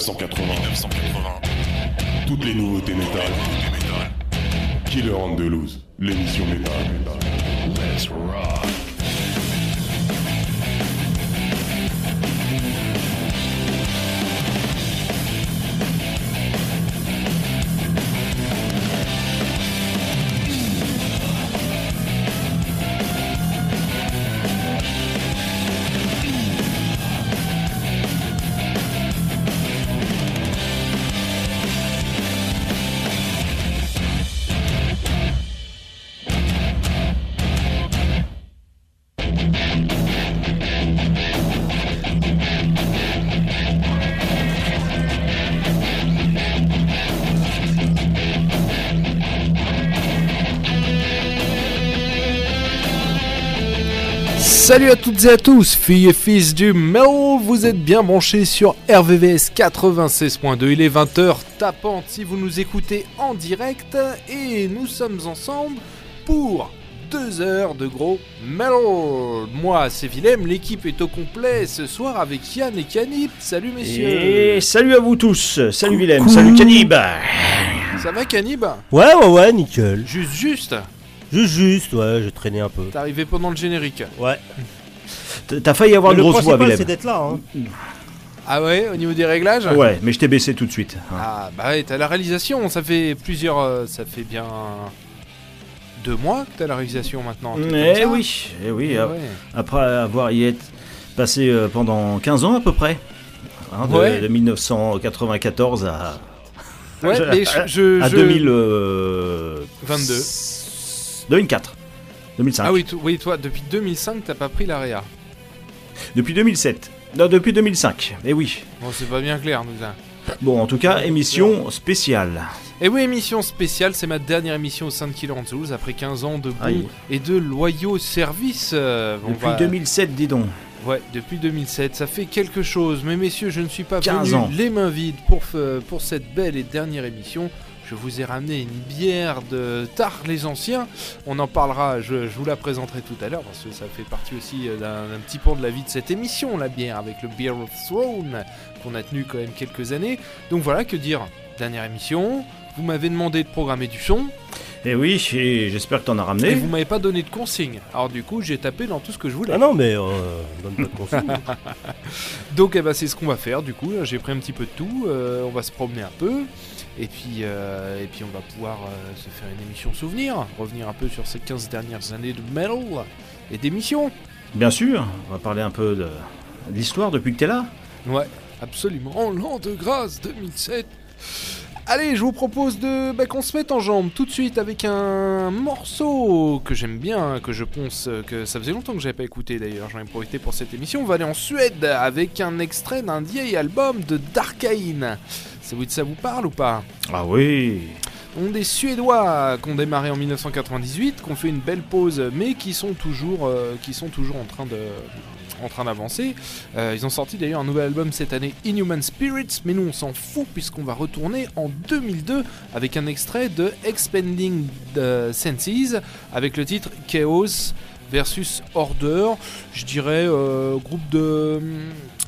1980. 1980. Toutes les nouveautés métal. Killer Loose, l'émission métal. Let's rock. Salut à toutes et à tous, filles et fils du Mel, vous êtes bien branchés sur RVVS 96.2, il est 20h tapante si vous nous écoutez en direct et nous sommes ensemble pour deux heures de gros Metal. Moi c'est Willem, l'équipe est au complet ce soir avec Yann et Canip, salut messieurs. Et salut à vous tous, salut Willem, salut Canib Ça va Canib Ouais, ouais, ouais, nickel. Juste juste, Juste, juste, ouais, j'ai traîné un peu. t'es arrivé pendant le générique. Ouais. T'as failli avoir Mais une le grosse voix c'est d'être là. Hein. Ah ouais, au niveau des réglages? Ouais, mais je t'ai baissé tout de suite. Ah bah ouais, t'as la réalisation, ça fait plusieurs... euh, ça fait bien... Deux mois que t'as la réalisation maintenant. Eh oui, eh oui, Eh euh, ouais. après avoir y être passé euh, pendant 15 ans à peu près. hein, de, Ouais. de 1994 à, Ouais, je- mais je... je- à je- 2000, euh, 22. 2004. 2005. Ah oui, oui, toi, depuis 2005, t'as pas pris l'AREA. Depuis 2007. Non, depuis 2005. Eh oui. Bon, c'est pas bien clair, nous. hein. Bon, en tout cas, émission spéciale. Et oui, émission spéciale, c'est ma dernière émission au sein de Killer Loose, après 15 ans de bons Aïe. et de loyaux services. euh, Depuis va- 2007, dis donc. Ouais, depuis 2007, ça fait quelque chose. Mais messieurs, je ne suis pas 15 venu ans. les mains vides pour, f- pour cette belle et dernière émission. Je vous ai ramené une bière de Tard les Anciens. On en parlera, je, je vous la présenterai tout à l'heure parce que ça fait partie aussi euh, d'un petit pan de la vie de cette émission, la bière, avec le Beer of Throne qu'on a tenu quand même quelques années. Donc voilà, que dire? Dernière émission. Vous m'avez demandé de programmer du son Eh oui, et j'espère que t'en as et ramené. vous m'avez pas donné de consignes. Alors du coup, j'ai tapé dans tout ce que je voulais. Ah non, mais euh, donne pas de consigne. Donc eh ben, c'est ce qu'on va faire du coup. J'ai pris un petit peu de tout. euh, on va se promener un peu. Et puis, euh, et puis on va pouvoir euh, se faire une émission souvenir. Revenir un peu sur ces 15 dernières années de metal et d'émissions. Bien sûr, on va parler un peu de de l'histoire depuis que t'es là. Ouais, absolument. En l'an de grâce 2007. Allez, je vous propose de bah, qu'on se mette en jambe tout de suite avec un morceau que j'aime bien, que je pense que ça faisait longtemps que j'avais pas écouté d'ailleurs, j'en ai profité pour cette émission. On va aller en Suède avec un extrait d'un vieil album de Darkane. Ça vous, ça vous parle ou pas Ah oui. On des Suédois qui ont démarré en 1998, qui ont fait une belle pause, mais qui sont toujours, euh, qui sont toujours en train de en train d'avancer. Euh, ils ont sorti d'ailleurs un nouvel album cette année, Inhuman Spirits, mais nous on s'en fout puisqu'on va retourner en 2002 avec un extrait de Expanding the Senses avec le titre Chaos versus Order. Je dirais euh, groupe de...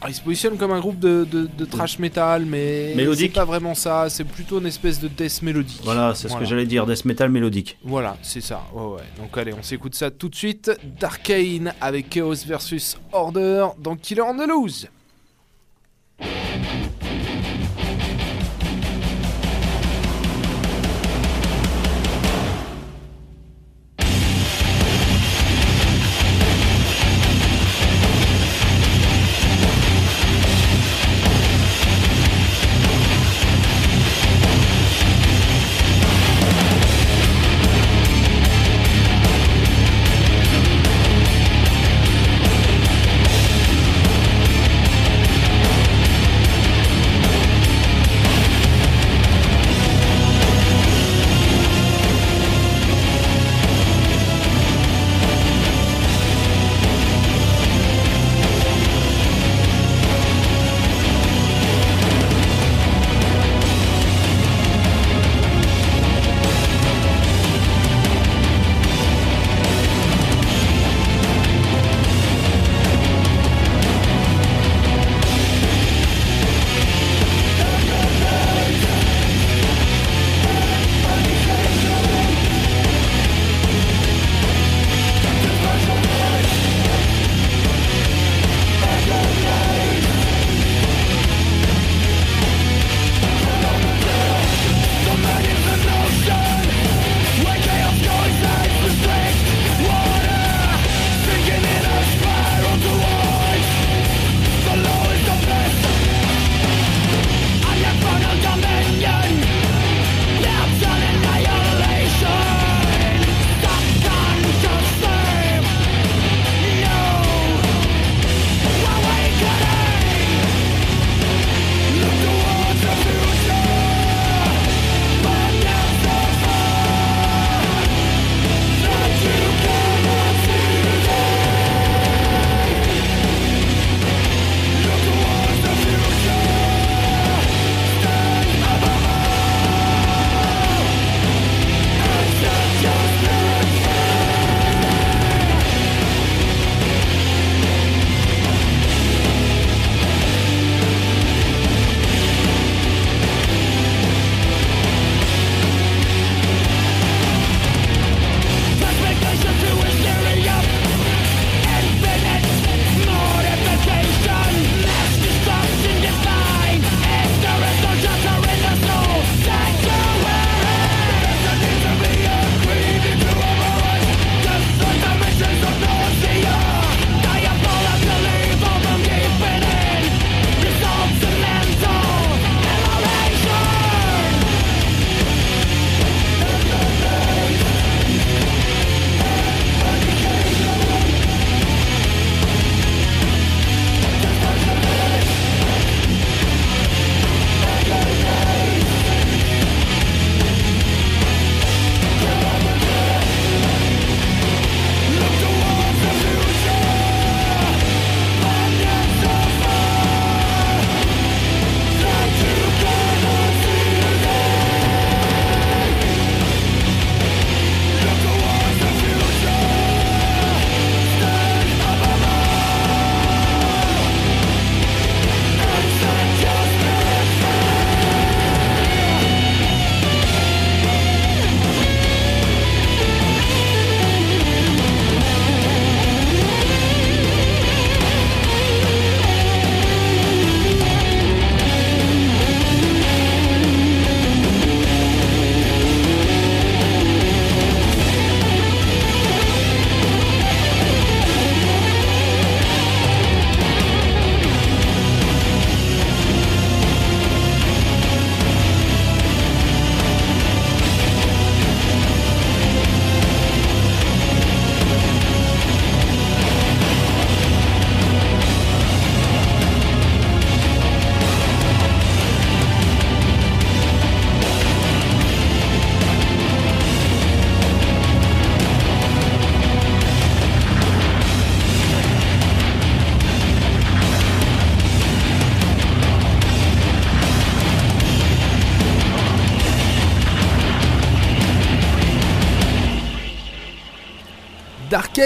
Ah, il se positionne comme un groupe de, de- de trash metal, mais Mélodique. c'est pas vraiment ça. C'est plutôt une espèce de death mélodique. Voilà, c'est ce Voilà. que j'allais dire, death metal mélodique. Voilà, c'est ça. Ouais, ouais. Donc allez, on s'écoute ça tout de suite. Darkane avec Chaos versus Order dans Killer on the Loose.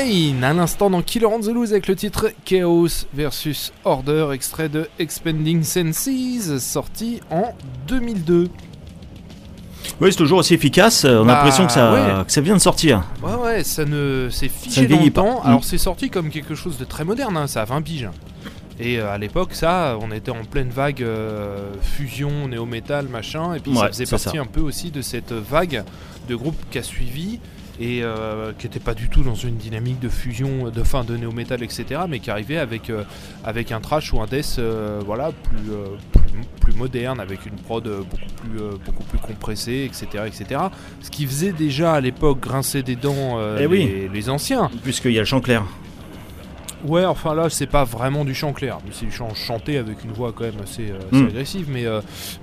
d'Arkane, à l'instant dans Killer on the Loose avec le titre Chaos versus Order, extrait de Expanding Senses, sorti en 2002. Oui, c'est toujours aussi efficace. On a Bah, l'impression que ça, ouais. que ça vient de sortir. Ouais, ouais, ça ne. C'est figé dans le pas. temps. Mm. Alors, c'est sorti comme quelque chose de très moderne, hein, ça a 20 piges. Et euh, à l'époque, ça, on était en pleine vague euh, fusion, néo-metal, machin. Et puis ça faisait partie ça. un peu aussi de cette vague de groupes qui a suivi et euh, qui n'était pas du tout dans une dynamique de fusion, de fin de néo-metal, etc. Mais qui arrivait avec, euh, avec un trash ou un death euh, voilà, plus, plus, plus moderne, avec une prod beaucoup plus, beaucoup plus compressée, etc., etc. Ce qui faisait déjà à l'époque grincer des dents Eh les, oui. les anciens. Puisqu'il y a le chant clair. Ouais, enfin là, c'est pas vraiment du chant clair, mais c'est du chant chanté avec une voix quand même assez, euh, assez Mm. agressive. Mais,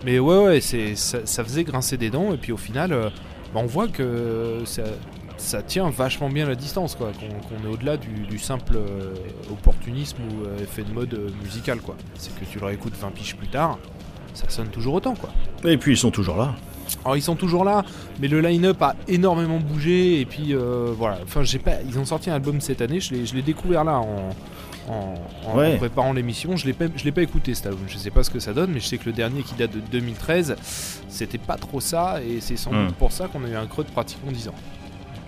mais ouais, ouais, ça, ça faisait grincer des dents, et puis au final, bah, on voit que ça, ça tient vachement bien la distance, quoi. Qu'on, est au-delà du, du simple euh, opportunisme ou euh, effet de mode euh, musical, quoi. C'est que tu le réécoutes 20 piges plus tard, ça sonne toujours autant, quoi. Et puis ils sont toujours là. Alors ils sont toujours là, mais le line-up a énormément bougé et puis euh, voilà. Enfin, j'ai pas. Ils ont sorti un album cette année. Je l'ai, découvert là en, en, en- Ouais. en préparant l'émission. Je l'ai pas, je l'ai pas écouté cet album. Je sais pas ce que ça donne, mais je sais que le dernier qui date de 2013, c'était pas trop ça et c'est sans Hmm. doute pour ça qu'on a eu un creux de pratiquement 10 ans.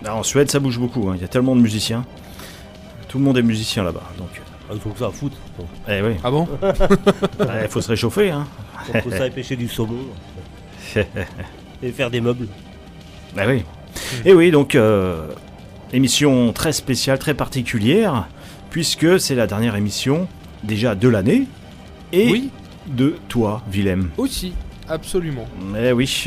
Là, en Suède, ça bouge beaucoup. hein. Il y a tellement de musiciens. Tout le monde est musicien là-bas. Donc, Ah, Ils ont que ça. Donc, eh oui, Ah bon il faut se réchauffer. Hein. Entre ça et pêcher du saumon. et faire des meubles. Bah oui. Et oui, donc euh, émission très spéciale, très particulière, puisque c'est la dernière émission déjà de l'année et Oui, de toi, Willem. aussi, absolument. Eh oui.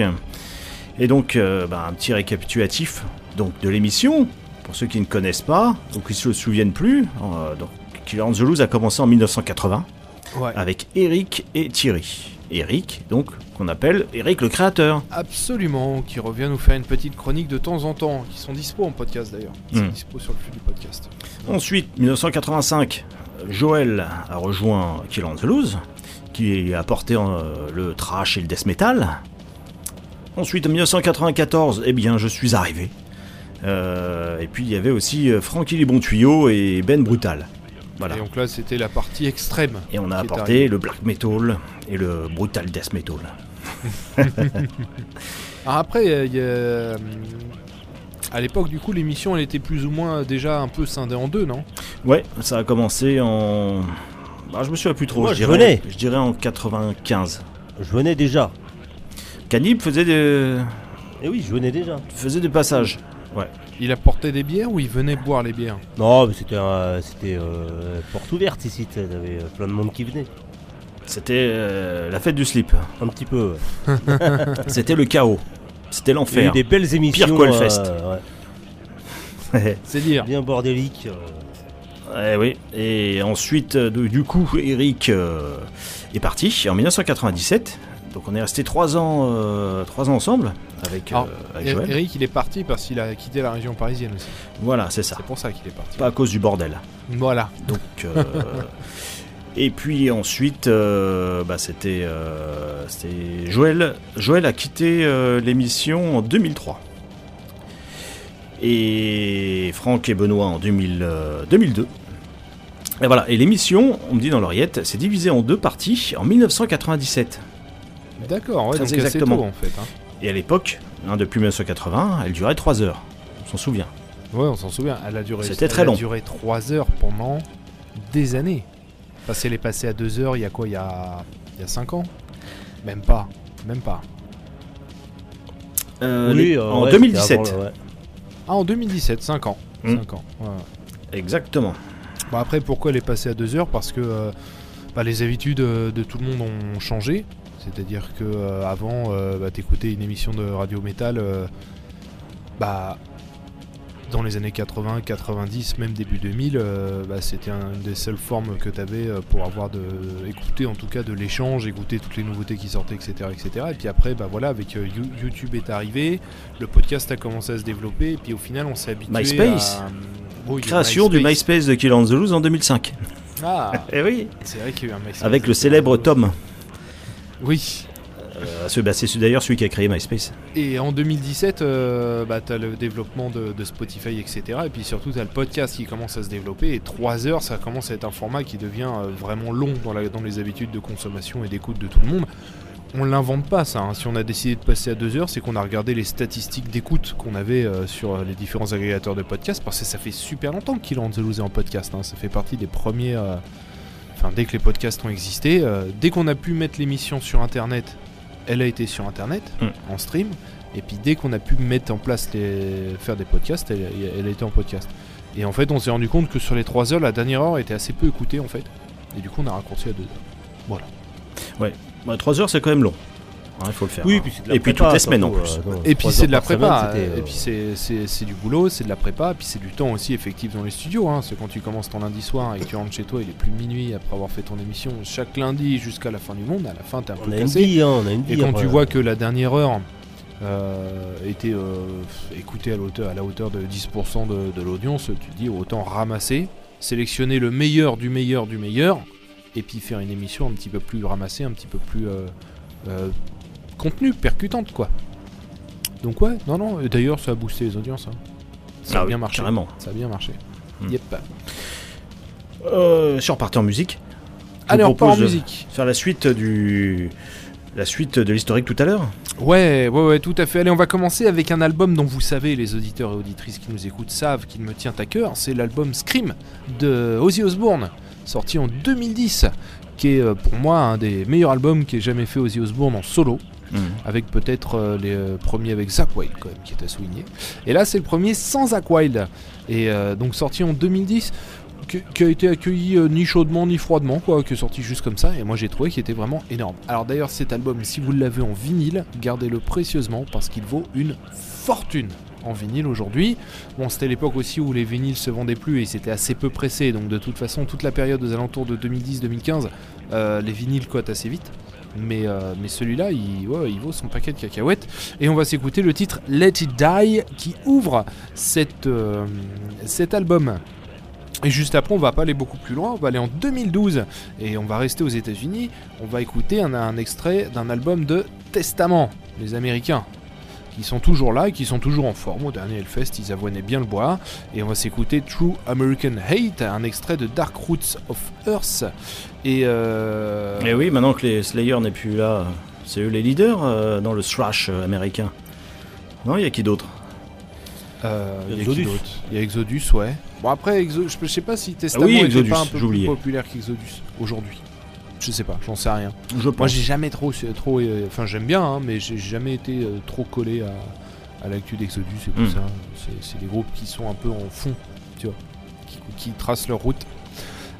Et donc, euh, bah, un petit récapitulatif donc, de l'émission, pour ceux qui ne connaissent pas, donc qui se souviennent plus. euh, donc, Killer on the Loose a commencé en 1980 Ouais. avec Eric et Thierry. Eric, donc, qu'on appelle Eric le créateur. Absolument, qui revient nous faire une petite chronique de temps en temps, qui sont dispo en podcast d'ailleurs. Qui sont Hmm. dispo sur le flux du podcast. Ensuite, 1985, Joël a rejoint Kill on the Loose, qui a porté euh, le trash et le death metal. Ensuite, en 1994, eh bien, je suis arrivé. Euh, et puis, il y avait aussi euh, Francky les bons tuyaux et Ben Brutal. Voilà. Et donc là, c'était la partie extrême. Et on a apporté le black metal et le brutal death metal. Alors après, euh, il y a, à l'époque, du coup, l'émission, elle était plus ou moins déjà un peu scindée en deux, non? Ouais, ça a commencé en. Bah, je me souviens plus trop. Moi, je, je dirais, venais. je dirais en 95. Je venais déjà. Canib faisait des, Et oui, je venais déjà. faisait des passages. Il apportait des bières ou il venait boire les bières Non, mais c'était un- c'était euh, porte ouverte ici. T'avais euh, plein de monde qui venait. C'était euh, la fête du slip. Un petit peu. ouais. C'était le chaos. C'était Il y a eu l'enfer. des belles émissions. Pire qu'Hellfest. euh, ouais, C'est dire. bien bordéliques. euh. Eh oui. Et ensuite, euh, du du coup, Eric euh, est parti en 1997. Donc on est resté trois ans, euh, trois ans ensemble avec, euh, avec Joël. Eric, il est parti parce qu'il a quitté la région parisienne aussi. Voilà, c'est ça. C'est pour ça qu'il est parti. Pas à cause du bordel. Voilà. Donc, euh, et puis ensuite, bah, c'était Joël. Joël a quitté l'émission en 2003. Et Franck et Benoît en 2000, euh, 2002. Et voilà. Et l'émission, on me dit dans l'oreillette, s'est divisée en deux parties en 1997. D'accord, ouais, donc exactement. tôt en fait. hein. Et à l'époque, hein, depuis 1980, elle durait 3 heures. On s'en souvient. Ouais, on s'en souvient. Elle a duré. C'était elle très a long. duré 3 heures pendant des années. Parce qu'elle est passée à 2 heures il y a quoi Il y a, il y a 5 ans? Même pas. Même pas. Euh, Oui, les- euh, en ouais, 2017. c'était avant, ouais. Ah, en 2017, 5 ans. Hmm. 5 ans. ouais, ouais. Exactement. Bon, après, pourquoi elle est passée à 2 heures? Parce que euh, bah, les habitudes de tout le monde ont changé. C'est-à-dire que euh, avant, euh, bah, t'écoutais une émission de radio métal, euh, bah, dans les années 80, 90, même début 2000, euh, bah, c'était un- une des seules formes que t'avais pour avoir de écouter en tout cas de l'échange, écouter toutes les nouveautés qui sortaient, etc., etc. Et puis après, bah voilà, avec You- YouTube est arrivé, le podcast a commencé à se développer, et puis au final, on s'est habitué MySpace. à Oui, Création du MySpace de Kill on the Loose en 2005. Ah, Eh oui. c'est vrai qu'il y a eu un MySpace. Avec le célèbre Tom. Oui. Euh, bah, c'est d'ailleurs celui qui a créé MySpace. Et en 2017, euh, bah, tu as le développement de, de Spotify, etc. Et puis surtout, tu as le podcast qui commence à se développer. Et 3 heures, ça commence à être un format qui devient euh, vraiment long dans, la- dans les habitudes de consommation et d'écoute de tout le monde. On l'invente pas ça. hein. Si on a décidé de passer à 2 heures, c'est qu'on a regardé les statistiques d'écoute qu'on avait euh, sur les différents agrégateurs de podcasts. Parce que ça fait super longtemps qu'il en est en podcast. hein. Ça fait partie des premiers. Enfin, dès que les podcasts ont existé, euh, dès qu'on a pu mettre l'émission sur internet, elle a été sur internet, Mm. en stream. Et puis dès qu'on a pu mettre en place les... faire des podcasts, elle, elle a été en podcast. Et en fait, on s'est rendu compte que sur les 3 heures, la dernière heure était assez peu écoutée en fait. Et du coup, on a raccourci à 2 heures. Bah, 3 heures, c'est quand même long. Il faut le faire. Oui, hein. puis c'est de la Et puis toutes les semaines, en plus. euh, non, Et puis c'est de la semaine, prépa, et puis c'est- c'est c'est du boulot, c'est de la prépa, et puis c'est du temps aussi effectif dans les studios. Hein. C'est quand tu commences ton lundi soir et que tu rentres chez toi, il est plus minuit après avoir fait ton émission chaque lundi jusqu'à la fin du monde. À la fin, t'es un On peu a une cassé. vie, hein, on a une vie. Et quand après. tu vois que la dernière heure euh, était euh, écoutée à, la hauteur de 10% de, de l'audience, tu te dis autant ramasser, sélectionner le meilleur du meilleur du meilleur, et puis faire une émission un petit peu plus ramassée, un petit peu plus euh, euh, contenue, percutante quoi. Donc ouais, non non, et d'ailleurs ça a boosté les audiences. hein. Ça Ah a oui, bien marché. Ça a bien marché. Yep. Euh, si on en musique, Allez, on part en musique. faire la suite du. La suite de l'historique tout à l'heure. Ouais, ouais, ouais, tout à fait. Allez, on va commencer avec un album dont vous savez, les auditeurs et auditrices qui nous écoutent savent qu'il me tient à cœur. C'est l'album Scream de Ozzy Osbourne, sorti en 2010, qui est euh, pour moi un des meilleurs albums qu'ait jamais fait Ozzy Osbourne en solo, avec peut-être euh, les euh, premiers avec Zach Wild quand même, qui à souligner. Et là, c'est le premier sans Zach Wild, et euh, donc sorti en 2010. Qui, a été accueilli ni chaudement ni froidement, quoi, qui est sorti juste comme ça, et moi j'ai trouvé qu'il était vraiment énorme. Alors d'ailleurs, cet album, si vous l'avez en vinyle, gardez-le précieusement parce qu'il vaut une fortune en vinyle aujourd'hui. Bon, c'était l'époque aussi où les vinyles se vendaient plus et c'était assez peu pressé, donc de toute façon, toute la période aux alentours de 2010-2015, euh, les vinyles cotent assez vite. Mais, euh, mais celui-là, il, vaut son paquet de cacahuètes. Et on va s'écouter le titre Let It Die qui ouvre cette, euh, cet album. Et juste après, on va pas aller beaucoup plus loin, on va aller en 2012 et on va rester aux États-Unis. On va écouter un extrait d'un album de Testament, les Américains, qui sont toujours là et qui sont toujours en forme. Au dernier Hellfest, ils avoinaient bien le bois. Et on va s'écouter True American Hate, un extrait de Dark Roots of Earth. Et, euh, Et oui, maintenant que les Slayer n'est plus là, c'est eux les leaders euh, dans le thrash euh, américain. Non, il y a qui d'autre? Euh, il y a Exodus. d'autre? Il y a Exodus, ouais. Bon après, Exo- je sais pas si Testament Ah oui, était Exodus, pas un peu plus populaire qu'Exodus aujourd'hui. Je sais pas, j'en sais rien. Je Moi j'ai jamais trop, trop euh, enfin j'aime bien, hein, mais j'ai jamais été euh, trop collé à, à l'actu d'Exodus et tout Mm. ça. C'est- C'est des groupes qui sont un peu en fond, tu vois, qui, qui tracent leur route.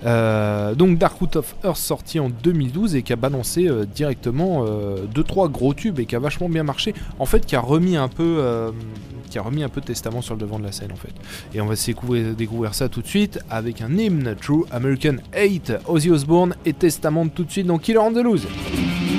Euh, donc Dark Root of Earth sorti en 2012 et qui a balancé euh, directement 2-3 gros tubes et qui a vachement bien marché. En fait, qui a remis un peu, euh, qui a remis un peu Testament sur le devant de la scène en fait. Et on va découvrir, découvrir ça tout de suite avec un hymne True American Hate, Ozzy Osbourne et Testament tout de suite dans Killer on the.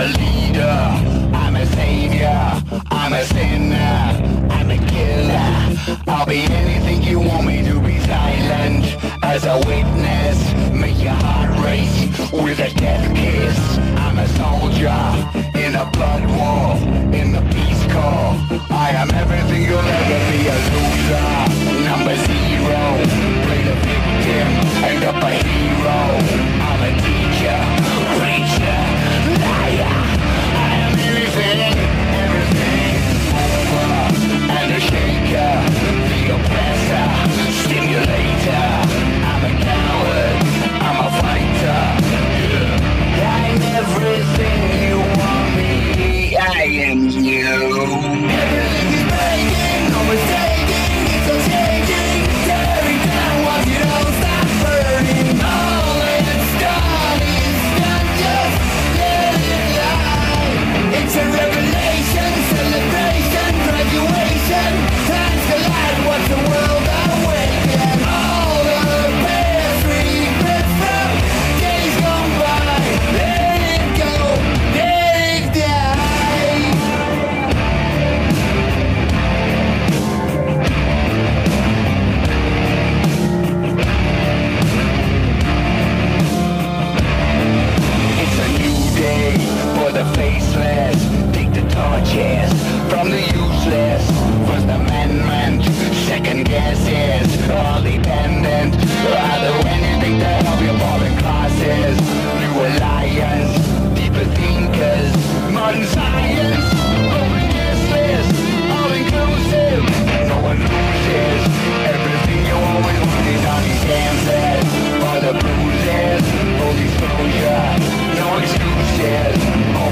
A leader, I'm a savior, I'm a sinner, I'm a killer. I'll be anything you want me to be silent as a witness. Make your heart race with a death kiss. I'm a soldier in a blood war, in the peace corps. I am everything you'll ever be a loser. Number zero, play the victim, end up a hero.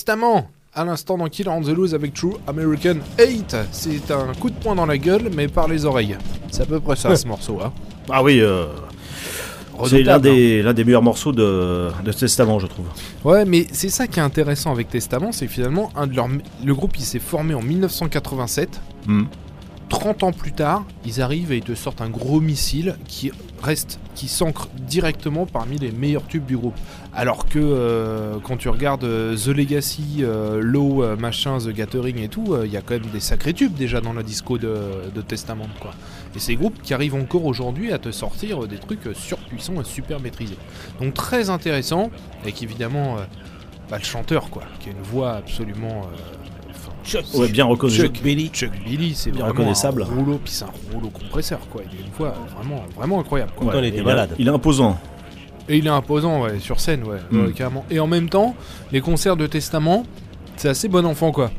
Testament. À l'instant dans Kill on the Loose avec True American 8. C'est un coup de poing dans la gueule, mais par les oreilles. C'est à peu près ça ce morceau. Hein. Ah oui. Euh, c'est l'un des, hein. des, meilleurs morceaux de, de, Testament, je trouve. Ouais, mais c'est ça qui est intéressant avec Testament, c'est que finalement, un de leurs, le groupe il s'est formé en 1987. Mm. 30 ans plus tard, ils arrivent et ils te sortent un gros missile qui reste, qui s'ancre directement parmi les meilleurs tubes du groupe. Alors que euh, quand tu regardes euh, The Legacy, euh, Low, machin, The Gathering et tout, il y a quand même des sacrés tubes déjà dans la disco de, Testament, quoi. Et ces groupes qui arrivent encore aujourd'hui à te sortir des trucs surpuissants et super maîtrisés. Donc très intéressant, avec évidemment euh, bah, le chanteur, quoi, qui a une voix absolument. Chuck, Ouais, bien reconnu. Chuck Billy. Chuck Billy, c'est Bien reconnaissable. un rouleau, puis c'est un rouleau compresseur, quoi. Il a une voix vraiment, vraiment incroyable. Quoi. Quand on Ouais, était il est- malade. Il est imposant. Et il est imposant, ouais, sur scène, ouais, Mm. ouais, carrément. Et en même temps, les concerts de Testament, c'est assez bon enfant, quoi.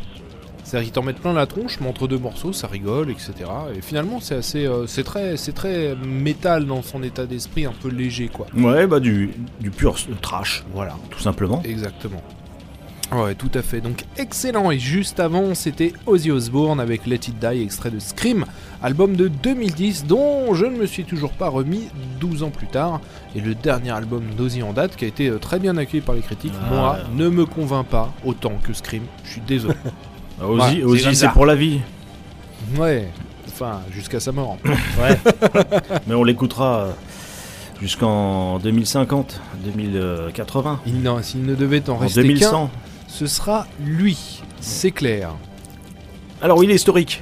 C'est-à-dire qu'ils t'en mettent plein la tronche, mais entre deux morceaux, ça rigole, etc. Et finalement, c'est assez, euh, c'est très, c'est très métal dans son état d'esprit, un peu léger, quoi. Ouais, bah du, du pur trash, Voilà. tout simplement. Exactement. Ouais, tout à fait. Donc excellent. Et juste avant, c'était Ozzy Osbourne avec Let It Die, extrait de Scream, album de 2010 dont je ne me suis toujours pas remis 12 ans plus tard. Et le dernier album d'Ozzy en date qui a été euh, très bien accueilli par les critiques, Ah. moi, ne me convainc pas autant que Scream. Je suis désolé. Ah, Ozzy, Ouais, Ozzy, c'est pour la vie. ouais. Enfin, jusqu'à sa mort. Ouais. Mais on l'écoutera euh, jusqu'en 2050, 2080, Il, non, s'il ne devait en en rester qu'un, 2100. Ce sera lui. C'est clair. Alors, oui, il est historique.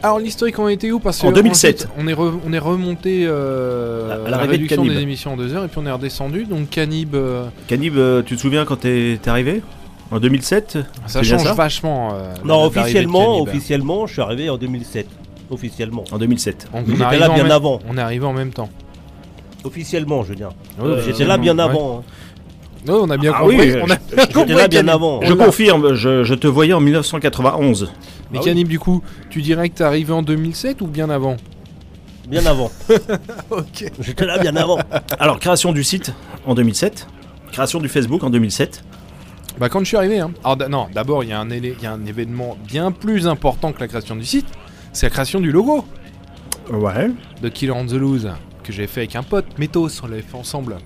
Alors l'historique en était où? Parce que En 2007. ensuite, on est re- on est remonté euh, À- la de réduction des émissions en deux heures et puis on est redescendu. Donc Canib, euh, Canib, euh, tu te souviens quand t'es arrivé? En 2007 ça change ça? vachement. euh, Non, la officiellement, officiellement, je suis arrivé en 2007. Officiellement. En 2007. On, on arrive là en bien même- avant. On est arrivé en même temps. Officiellement, je veux dire. Ouais, J'étais là bien ouais. avant. hein. Non, on a bien Ah compris. oui, on a bien compris là bien avant. Je confirme, je, je te voyais en 1991. Mais Ah oui. Du coup, tu dirais que t'es arrivé en 2007 ou bien avant? Bien avant. Ok. J'étais là bien avant. Alors, création du site en 2007. Création du Facebook en 2007. Bah quand je suis arrivé, hein. Alors non, d'abord il y, a un élé- il y a un événement bien plus important que la création du site, c'est la création du logo. Ouais. de Killer on the Loose que j'ai fait avec un pote, Métos, on l'avait fait ensemble.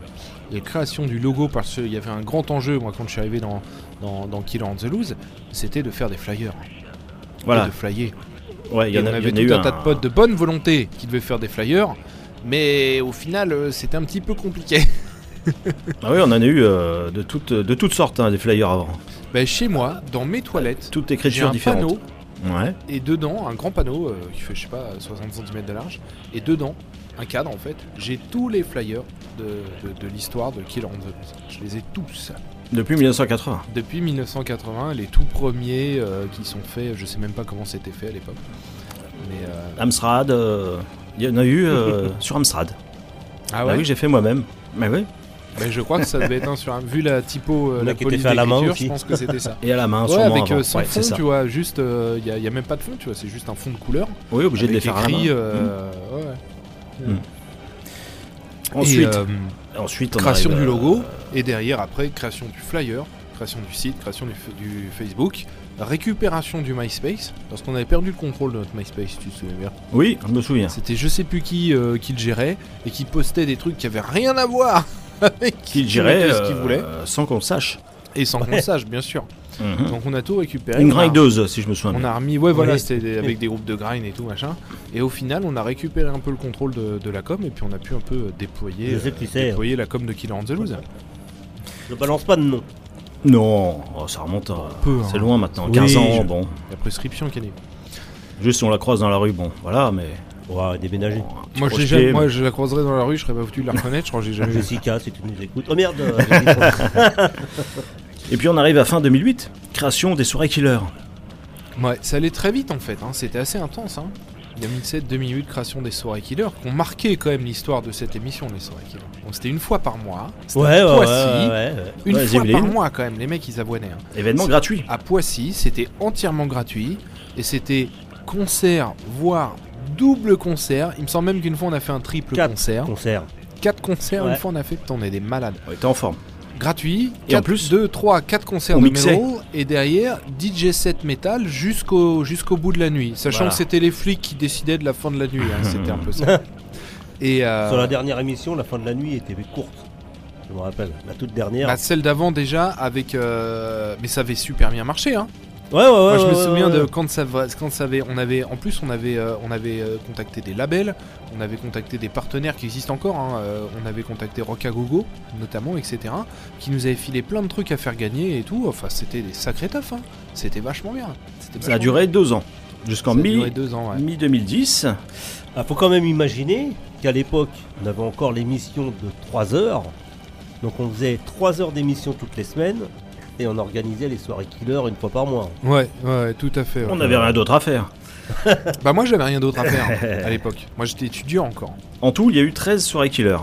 Et la création du logo, parce qu'il y avait un grand enjeu, moi, quand je suis arrivé dans, dans, dans Killer on the Loose, c'était de faire des flyers. Et Voilà. de flyer. Ouais, il y en y avait en tout un tas de potes de bonne volonté qui devaient faire des flyers. Mais au final, euh, c'était un petit peu compliqué. Ah oui, on en a eu euh, de, toutes, de toutes sortes, hein, des flyers avant. Ben, chez moi, dans mes toilettes, Toutes j'ai écritures un panneau Ouais. et dedans, un grand panneau euh, qui fait, je sais pas, 60 cm de large. Et dedans, un cadre en fait, j'ai tous les flyers de, de- de l'histoire de Killer on the. Je les ai tous. Depuis 1980. Depuis 1980, les tout premiers euh, qui sont faits, je sais même pas comment c'était fait à l'époque. Mais euh, Amstrad, euh, il y en a eu euh, sur Amstrad. ah Bah ouais, oui, j'ai fait moi-même. Mais oui. Bah, je crois que ça devait être un sur un vu la typo, euh, la police à la main aussi. je pense que c'était ça. Et à la main, Ouais, avec euh, sans Ouais, fond, ça. tu vois, juste, il y, a même pas de fond, tu vois, c'est juste un fond de couleur. Oui, obligé de les faire à la main. euh, ouais. Mm. Ensuite, Et, euh, ensuite on création du euh, logo, et derrière, après, création du flyer, création du site, création du, Facebook, récupération du MySpace, parce qu'on avait perdu le contrôle de notre MySpace, tu te souviens bien. Oui, je me souviens. C'était je sais plus qui euh, qui le gérait et qui postait des trucs qui avaient rien à voir avec qui gérait ce euh, qu'il voulait sans qu'on le sache. Et sans qu'on le sache bien sûr. Mhm. Donc on a tout récupéré. Une a- grindeuse, si je me souviens On a remis, ouais voilà, Oui. c'était avec des groupes de grind et tout machin. Et au final, on a récupéré un peu le contrôle de, de la com et puis on a pu un peu euh, déployer, c'est, déployer la com de Killer on the Loose. Je balance pas de nom. Non, oh, ça remonte à... peu, hein. C'est loin maintenant, Oui, 15 ans, je- bon. La prescription, Kenny. Juste si on la croise dans la rue, bon, voilà, mais... On va déménager. bon, petit Moi jamais- moi je la croiserais dans la rue, je serais pas foutu de la reconnaître, je crois que j'ai jamais vu. Jessica, si tu nous écoutes. Oh merde Et puis on arrive à fin 2008, création des soirées killer. Ouais, ça allait très vite en fait, hein, c'était assez intense. Hein. 2007-2008, création des soirées killers, qui ont marqué quand même l'histoire de cette émission, les soirées killers. Donc c'était une fois par mois. C'était Ouais, à ouais, ouais, Poissy. ouais, ouais. Une fois par mois quand même, les mecs ils abonnaient. hein. Événement gratuit. À Poissy, c'était entièrement gratuit et c'était concert, voire double concert. Il me semble même qu'une fois on a fait un triple Quatre. concert. Concert. Quatre concerts, une fois on a fait, putain on est des malades. On était en forme. Gratuit, Et en 4, plus, 2, 3, 4 concerts on de mixait. metal et derrière DJ set metal jusqu'au jusqu'au bout de la nuit. Sachant Voilà. que c'était les flics qui décidaient de la fin de la nuit, hein, c'était un peu ça. Et euh, Sur la dernière émission, la fin de la nuit était courte. Je me rappelle. La toute dernière. bah, celle d'avant déjà avec... euh, Mais ça avait super bien marché. Hein. Ouais, ouais, ouais. Moi, je me souviens ouais, de quand ça, va- quand ça avait, on avait, en plus, on avait, euh, on avait euh, contacté des labels, on avait contacté des partenaires qui existent encore. hein, euh, on avait contacté Rockagogo, notamment, etc., qui nous avaient filé plein de trucs à faire gagner et tout. Enfin, c'était des sacrés teufs. hein. C'était vachement bien. C'était Ça a vachement duré deux ans, jusqu'en bien. Ça a mi- duré deux ans. Ouais. mi-2010. Ah, faut quand même imaginer qu'à l'époque, on avait encore l'émission de 3 heures. Donc on faisait 3 heures d'émission toutes les semaines. Et on organisait les soirées killer une fois par mois. Ouais, ouais, tout à fait. ouais. On n'avait rien d'autre à faire. Bah moi, j'avais rien d'autre à faire à l'époque. Moi, j'étais étudiant encore. En tout, il y a eu 13 soirées killer,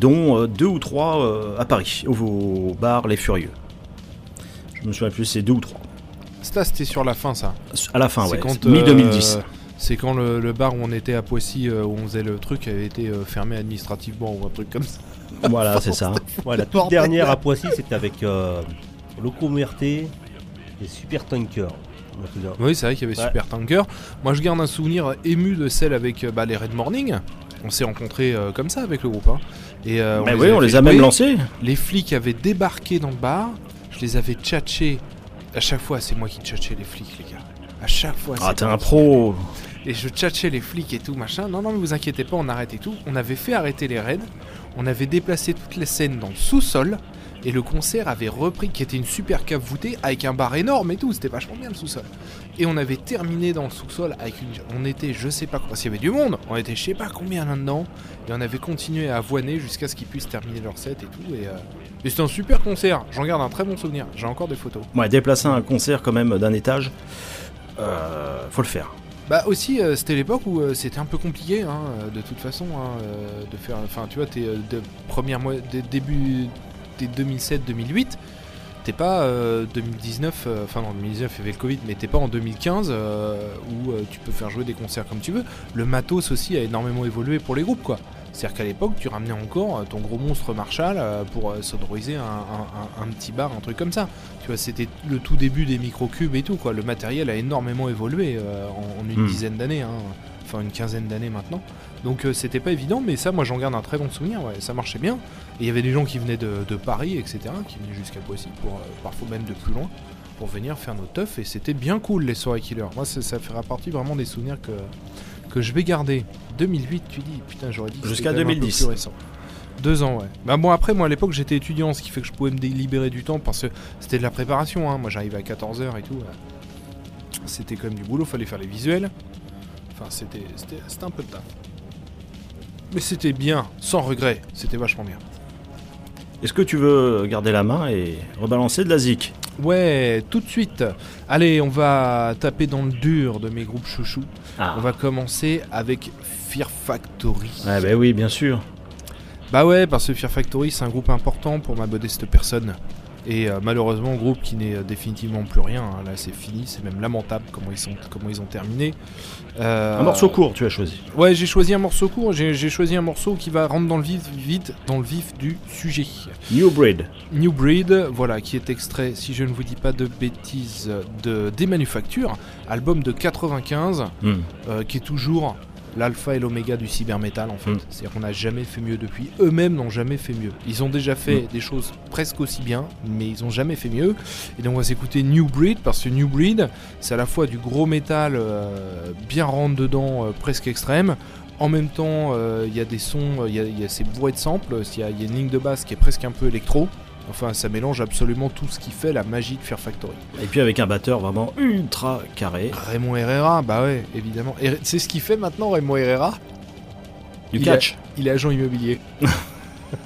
dont euh, deux ou trois euh, à Paris, au, au bar Les Furieux. Je me souviens plus, c'est deux ou trois. Ça, c'était sur la fin, ça. À la fin, C'est ouais. quand, Mi-2010. euh, C'est quand le, le bar où on était à Poissy, euh, où on faisait le truc, avait été euh, fermé administrativement ou un truc comme ça. Voilà, c'est ça. Ouais, la toute dernière à Poissy, c'était avec euh, Loco Muerte et Super Tanker. Oui, c'est vrai qu'il y avait Ouais. Super Tanker. Moi, je garde un souvenir ému de celle avec euh, bah, les Red Morning. On s'est rencontrés euh, comme ça avec le groupe. hein. Et, euh, Bah oui, on les a même lancés. Les flics avaient débarqué dans le bar. Je les avais tchatchés. À chaque fois, c'est moi qui tchatchais les flics, les gars. À chaque fois. Ah, t'es un pro. Et je tchatchais les flics et tout, machin. Non, non, mais vous inquiétez pas, on arrête et tout. On avait fait arrêter les raids. On avait déplacé toutes les scènes dans le sous-sol. Et le concert avait repris, qui était une super cave voûtée, avec un bar énorme et tout. C'était vachement bien le sous-sol. Et on avait terminé dans le sous-sol avec une. On était, je sais pas quoi, s'il y avait du monde. On était, je sais pas combien là-dedans. Et on avait continué à avoiner jusqu'à ce qu'ils puissent terminer leur set et tout. Et, euh, et c'était un super concert. J'en garde un très bon souvenir. J'ai encore des photos. Ouais, déplacer un concert quand même d'un étage, euh, faut le faire. Bah aussi, euh, c'était l'époque où euh, c'était un peu compliqué, hein, euh, de toute façon, hein, euh, de faire. Enfin, tu vois, t'es euh, de première mois, début des 2007-2008. T'es pas euh, 2019, euh, enfin non 2019 il y avait le Covid, mais t'es pas en 2015 euh, où euh, tu peux faire jouer des concerts comme tu veux. Le matos aussi a énormément évolué pour les groupes quoi. C'est-à-dire qu'à l'époque tu ramenais encore ton gros monstre Marshall pour sonoriser un, un- un- un petit bar, un truc comme ça. Tu vois, c'était le tout début des microcubes et tout quoi. Le matériel a énormément évolué en, en une Hmm. dizaine d'années, hein. Enfin une quinzaine d'années maintenant. Donc euh, c'était pas évident, mais ça moi j'en garde un très bon souvenir, ouais, ça marchait bien. Et il y avait des gens qui venaient de, de Paris, etc., qui venaient jusqu'à Poissy, pour, euh, parfois même de plus loin, pour venir faire nos teufs, et c'était bien cool les soirées killer. Moi ça, ça fera partie vraiment des souvenirs que, que je vais garder. 2008 tu dis, putain j'aurais dit que Jusqu'à c'était quand même un peu 2010. plus récent. Deux ans, ouais. Bah bon, après, moi à l'époque j'étais étudiant, ce qui fait que je pouvais me délibérer du temps parce que c'était de la préparation. Hein. Moi j'arrivais à 14h et tout. C'était quand même du boulot, fallait faire les visuels. Enfin, c'était un peu de taf. Mais c'était bien, sans regret. C'était vachement bien. Est-ce que tu veux garder la main et rebalancer de la zik? Ouais, tout de suite. Allez, on va taper dans le dur de mes groupes chouchous. Ah, On va commencer avec Fear Factory. ouais, bah oui, bien sûr. Bah ouais, parce que Fear Factory, c'est un groupe important pour ma modeste personne. Et euh, malheureusement, groupe qui n'est euh, définitivement plus rien. hein. Là, c'est fini, c'est même lamentable comment ils, sont, comment ils ont terminé. Euh, Un morceau court, tu as choisi. Ouais, j'ai choisi un morceau court. J'ai choisi un morceau qui va rentrer dans le vif, vite dans le vif du sujet. New Breed. New Breed, voilà, qui est extrait, si je ne vous dis pas de bêtises, de Des Manufactures, album de 95, Hmm. euh, qui est toujours l'alpha et l'oméga du cybermetal en fait. Mm. C'est-à-dire qu'on n'a jamais fait mieux depuis. Eux-mêmes n'ont jamais fait mieux. Ils ont déjà fait des choses presque aussi bien, mais ils ont jamais fait mieux. Et donc on va s'écouter New Breed parce que New Breed, c'est à la fois du gros métal euh, bien rentre dedans, euh, presque extrême. En même temps, euh, il y a des sons, il y a- il y, a ces bourrées de samples, il y, a il y a une ligne de basse qui est presque un peu électro. Enfin, ça mélange absolument tout ce qui fait la magie de Fear Factory. Et puis avec un batteur vraiment ultra carré. Raymond Herrera, bah ouais, évidemment. Et c'est ce qu'il fait maintenant, Raymond Herrera Du Il catch. Il est agent immobilier.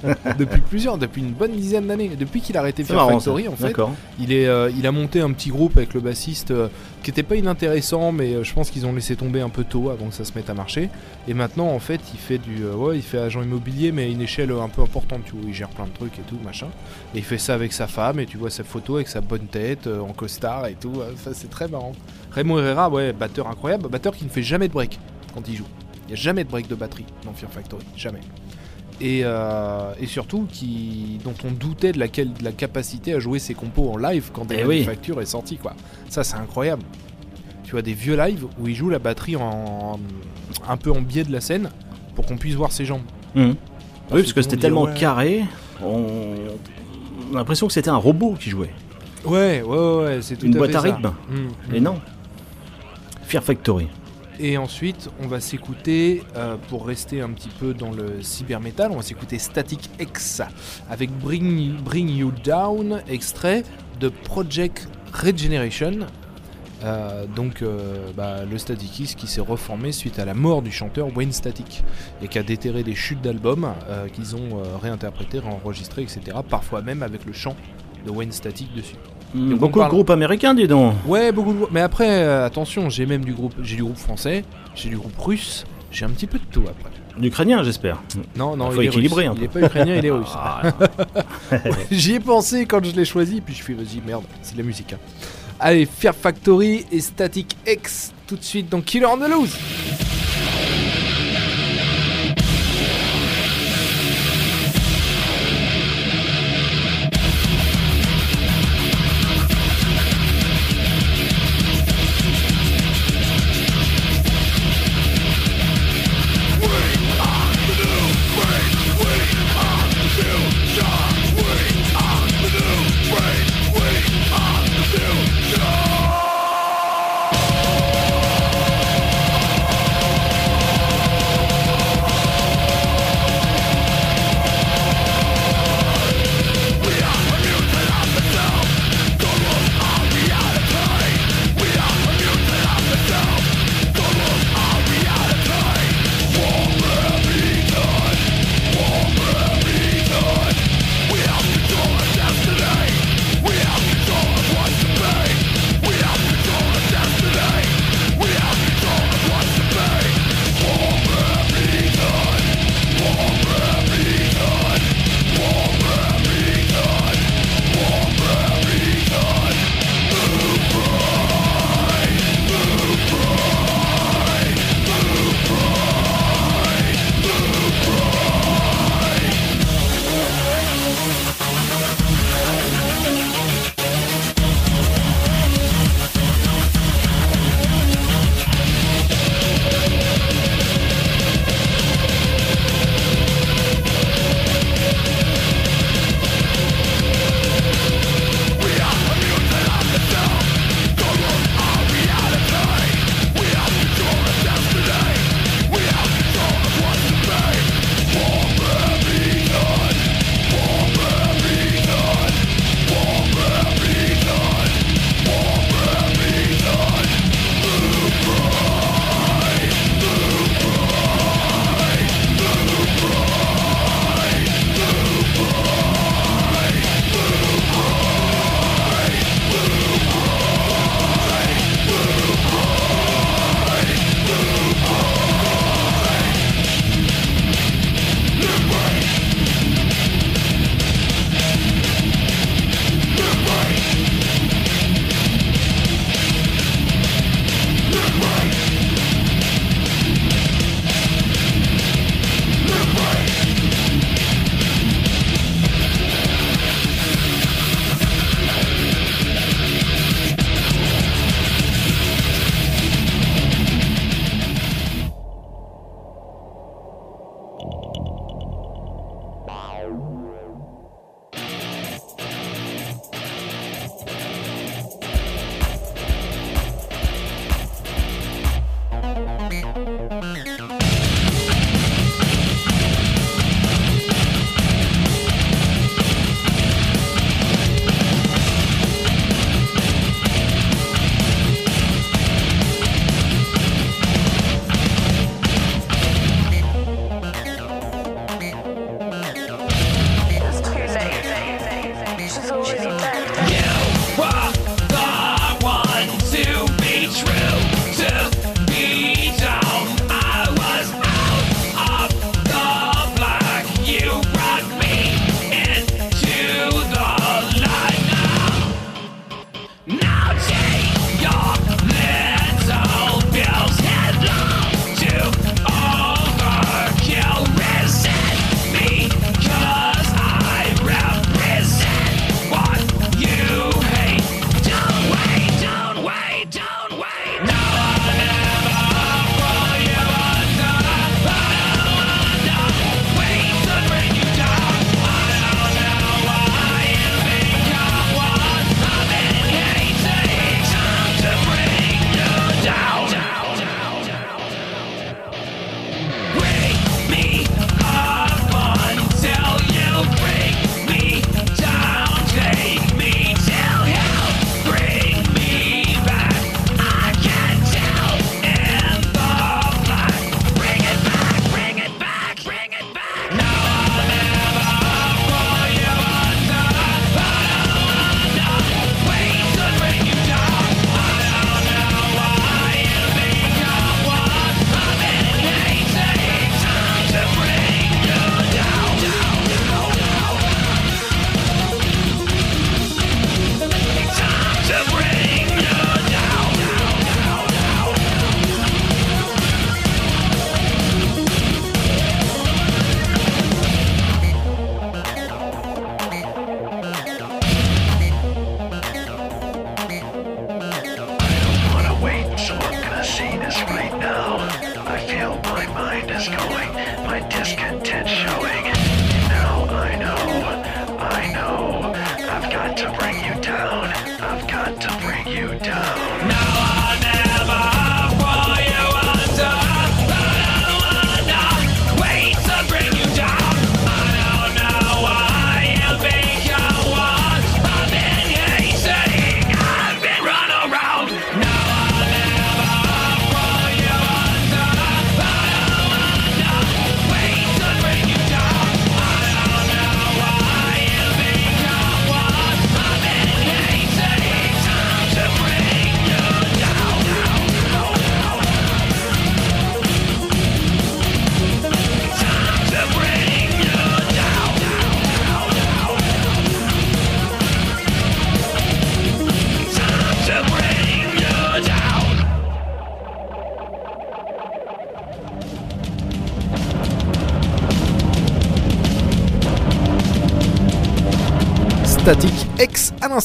depuis plusieurs, depuis une bonne dizaine d'années. Depuis qu'il a arrêté Fear marrant ça. Factory, en fait, il, est, euh, il a monté un petit groupe avec le bassiste euh, qui était pas inintéressant, mais euh, je pense qu'ils ont laissé tomber un peu tôt avant que ça se mette à marcher. Et maintenant, en fait, il fait du, ouais, il fait agent immobilier, mais à une échelle un peu importante. Tu vois, il gère plein de trucs et tout, machin. Et il fait ça avec sa femme, et tu vois sa photo avec sa bonne tête en costard et tout. Enfin, c'est très marrant. Raymond Herrera, ouais, batteur incroyable, batteur qui ne fait jamais de break quand il joue. Il n'y a jamais de break de batterie dans Fear Factory, jamais. Et, euh, et surtout qui, dont on doutait de la, de la capacité à jouer ses compos en live quand Eh des oui. factures est sorti quoi. Ça c'est incroyable. Tu vois des vieux lives où il joue la batterie en un peu en biais de la scène pour qu'on puisse voir ses jambes. Hmm. Oui, parce que c'était tellement ouais. carré, on... on a l'impression que c'était un robot qui jouait. Ouais, ouais, ouais, c'est tout Une à boîte fait à ça. rythme. Mm, Et mm. non. Fear Factory. Et ensuite, on va s'écouter, euh, pour rester un petit peu dans le cyber metal, on va s'écouter Static X avec Bring, You Down, extrait de Project Regeneration. Euh, donc, euh, bah, le Static X qui s'est reformé suite à la mort du chanteur Wayne Static et qui a déterré des chutes d'albums qu'ils ont réinterprétés, réenregistrés, etc. Parfois même avec le chant de Wayne Static dessus. Beaucoup parle- de groupes américains, dis donc. Ouais, beaucoup de groupes. Mais après, euh, attention, j'ai même du groupe, j'ai du groupe français, j'ai du groupe russe, j'ai un petit peu de tout après. D'Ukrainiens, j'espère. Non, non, Faut il est russe. un Il est pas ukrainien, il est russe. Ah, J'y ai pensé quand je l'ai choisi, puis je fais vas-y, merde, c'est de la musique. hein. Allez, Fear Factory et Static X tout de suite dans Killer on the Loose.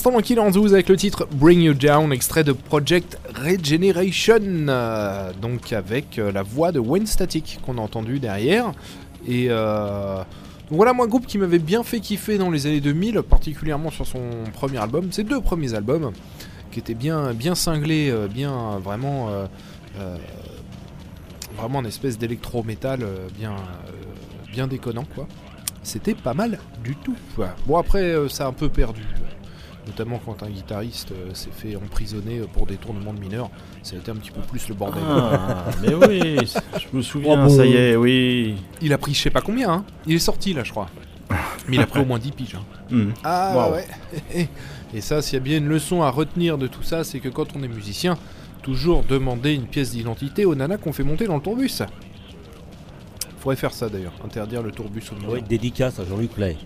L'instant dans Killer Zoos avec le titre Bring You Down, extrait de Project Regeneration, euh, donc avec euh, la voix de Wayne Static qu'on a entendu derrière. Et euh, donc voilà, moi, un groupe qui m'avait bien fait kiffer dans les années 2000, particulièrement sur son premier album, ses deux premiers albums, qui étaient bien, bien cinglés, bien vraiment. vraiment une espèce d'électro-métal bien, bien déconnant, quoi c'était pas mal du tout. Bon après ça a un peu perdu, notamment quand un guitariste euh, s'est fait emprisonner euh, pour détournement de mineurs, ça a été un petit peu plus le bordel. Ah, mais oui, je me souviens, Oh bon. ça y est, oui. Il a pris je sais pas combien, hein. il est sorti là je crois. Mais il a pris au moins 10 piges. hein. Hmm. Ah Wow. ouais. Et ça s'il y a bien une leçon à retenir de tout ça, c'est que quand on est musicien, toujours demander une pièce d'identité aux nanas qu'on fait monter dans le tourbus. Faudrait faire ça d'ailleurs, interdire le tourbus aux mineurs. Oui, dédicace à Jean-Luc Lay.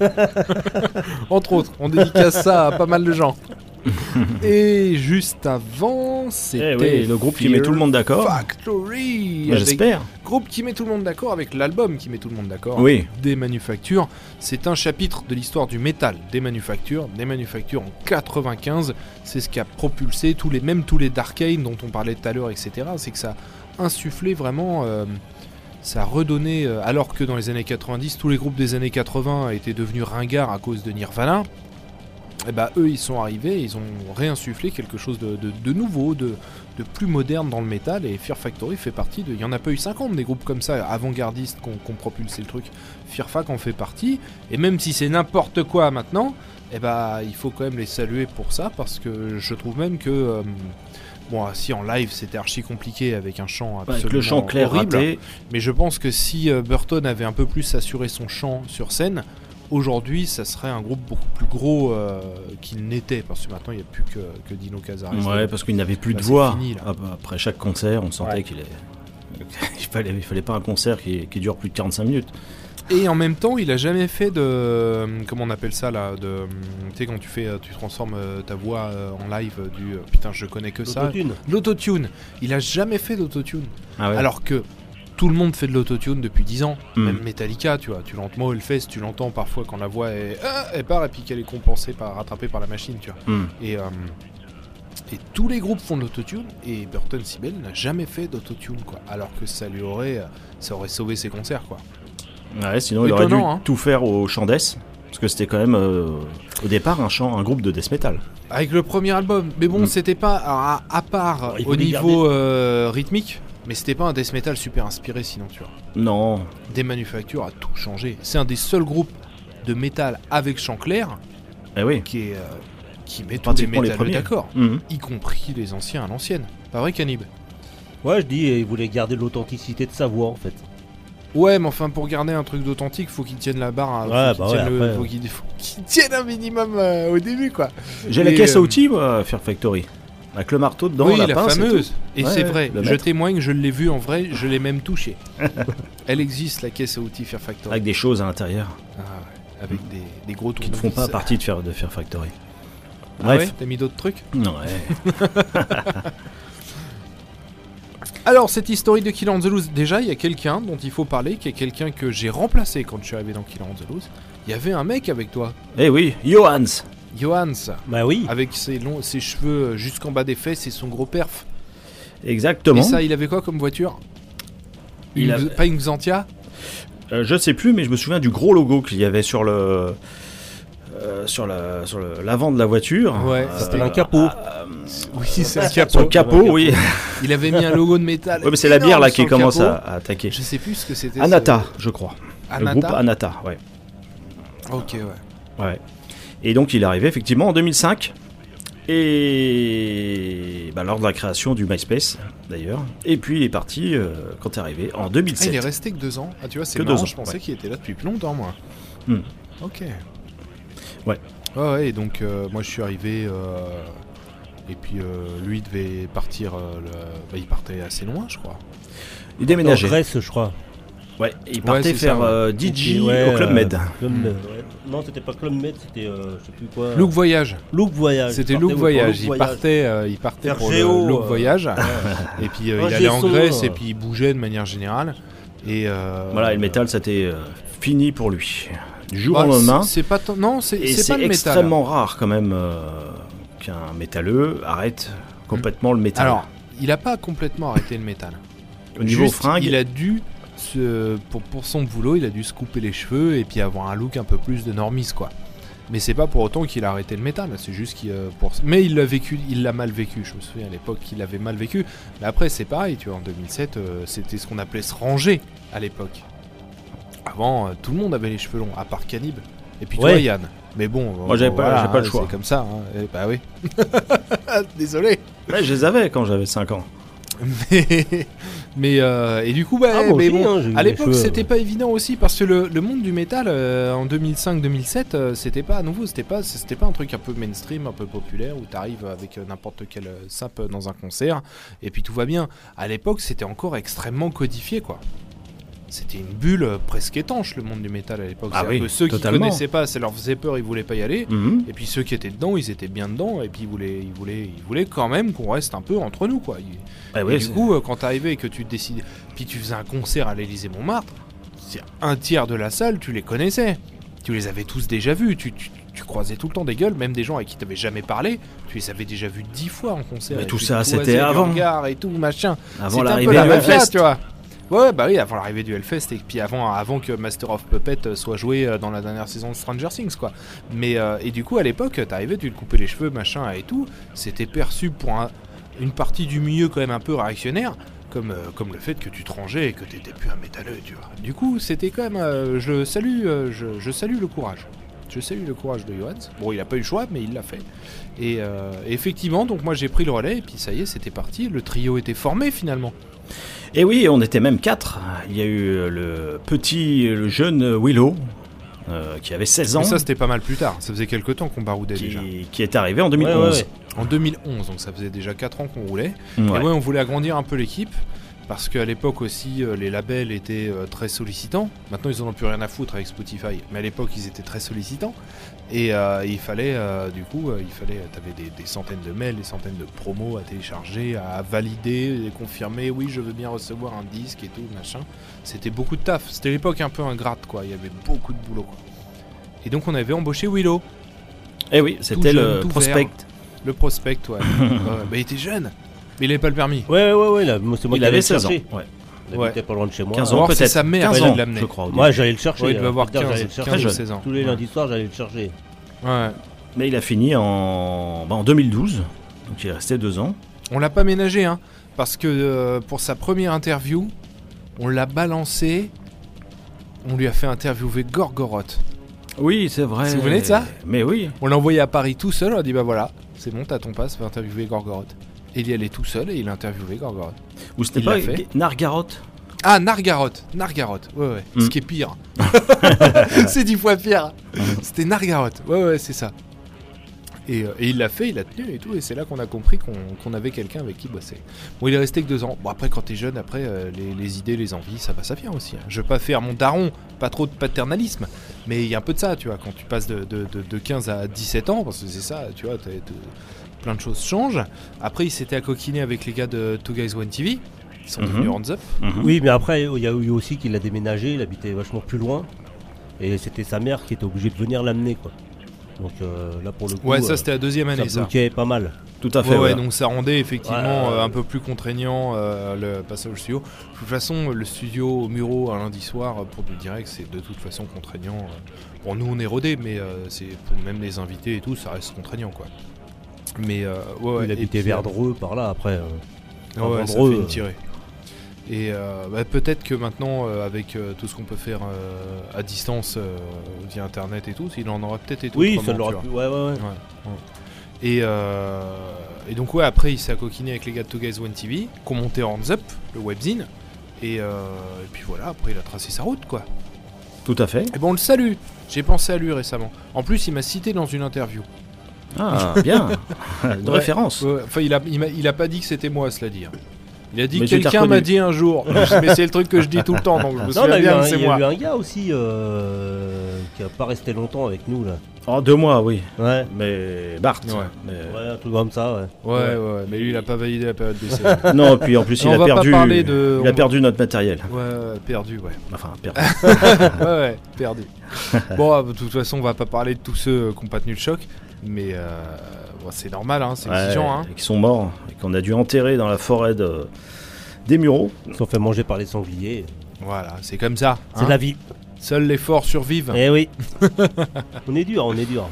Entre autres, on dédicace ça à pas mal de gens. Et juste avant, c'était Eh oui, le groupe qui met tout le monde d'accord. Factory. J'espère. Groupe qui met tout le monde d'accord avec l'album qui met tout le monde d'accord. Oui. Des manufactures. C'est un chapitre de l'histoire du métal des manufactures. Des manufactures en 95. C'est ce qui a propulsé tous les, même tous les Darkane dont on parlait tout à l'heure, etc. C'est que ça a insufflé vraiment. euh, ça a redonné, euh, alors que dans les années 90, tous les groupes des années 80 étaient devenus ringards à cause de Nirvana. Et bah eux ils sont arrivés, ils ont réinsufflé quelque chose de, nouveau, de, plus moderne dans le métal et Fear Factory fait partie de... Il y en a pas eu 50 des groupes comme ça, avant-gardistes qui ont propulsé le truc. Fear Fac en fait partie, et même si c'est n'importe quoi maintenant, et bah il faut quand même les saluer pour ça parce que je trouve même que... euh, Bon, si en live c'était archi compliqué avec un chant absolument Avec le chant clair horrible, raté. mais je pense que si euh, Burton avait un peu plus assuré son chant sur scène, aujourd'hui ça serait un groupe beaucoup plus gros euh, qu'il n'était, parce que maintenant il n'y a plus que, que Dino Cazares. Ouais, parce qu'il n'avait plus de voix. fini, Après chaque concert, on sentait Ouais. qu'il est. il, fallait, il fallait pas un concert qui, qui dure plus de 45 minutes. Et en même temps, il a jamais fait de. euh, Comment on appelle ça là de, Tu sais, quand tu fais. euh, Tu transformes euh, ta voix euh, en live euh, du. euh, Putain, je connais que ça. L'autotune. L'autotune. Il a jamais fait d'autotune. Ah ouais. Alors que tout le monde fait de l'autotune depuis 10 ans. Hmm. Même Metallica, tu vois. Tu l'entends, moi, Hellfest, tu l'entends parfois quand la voix est, ah, elle part et puis qu'elle est compensée par rattrapée par la machine, tu vois. Hmm. Et, euh, et tous les groupes font de l'autotune et Burton Sibel n'a jamais fait d'autotune, quoi. Alors que ça lui aurait, euh, ça aurait sauvé ses concerts, quoi. Ouais, sinon il aurait dû hein. tout faire au chant death. Parce que c'était quand même euh, au départ un chant, un groupe de death metal. Avec le premier album, mais bon, Mm. c'était pas à, à part il au niveau euh, rythmique, mais c'était pas un death metal super inspiré sinon, tu vois. Non, Des manufactures a tout changé. C'est un des seuls groupes de métal avec chant clair eh oui. qui est euh, qui met tous les métalleux premiers. d'accord, Mhm. y compris les anciens à l'ancienne. Pas vrai, Canib Ouais, je dis, il voulait garder l'authenticité de sa voix en fait. Ouais, mais enfin, pour garder un truc d'authentique, faut qu'il tienne la barre. hein. faut Ouais, qu'il bah tienne ouais, le- faut ouais. qu'il faut qu'il tienne un minimum euh, au début, quoi. J'ai la caisse à euh, outils, moi, Fear Factory. Avec le marteau dedans, oui, la, la, pince fameuse. Et, Ouais, c'est vrai, je témoigne, je l'ai vue en vrai, je l'ai même touchée. Elle existe, la caisse à outils Fear Factory. Avec des choses à l'intérieur Ah ouais, avec des, des gros qui ne font pas partie de Fear, de Fear Factory. Ah Bref. ouais, t'as mis d'autres trucs? Ouais. Alors, cette historique de Kill on the Loose, déjà, il y a quelqu'un dont il faut parler, qui est quelqu'un que j'ai remplacé quand je suis arrivé dans Kill on the Loose. Il y avait un mec avec toi, Eh oui, Johans. Johans, Bah oui. avec ses, longs, ses cheveux jusqu'en bas des fesses et son gros perf. Exactement. Et ça, il avait quoi comme voiture? Il Une- avait- Pas une Xantia? Euh, je sais plus, mais je me souviens du gros logo qu'il y avait sur le. Euh, sur la sur l'avant de la voiture. Ouais, Euh, C'était un capot. euh, Oui, c'est un capot. le capot, oui. Il avait mis un logo de métal. Ouais, mais c'est la bière là qui commence capot. à, à attaquer. Je sais plus ce que c'était. Anata, je crois. Le groupe Anata, ouais. Ok, ouais. ouais. Et donc il est arrivé effectivement en 2005. Et bah, lors de la création du MySpace, d'ailleurs. Et puis il est parti euh, quand est arrivé en Ah, 2007. il est resté que deux ans. Ah, tu vois, c'est Que marrant. deux ans, je pensais ouais. qu'il était là depuis plus longtemps, moi. Hmm. Ok. Ouais. Ouais, ouais, et donc euh, moi je suis arrivé. euh, et puis euh, lui devait partir. euh, le- bah, il partait assez loin, je crois. Il En déménageait. Grèce, je crois. Ouais, il partait faire euh, DJ ouais, au Club euh, Med. Club Med, ouais. Non, c'était pas Club Med, c'était euh, je sais plus quoi. Look Voyage. Look Voyage. C'était Look Voyage. Il partait, euh, il partait Faire pour Géo, le Look euh, Voyage. et puis euh, il allait en Grèce et puis il bougeait de manière générale. Et euh, Voilà, et le métal, c'était euh, fini pour lui. Du jour Bah, au lendemain. c'est- pas non, c'est métal. extrêmement rare quand même euh, qu'un métalleux arrête complètement le métal. Alors, il a pas complètement arrêté le métal. au niveau Juste, fringue, il a dû se, pour, pour son boulot, il a dû se couper les cheveux et puis avoir un look un peu plus de normis quoi. Mais c'est pas pour autant qu'il a arrêté le métal, c'est juste qu'il euh, pour mais il l'a vécu, il l'a mal vécu, je me souviens à l'époque qu'il avait mal vécu. Mais après c'est pareil, tu vois en 2007, euh, c'était ce qu'on appelait se ranger à l'époque. Avant euh, tout le monde avait les cheveux longs à part Cannib et puis toi. Yann. Mais bon, Moi, j'avais pas- pas le choix. C'est comme ça hein. Eh, bah oui. Désolé. Ouais, je les avais quand j'avais 5 ans. Mais, mais euh, et du coup, bah, Ah, mais bon, hein, à l'époque, c'était euh. pas évident aussi parce que le, le monde du métal euh, en 2005-2007, euh, c'était pas à nouveau, c'était pas, c'était pas un truc un peu mainstream, un peu populaire où t'arrives avec n'importe quel sap dans un concert et puis tout va bien. À l'époque, c'était encore extrêmement codifié, quoi. C'était une bulle euh, presque étanche le monde du métal à l'époque. Ah oui, que ceux totalement. qui connaissaient pas, ça leur faisait peur, ils voulaient pas y aller. Mhm. Et puis ceux qui étaient dedans, ils étaient bien dedans, et puis ils voulaient, ils voulaient, ils voulaient quand même qu'on reste un peu entre nous, quoi. Ah et ouais, du coup, euh, quand t'arrivais et que tu décides, puis tu faisais un concert à l'Élysée Montmartre, c'est un tiers de la salle, tu les connaissais, tu les avais tous déjà vus, tu, tu- tu croisais tout le temps des gueules, même des gens avec qui t'avais jamais parlé, tu les avais déjà vus dix fois en concert. Mais tout ça, c'était avant. et tout machin. avant l'arrivée la du mafia, Hellfest. tu vois. Ouais, bah oui, avant l'arrivée du Hellfest et puis avant, avant que Master of Puppet euh, soit joué euh, dans la dernière saison de Stranger Things, quoi. Mais euh, et du coup, à l'époque, t'arrivais, tu te coupais les cheveux, machin et tout. C'était perçu pour un- une partie du milieu quand même un peu réactionnaire, comme, euh, comme le fait que tu te rangeais et que t'étais plus un métalleux, tu vois. Du coup, c'était quand même. je salue, je, salue le courage. Je salue le courage de Johannes. Bon, il a pas eu le choix, mais il l'a fait. Et euh, effectivement, donc moi j'ai pris le relais et puis ça y est, c'était parti. Le trio était formé finalement. Et oui, on était même 4. Il y a eu euh, le petit, le jeune Willow, euh, qui avait 16 ans, Mais ça, c'était pas mal plus tard. Ça faisait quelques temps qu'on baroudait déjà. qui, qui est arrivé en Ouais, 2011. ouais, ouais. En 2011, donc ça faisait déjà 4 ans qu'on roulait. Ouais. Et ouais, on voulait agrandir un peu l'équipe. Parce qu'à l'époque aussi, euh, les labels étaient très sollicitants. Maintenant, ils en ont plus rien à foutre avec Spotify. Mais à l'époque, ils étaient très sollicitants. Et euh, il fallait, euh, du coup, euh, il fallait, t'avais des, des centaines de mails, des centaines de promos à télécharger, à valider, et confirmer. Oui, je veux bien recevoir un disque et tout, machin. C'était beaucoup de taf. C'était l'époque un peu ingrate, quoi. Il y avait beaucoup de boulot. Quoi. Et donc, on avait embauché Willow. Et Eh oui, c'était le prospect. Le prospect, ouais. Bah, il était jeune. Mais il avait pas le permis. Ouais, ouais, ouais, là, Il avait le 16 ans. Ouais. Habitait pas loin de chez moi. 15 Ou ans peut-être. sa mère 15 qui ans, je crois. Moi, j'allais le chercher. Ouais, il devait hein. avoir Faut dire, 15, j'allais le chercher. 15 ou jeune. 16 ans. Tous les Ouais. lundis soirs, j'allais le chercher. Ouais. Mais il a fini en, bah, en 2012. Donc il est resté deux ans. On l'a pas ménagé, hein. Parce que euh, pour sa première interview, on l'a balancé. On lui a fait interviewer Gorgoroth. Oui, c'est vrai. Vous vous souvenez de ça? Mais oui. On l'a envoyé à Paris tout seul. On a dit bah voilà, c'est bon, t'as ton passe, va interviewer Gorgoroth. Il y allait tout seul et il a interviewé Gorgoroth. Ou c'était pas fait. Nargaroth? Ah, Nargaroth. Nargaroth. Ouais, ouais. Mm. Ce qui est pire. c'est dix fois pire. C'était Nargaroth. Ouais, ouais, c'est ça. Et, euh, et il l'a fait, il l'a tenu et tout. Et c'est là qu'on a compris qu'on avait quelqu'un avec qui bosser. Bon, il est resté que deux ans. Bon, après, quand t'es jeune, après, euh, les, les idées, les envies, ça va, ça vient aussi. hein. Je veux pas faire mon daron, pas trop de paternalisme. Mais il y a un peu de ça, tu vois. Quand tu passes de, de, de- de 15 à 17 ans, parce que c'est ça, tu vois, t'as- plein de choses changent. Après, il s'était accoquiné avec les gars de Two Guys One TV. Ils sont Mhm. devenus Hands Up. Mhm. Oui, mais après, il y a eu aussi qu'il a déménagé, il habitait vachement plus loin. Et c'était sa mère qui était obligée de venir l'amener, quoi. Donc euh, là, pour le coup, Ouais, ça euh, c'était la deuxième année, ça ça. bloquait pas mal. Tout à fait. Ouais, ouais, ouais. donc ça rendait effectivement Ouais, euh, un peu plus contraignant euh, le passage au studio. De toute façon, le studio au Muro un lundi soir pour du direct, c'est de toute façon contraignant. Bon, nous on est rodés, mais euh, c'est pour même les invités et tout, ça reste contraignant quoi. Mais euh, ouais, ouais, il et habitait puis, euh, Verdreux par là, après. euh, Ah ouais, ça Vendreux, fait une euh. tirée. Et euh, bah, peut-être que maintenant, euh, avec euh, tout ce qu'on peut faire euh, à distance euh, via internet et tout, il en aurait peut-être été Oui, ça tu pu. Ouais, ouais. Et, euh, et donc ouais, après il s'est coquiné avec les gars de Two Guys One TV, qui ont monté Hands Up, le webzine. Et, euh, et puis voilà, après il a tracé sa route quoi. Tout à fait. Et bon on le salue, j'ai pensé à lui récemment. En plus il m'a cité dans une interview. Ah, bien. De Ouais. référence. Ouais, Enfin il a, il, a pas dit que c'était moi, cela dire. Il a dit quelqu'un m'a dit un jour. Mais c'est le truc que je dis tout le temps, donc je me souviens a eu bien un- que c'est il y a eu un gars aussi euh, qui a pas resté longtemps avec nous là. Oh, deux mois, oui. Ouais. Mais Bart. Ouais. mais- Ouais, un truc comme ça, ouais. Ouais, ouais, ouais, mais lui il a pas validé la période d'essai. Non, puis en plus, il On a perdu. de- Il a perdu notre matériel. ouais, perdu, ouais. Enfin, perdu. ouais, ouais, perdu. bon, euh, de toute façon, on va pas parler de tous ceux qui ont pas tenu le choc, mais euh, bon, c'est normal, hein, c'est Ouais, exigeant. Hein. et Qui sont morts et qu'on a dû enterrer dans la forêt de... des Mureaux. Ils sont fait manger par les sangliers. Voilà, c'est comme ça. C'est hein. la vie. Seuls les forts survivent. Eh oui. on est dur, on est dur.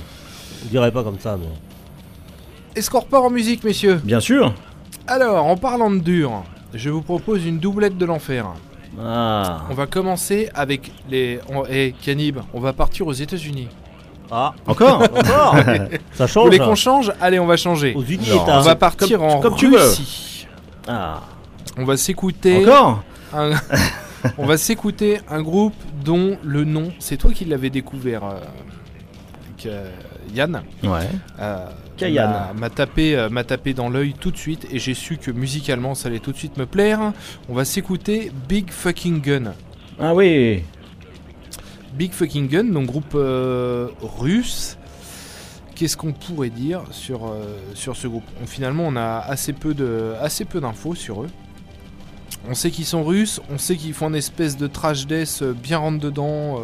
On dirait pas comme ça, mais. Est-ce qu'on repart en musique, messieurs? Bien sûr. Alors, en parlant de dur, je vous propose une doublette de l'enfer. Ah. On va commencer avec les. on- Eh, Canib, on va partir aux États-Unis. Ah, Encore encore Ça Vous change. voulez là. qu'on change Allez, on va changer. Aux Unis, Non. États. On va partir comme- en comme tu veux. Russie. Ah. On va s'écouter. Encore un- on va s'écouter un groupe dont le nom, c'est toi qui l'avais découvert, euh, avec, euh, Yann. Ouais. Euh, Kayan. m'a- m'a tapé, euh, m'a tapé dans l'œil tout de suite et j'ai su que musicalement ça allait tout de suite me plaire. On va s'écouter Big Fucking Gun. Ah oui. Big Fucking Gun, donc groupe euh, russe. Qu'est-ce qu'on pourrait dire sur, euh, ce groupe? Finalement, on a assez peu d'infos sur eux. On sait qu'ils sont russes, on sait qu'ils font une espèce de trash death euh, bien rentre dedans.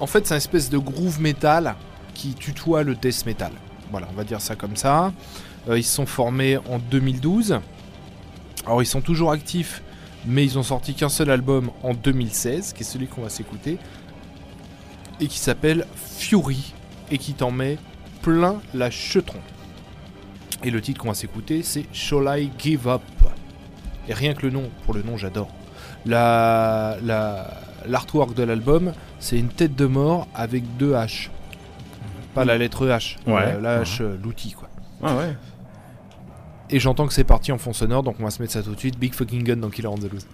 En fait, c'est une espèce de groove metal qui tutoie le death metal. Voilà, on va dire ça comme ça. Ils se sont formés en 2012. Alors, ils sont toujours actifs, mais ils ont sorti qu'un seul album en 2016, qui est celui qu'on va s'écouter, et qui s'appelle Fury, et qui t'en met plein la chetron. Et le titre qu'on va s'écouter, c'est Shall I Give Up? Et rien que le nom, pour le nom, j'adore. La, la, l'artwork de l'album, c'est une tête de mort avec deux H. Pas la lettre H, Ouais. la, la H, euh, l'outil quoi. Ah ouais. Et j'entends que c'est parti en fond sonore, donc on va se mettre ça tout de suite. Big fucking gun dans Killer on the Loose.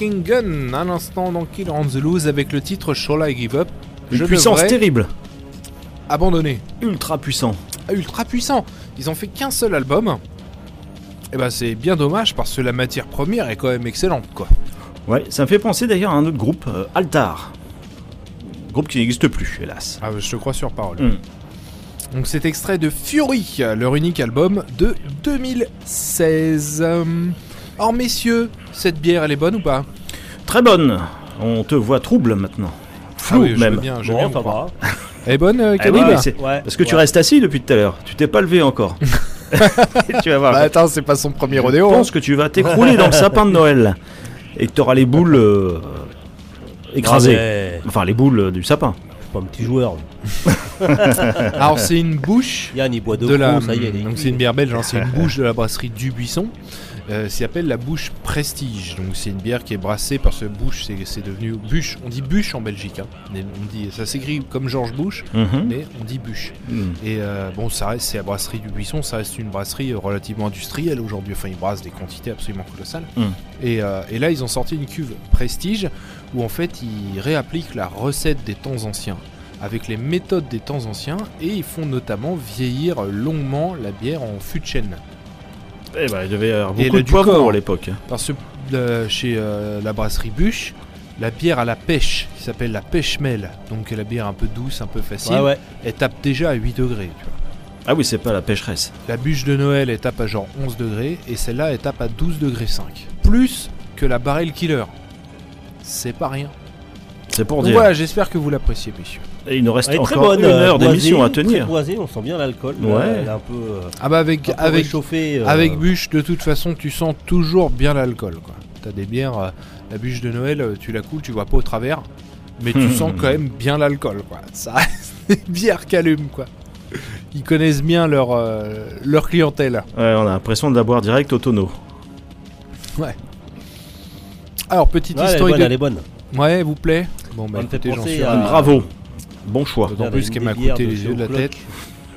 Fucking gun Un instant dans Killer on the Loose avec le titre Shall I Give Up Une Je puissance terrible, abandonner. ultra puissant. Ah, Ultra puissant Ils ont fait qu'un seul album. Et bah c'est bien dommage parce que la matière première est quand même excellente quoi. Ouais, ça me fait penser d'ailleurs à un autre groupe, euh, Altar. Groupe qui n'existe plus, hélas. Ah je te crois sur parole. Mm. Donc c'est extrait de Fury, leur unique album de 2016. Euh, Or messieurs, cette bière elle est bonne ou pas Très bonne. On te voit trouble maintenant. Flou Ah oui, je même. veux bien, je bien Bon. Elle est bonne euh, oui, Ouais. Parce que tu restes assis depuis tout à l'heure. Tu t'es pas levé encore. tu vas voir. Bah attends, c'est pas son premier Je rodéo. hein. pense que tu vas t'écrouler dans le sapin de Noël. Et que tu auras les boules euh, écrasées. Ah, mais Enfin, les boules euh, du sapin. Je suis pas un petit joueur. Alors c'est une bouche Yann, il boit de, de la. ça y est. donc c'est une bière belge, hein, c'est une bouche de la brasserie Dubuisson. Euh, ça s'appelle la bouche Prestige. Donc c'est une bière qui est brassée parce que bouche c'est, devenu bûche. On dit bûche en Belgique. hein. On dit ça s'écrit comme Georges Bush, Mhm. mais on dit bûche. Mm. Et euh, bon, ça reste, c'est la brasserie Dubuisson, ça reste une brasserie euh, relativement industrielle aujourd'hui. Enfin, ils brassent des quantités absolument colossales. Mm. Et, euh, et là, ils ont sorti une cuve Prestige où en fait ils réappliquent la recette des temps anciens avec les méthodes des temps anciens et ils font notamment vieillir longuement la bière en fût de chêne. Eh ben, il devait y avoir Et beaucoup de à l'époque. Parce que euh, chez euh, la brasserie Bûche, la bière à la pêche, qui s'appelle la pêche-mêle, donc la bière un peu douce, un peu facile, Ouais, ouais. elle tape déjà à 8 degrés. Tu vois. Ah oui, c'est pas la pêcheresse. La bûche de Noël, elle tape à genre 11 degrés, et celle-là, elle tape à 12 degrés 5. Plus que la barrel killer. C'est pas rien. C'est pour Donc dire. voilà, j'espère que vous l'appréciez, messieurs. Et il nous reste très encore bonne. une euh, heure d'émission à tenir. Boisée, on sent bien l'alcool. Ouais. euh, Elle est un peu, euh, Ah bah avec, un peu avec, réchauffée. euh, avec bûche, de toute façon, tu sens toujours bien l'alcool. quoi. T'as des bières, euh, la bûche de Noël, euh, tu la coules, tu vois pas au travers, mais tu sens quand même bien l'alcool. quoi. Ça reste des bières quoi. Ils connaissent bien leur, euh, leur clientèle. Ouais, on a l'impression de la boire direct au tonneau. Alors, petite ouais, elle est bonne, de- elle est bonne. Ouais, vous plaît Bon, bah écoutez, j'en suis à-. Bravo. Bon choix. D'autant plus qu'elle m'a coûté les yeux de la tête.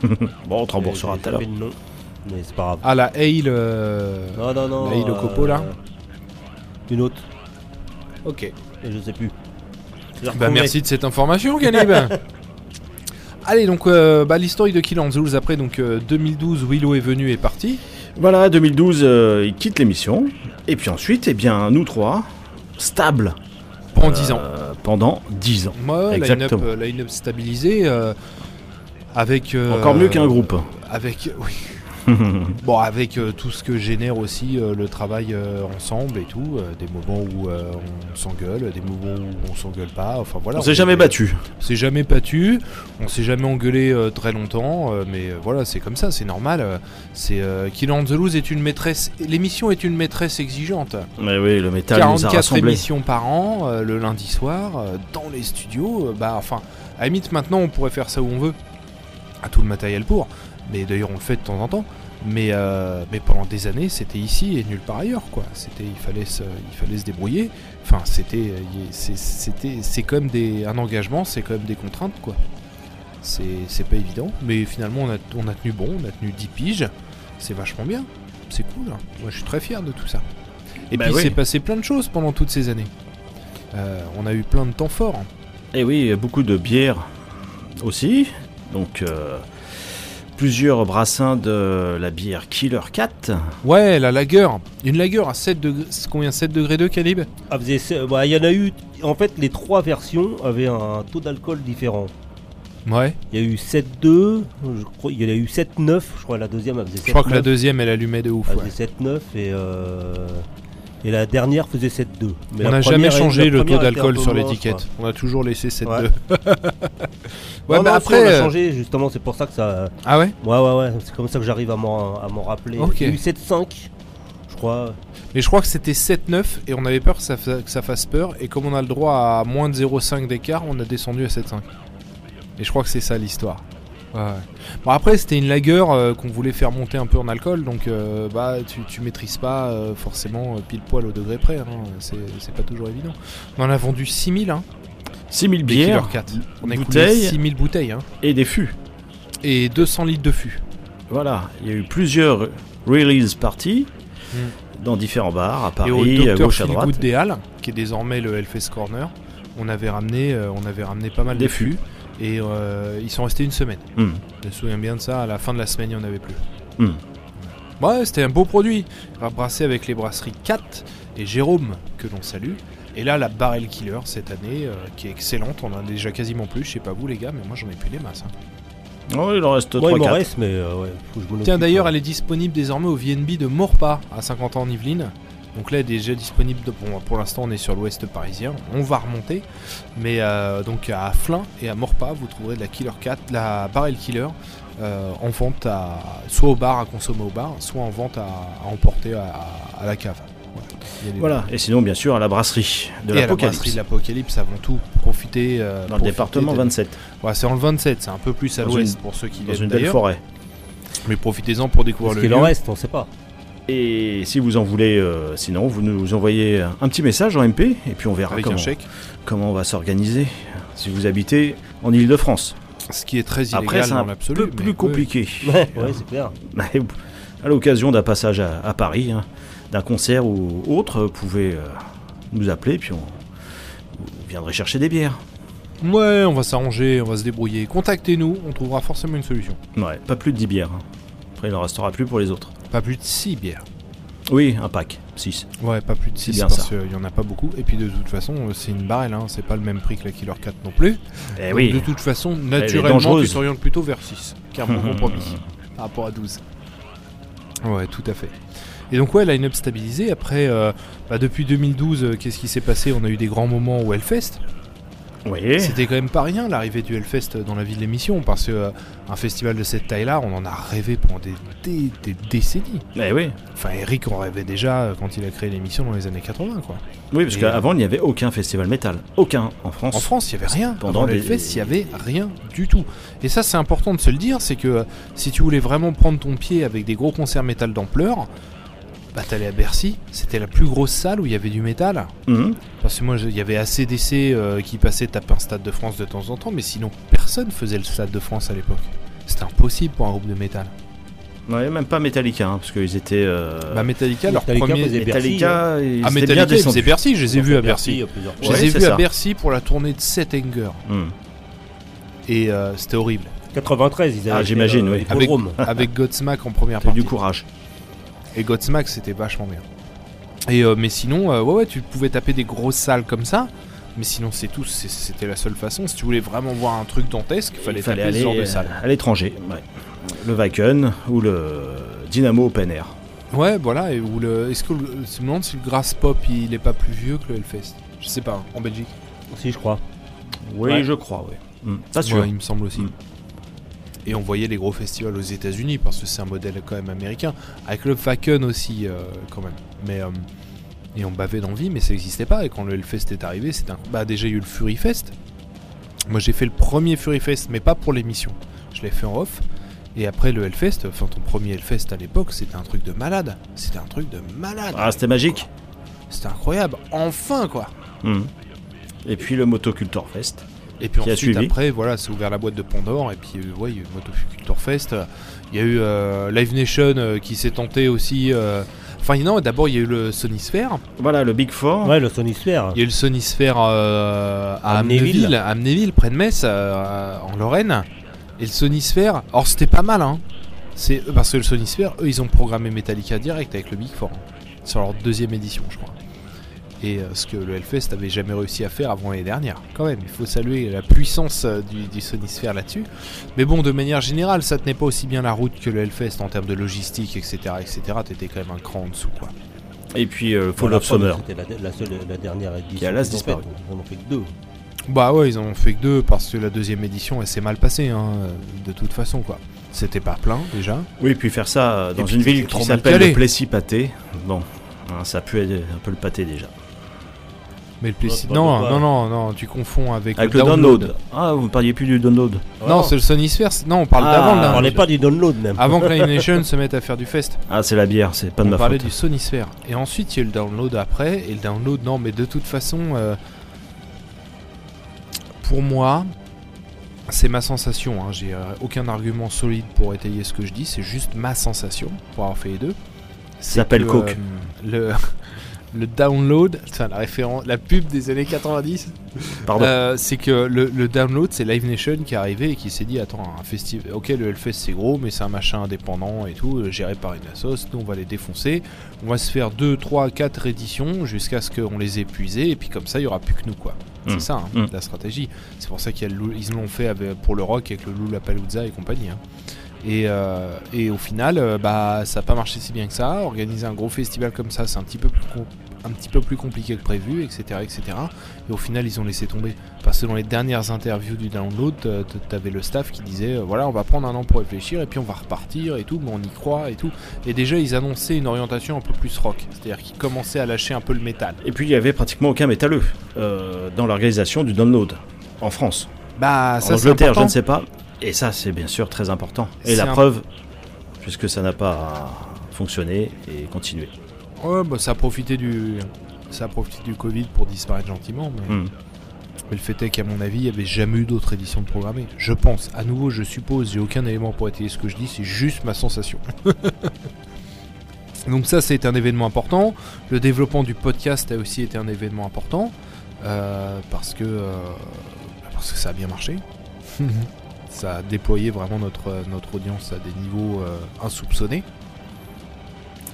Bon, on te remboursera tout à l'heure. Mais c'est pas grave. Ah, la Ale. euh, Non, non, non. la Hilo Copo, là Une autre, Ok. et je sais plus. Bah merci de cette information, Ganib. Allez, donc euh, bah, l'historique de Kill on the Loose après, donc euh, 2012, Willow est venu et parti. Voilà, 2012, euh, il quitte l'émission. Et puis ensuite, eh bien, nous trois, stables Pendant 10 ans. Pendant 10 ans. Moi, line-up exactement. euh, line-up stabilisé. euh, avec. euh, Encore mieux qu'un groupe. Avec. Oui. Bon, avec euh, tout ce que génère aussi euh, le travail euh, ensemble et tout. des moments où on s'engueule, des moments où on s'engueule pas. Enfin voilà. on s'est jamais battu. On s'est jamais battu, on s'est jamais engueulé très longtemps, mais voilà, c'est comme ça, c'est normal. c'est Kill on the Loose est une maîtresse, l'émission est une maîtresse exigeante. Mais oui, le métal nous a 44 rassemblés. émissions par an, le lundi soir, dans les studios. bah, enfin, à la limite, maintenant, on pourrait faire ça où on veut, à tout le matériel pour. Mais d'ailleurs, on le fait de temps en temps. Mais, euh, mais pendant des années, c'était ici et nulle part ailleurs, quoi. C'était, il fallait se, il fallait se débrouiller. Enfin, c'était, euh, c'est- c'était, c'est comme des, un engagement, c'est quand même des contraintes, quoi. C'est, c'est pas évident, mais finalement, on a, on a tenu bon, on a tenu 10 piges. C'est vachement bien, c'est cool. hein. Moi, je suis très fier de tout ça. Et Bah puis, il oui. s'est passé plein de choses pendant toutes ces années. Euh, on a eu plein de temps forts. Et oui, beaucoup de bières aussi. Donc, euh, plusieurs brassins de la bière Killer 4. Ouais, la lager. Une lager à 7 degrés. c'est Combien 7 degrés de Calib Ah, bah, Il y en a eu. En fait, les trois versions avaient un taux d'alcool différent. Ouais. Il y a eu 7,2, je crois, il y en a eu 7,9, je crois la deuxième elle faisait 7,9. Je crois que la deuxième, elle allumait de ouf. Elle ouais. faisait 7,9 et, euh, et la dernière faisait 7,2. Mais On n'a jamais changé le taux d'alcool sur l'étiquette. On a toujours laissé 7 Ouais. 2. crois. ouais, Non, mais après. on a euh, changé justement, c'est pour ça que ça. Ah ouais? Ouais, ouais, ouais, c'est comme ça que j'arrive à m'en à m'en rappeler. Ok. Il y a eu 7,5, je crois. Mais je crois que c'était 7-9 et on avait peur que ça, que ça fasse peur. Et comme on a le droit à moins de 0,5 d'écart, on a descendu à 7,5. Et je crois que c'est ça l'histoire. Ouais. Bon, après, c'était une lager euh, qu'on voulait faire monter un peu en alcool. Donc, euh, bah, tu, tu maîtrises pas euh, forcément pile poil au degré près. hein. C'est c'est pas toujours évident. On a vendu 6000 hein, 6000 des Killer bières 4. On a bouteilles. écoulé 6000 bouteilles. Hein, et des fûts. et 200 litres de fût. Voilà, il y a eu plusieurs release parties. Mm. dans différents bars à Et au Paris, à gauche, à droite. Des Halles, qui est désormais le Hellfest Corner, on avait ramené, on avait ramené pas mal Des de fûts. Et euh, ils sont restés une semaine. Hmm. Je me souviens bien de ça, à la fin de la semaine, il n'y en avait plus. Hmm. Ouais, c'était un beau produit. Brassé avec les brasseries Cat et Jérôme, que l'on salue. Et là, la Barrel Killer cette année, euh, qui est excellente. On en a déjà quasiment plus. Je sais pas vous, les gars, mais moi, j'en ai plus des masses. hein. Oh, il en reste Moi, il m'en 3-4. reste, mais euh, ouais, faut que je Tiens, d'ailleurs, hein. elle est disponible désormais au VNB de Morpa, à 50 ans en Yvelines. Donc là, elle est déjà disponible. De, bon, pour l'instant, on est sur l'ouest parisien. On va remonter. Mais euh, donc à Flins et à Morpa, vous trouverez de la Killer 4, la Barrel Killer, euh, en vente à, soit au bar à consommer au bar, soit en vente à, à emporter à, à la cave. Voilà. Et sinon, bien sûr, à la brasserie de à la brasserie l'Apocalypse. de l'Apocalypse, avant tout, profiter. euh, Dans le département de- 27, Ouais, c'est en le 27, c'est un peu plus à l'ouest pour ceux qui dans viennent une belle forêt. Mais profitez-en pour découvrir Ce le qu'il en lieu. reste, on sait pas. Et si vous en voulez, euh, sinon, vous nous envoyez un petit message en MP, et puis on verra avec comment, un chèque. comment on va s'organiser. Si vous habitez en Ile-de-France. Ce qui est très illégal Après, c'est dans un l'absolu. peu mais plus ouais. compliqué. Ouais, ouais, c'est clair. à l'occasion d'un passage à, à Paris, hein, d'un concert ou autre, vous pouvez euh, nous appeler, puis on vous viendrez chercher des bières. Ouais, on va s'arranger, on va se débrouiller. Contactez-nous, on trouvera forcément une solution. Ouais, pas plus de 10 bières. hein. Après, il n'en restera plus pour les autres. Pas plus de 6 bières. Oui, un pack, 6. Ouais, pas plus de C'est 6 bien parce qu'il y en a pas beaucoup. Et puis de toute façon, euh, c'est une barrelle, hein, c'est pas le même prix que la Killer 4 non plus. Eh Donc, oui, De toute façon, naturellement, tu t'orientes plutôt vers 6. Car mon compromis par rapport à 12. Ouais, tout à fait. Et donc ouais, line-up stabilisé. Après, euh, bah, depuis 2012, euh, qu'est-ce qui s'est passé? On a eu des grands moments au Hellfest. Oui. C'était quand même pas rien l'arrivée du Hellfest dans la vie de l'émission parce que euh, un festival de cette taille-là, on en a rêvé pendant des, des- des décennies. Eh oui. Enfin, Eric en rêvait déjà euh, quand il a créé l'émission dans les années 80, quoi. Oui, parce qu'avant, il n'y avait aucun festival métal. Aucun en France. En France, il y avait rien. Pendant le Hellfest, il y avait rien du tout. Et ça, c'est important de se le dire, c'est que euh, si tu voulais vraiment prendre ton pied avec des gros concerts métal d'ampleur, bah t'allais à Bercy. C'était la plus grosse salle où il y avait du métal. Mhm. Parce que moi, il y avait ACDC euh, qui passait taper un stade de France de temps en temps, mais sinon, personne faisait le stade de France à l'époque. C'était impossible pour un groupe de métal. Ouais, même pas Metallica, hein, parce qu'ils étaient. euh, Bah Metallica, leur Metallica premier... Bercy, Metallica, ils Ah étaient bien Metallica, ils faisaient Bercy, je les ai vus à Bercy. plusieurs Je. Ouais, les ai vus ça. à Bercy pour la tournée de Settinger. Mhm. Et euh, c'était horrible. 93, ils avaient Ah, j'imagine, euh, oui. l'hippodrome. Avec Godsmack en première partie. du courage. Et Godsmack, c'était vachement bien. Et euh, mais sinon, euh, ouais, ouais, tu pouvais taper des grosses salles comme ça. Mais sinon, c'est tout. C'était la seule façon. Si tu voulais vraiment voir un truc dantesque, il fallait, Il fallait taper aller ce genre de salle. à l'étranger. ouais. Le Wacken ou le Dynamo Open Air. Ouais, voilà. Et où le, est-ce que le, je me demande si le Grass Pop il est pas plus vieux que le Hellfest Je sais pas. En Belgique. Si, je crois. Oui, Ouais. je crois, oui. Hmm, Pas sûr. Ouais, il me semble aussi. Mm. Et on voyait les gros festivals aux États-Unis parce que c'est un modèle quand même américain. Avec le Faken aussi, euh, quand même. Mais euh, et on bavait d'envie, mais ça n'existait pas. Et quand le Hellfest est arrivé, c'était un... bah déjà il y a eu le Fury Fest. Moi j'ai fait le premier Fury Fest, mais pas pour l'émission. Je l'ai fait en off. Et après le Hellfest, enfin ton premier Hellfest à l'époque, c'était un truc de malade. C'était un truc de malade. Ah, c'était magique. C'était incroyable. Enfin quoi. Hmm. Et puis le Motocultor Fest. Et puis ensuite, après, voilà, c'est ouvert la boîte de Pandore. Et puis, euh, ouais, il y a eu Motoculture Fest. Il y a eu euh, Live Nation euh, qui s'est tenté aussi. euh, Enfin, non, d'abord, il y a eu le Sonisphere. Voilà, le Big Four. Ouais, le Sonisphere. Il y a eu le Sonisphere euh, à Amnéville. Près de Metz, euh, en Lorraine. Et le Sonisphere, alors c'était pas mal, hein. C'est parce que le Sonisphere, eux, ils ont programmé Metallica direct avec le Big Four. hein. Sur leur deuxième édition, je crois. Et euh, ce que le Hellfest avait jamais réussi à faire avant l'année dernière. Quand même, il faut saluer la puissance euh, du, du Sonisphere là-dessus. Mais bon, de manière générale, ça tenait pas aussi bien la route que le Hellfest en termes de logistique, etc. etc. T'étais quand même un cran en dessous, quoi. Et puis euh, Fall of Summer. C'était la, la seule, la dernière édition. Qui a las disparu. On en fait que deux. Bah ouais, ils en ont fait que deux parce que la deuxième édition, elle s'est mal passée, hein, de toute façon, quoi. C'était pas plein, déjà. Oui, puis faire ça dans puis une ville qui s'appelle calé. le Plessis-Pâté. Bon, hein, ça pue un peu le pâté déjà. Mais le Non, non, non, non, tu confonds avec, Avec le download. Ah, vous ne parliez plus du download. Non, c'est le Sonisphere. c'est- Non, on parle Ah, d'avant le On download. parlait pas du download même. Avant que Live Nation se mette à faire du fest. Ah, c'est la bière, c'est pas de on ma parlait faute. du Sonisphere. Et ensuite, il y a eu le download après. Et le download, non, mais de toute façon, euh, pour moi, c'est ma sensation. hein, J'ai euh, aucun argument solide pour étayer ce que je dis. C'est juste ma sensation pour avoir fait les deux. c'est s'appelle Coke. euh, le, le download, enfin, la référence, la pub des années 90, Pardon. euh, c'est que le, le download, c'est Live Nation qui est arrivé et qui s'est dit attends, un festival, ok, le Hellfest c'est gros, mais c'est un machin indépendant et tout, euh, géré par une assos, nous on va les défoncer, on va se faire 2, 3, 4 éditions jusqu'à ce qu'on les ait épuisées et puis comme ça il y aura plus que nous quoi. C'est ça hein, Mm. la stratégie. C'est pour ça qu'ils l'ont fait avec- pour le rock avec le Lollapalooza et compagnie. hein. Et, euh, et au final, euh, bah, ça n'a pas marché si bien que ça. Organiser un gros festival comme ça, c'est un petit peu plus un petit peu plus compliqué que prévu, etc., etc. Et au final, ils ont laissé tomber. Parce que dans les dernières interviews du download, euh, t'avais le staff qui disait, voilà, on va prendre un an pour réfléchir et puis on va repartir et tout, mais on y croit et tout. Et déjà, ils annonçaient une orientation un peu plus rock, c'est-à-dire qu'ils commençaient à lâcher un peu le métal. Et puis il y avait pratiquement aucun métalleux euh, dans l'organisation du download en France. Bah, en ça c'est Angleterre, je ne sais pas. Et ça, c'est bien sûr très important. Et la un- preuve, puisque ça n'a pas fonctionné et continué. Ouais, bah, ça a profité du, ça a profité du Covid pour disparaître gentiment. Mais, Hmm. mais le fait est qu'à mon avis, il n'y avait jamais eu d'autres éditions de programmées. Je pense. À nouveau, je suppose, j'ai aucun élément pour étayer ce que je dis, c'est juste ma sensation. Donc ça, c'est un événement important. Le développement du podcast a aussi été un événement important euh, parce que euh, parce que ça a bien marché. ça a déployé vraiment notre notre audience à des niveaux euh, insoupçonnés.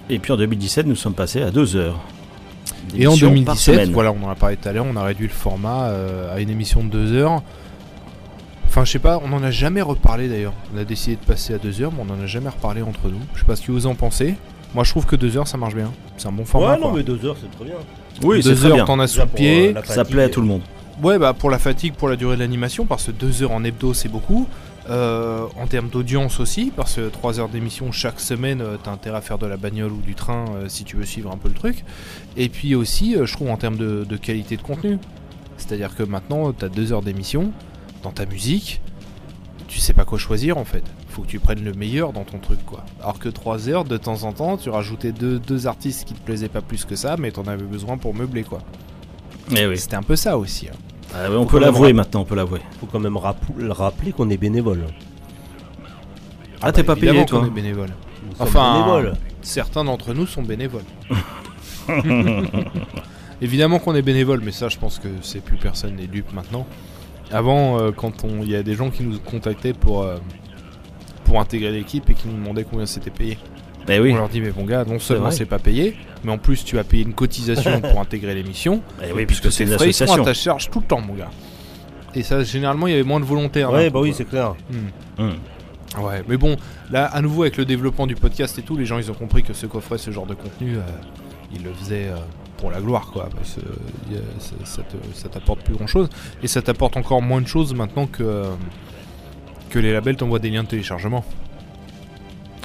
Et puis en 2017, nous sommes passés à deux heures. Et en d'émission par 2017, semaine. voilà, on en a parlé tout à l'heure, on a réduit le format euh, à une émission de deux heures. Enfin, je sais pas, on n'en a jamais reparlé d'ailleurs. On a décidé de passer à deux heures, mais on n'en a jamais reparlé entre nous. Je sais pas ce que vous en pensez. Moi, je trouve que deux heures, ça marche bien. C'est un bon format. ouais, non, quoi. mais deux heures, c'est très bien. Oui, c'est deux très heures, bien. t'en as sous le pied. euh, Ça plaît à tout le monde. Ouais, bah pour la fatigue, pour la durée de l'animation, parce que deux heures en hebdo, c'est beaucoup. Euh, en termes d'audience aussi, parce que 3 heures d'émission chaque semaine, euh, t'as intérêt à faire de la bagnole ou du train euh, si tu veux suivre un peu le truc. Et puis aussi, euh, je trouve en termes de, de qualité de contenu. C'est-à-dire que maintenant, t'as 2 heures d'émission dans ta musique, tu sais pas quoi choisir en fait. Faut que tu prennes le meilleur dans ton truc quoi. Alors que 3 heures, de temps en temps, tu rajoutais deux, deux artistes qui te plaisaient pas plus que ça, mais t'en avais besoin pour meubler quoi. Eh oui. C'était un peu ça aussi. hein. Ah on peut l'avouer maintenant, on peut l'avouer. Faut quand même rapp- rappeler qu'on est bénévole. Ah, t'es pas payé, évidemment toi qu'on est bénévole. Enfin, bénévoles. Certains d'entre nous sont bénévoles. Évidemment qu'on est bénévole, mais ça, je pense que c'est plus personne n'est dupe maintenant. Avant, euh, quand on, il y a des gens qui nous contactaient pour euh, pour intégrer l'équipe et qui nous demandaient combien c'était payé. Eh oui. On leur dit mais bon gars, non seulement c'est pas payé, mais en plus tu as payé une cotisation pour intégrer l'émission. Eh oui, et puisque c'est une frais ils sont à association. ta charge tout le temps, mon gars. Et ça, généralement, il y avait moins de volontaires. Ouais, bah oui, c'est clair. Hmm. Hmm. Ouais, mais bon, là, à nouveau, avec le développement du podcast et tout, les gens, ils ont compris que ceux qui offraient ce genre de contenu, euh, ils le faisaient euh, pour la gloire, quoi. Parce que euh, ça, ça te- ça t'apporte plus grand-chose. Et ça t'apporte encore moins de choses maintenant que, que les labels t'envoient des liens de téléchargement.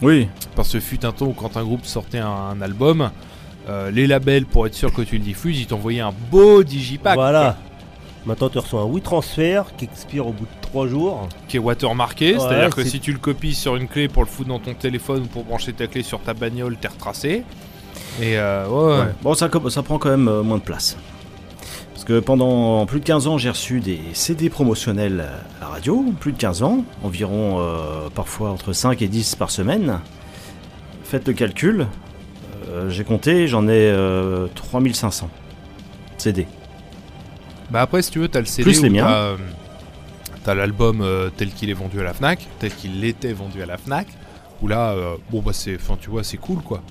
Oui. Parce que fut un temps où quand un groupe sortait un, un album, euh, les labels, pour être sûr que tu le diffuses, ils t'envoyaient un beau digipack. Voilà. Maintenant, tu reçois un WeTransfer qui expire au bout de 3 jours. qui est watermarké, Ouais, c'est-à-dire que si tu le copies sur une clé pour le foutre dans ton téléphone ou pour brancher ta clé sur ta bagnole, t'es retracé. Et euh, ouais, Ouais. Bon, ça, prend quand même euh, moins de place. Parce que pendant plus de 15 ans, j'ai reçu des CD promotionnels à la radio. Plus de 15 ans, environ euh, parfois entre 5 et 10 par semaine. Faites le calcul. Euh, j'ai compté, j'en ai euh, 3500 CD. Bah après, si tu veux, t'as le CD Plus les miens. t'as, euh, t'as l'album euh, tel qu'il est vendu à la Fnac, tel qu'il était vendu à la Fnac. Où là, euh, bon bah c'est, enfin tu vois, c'est cool quoi.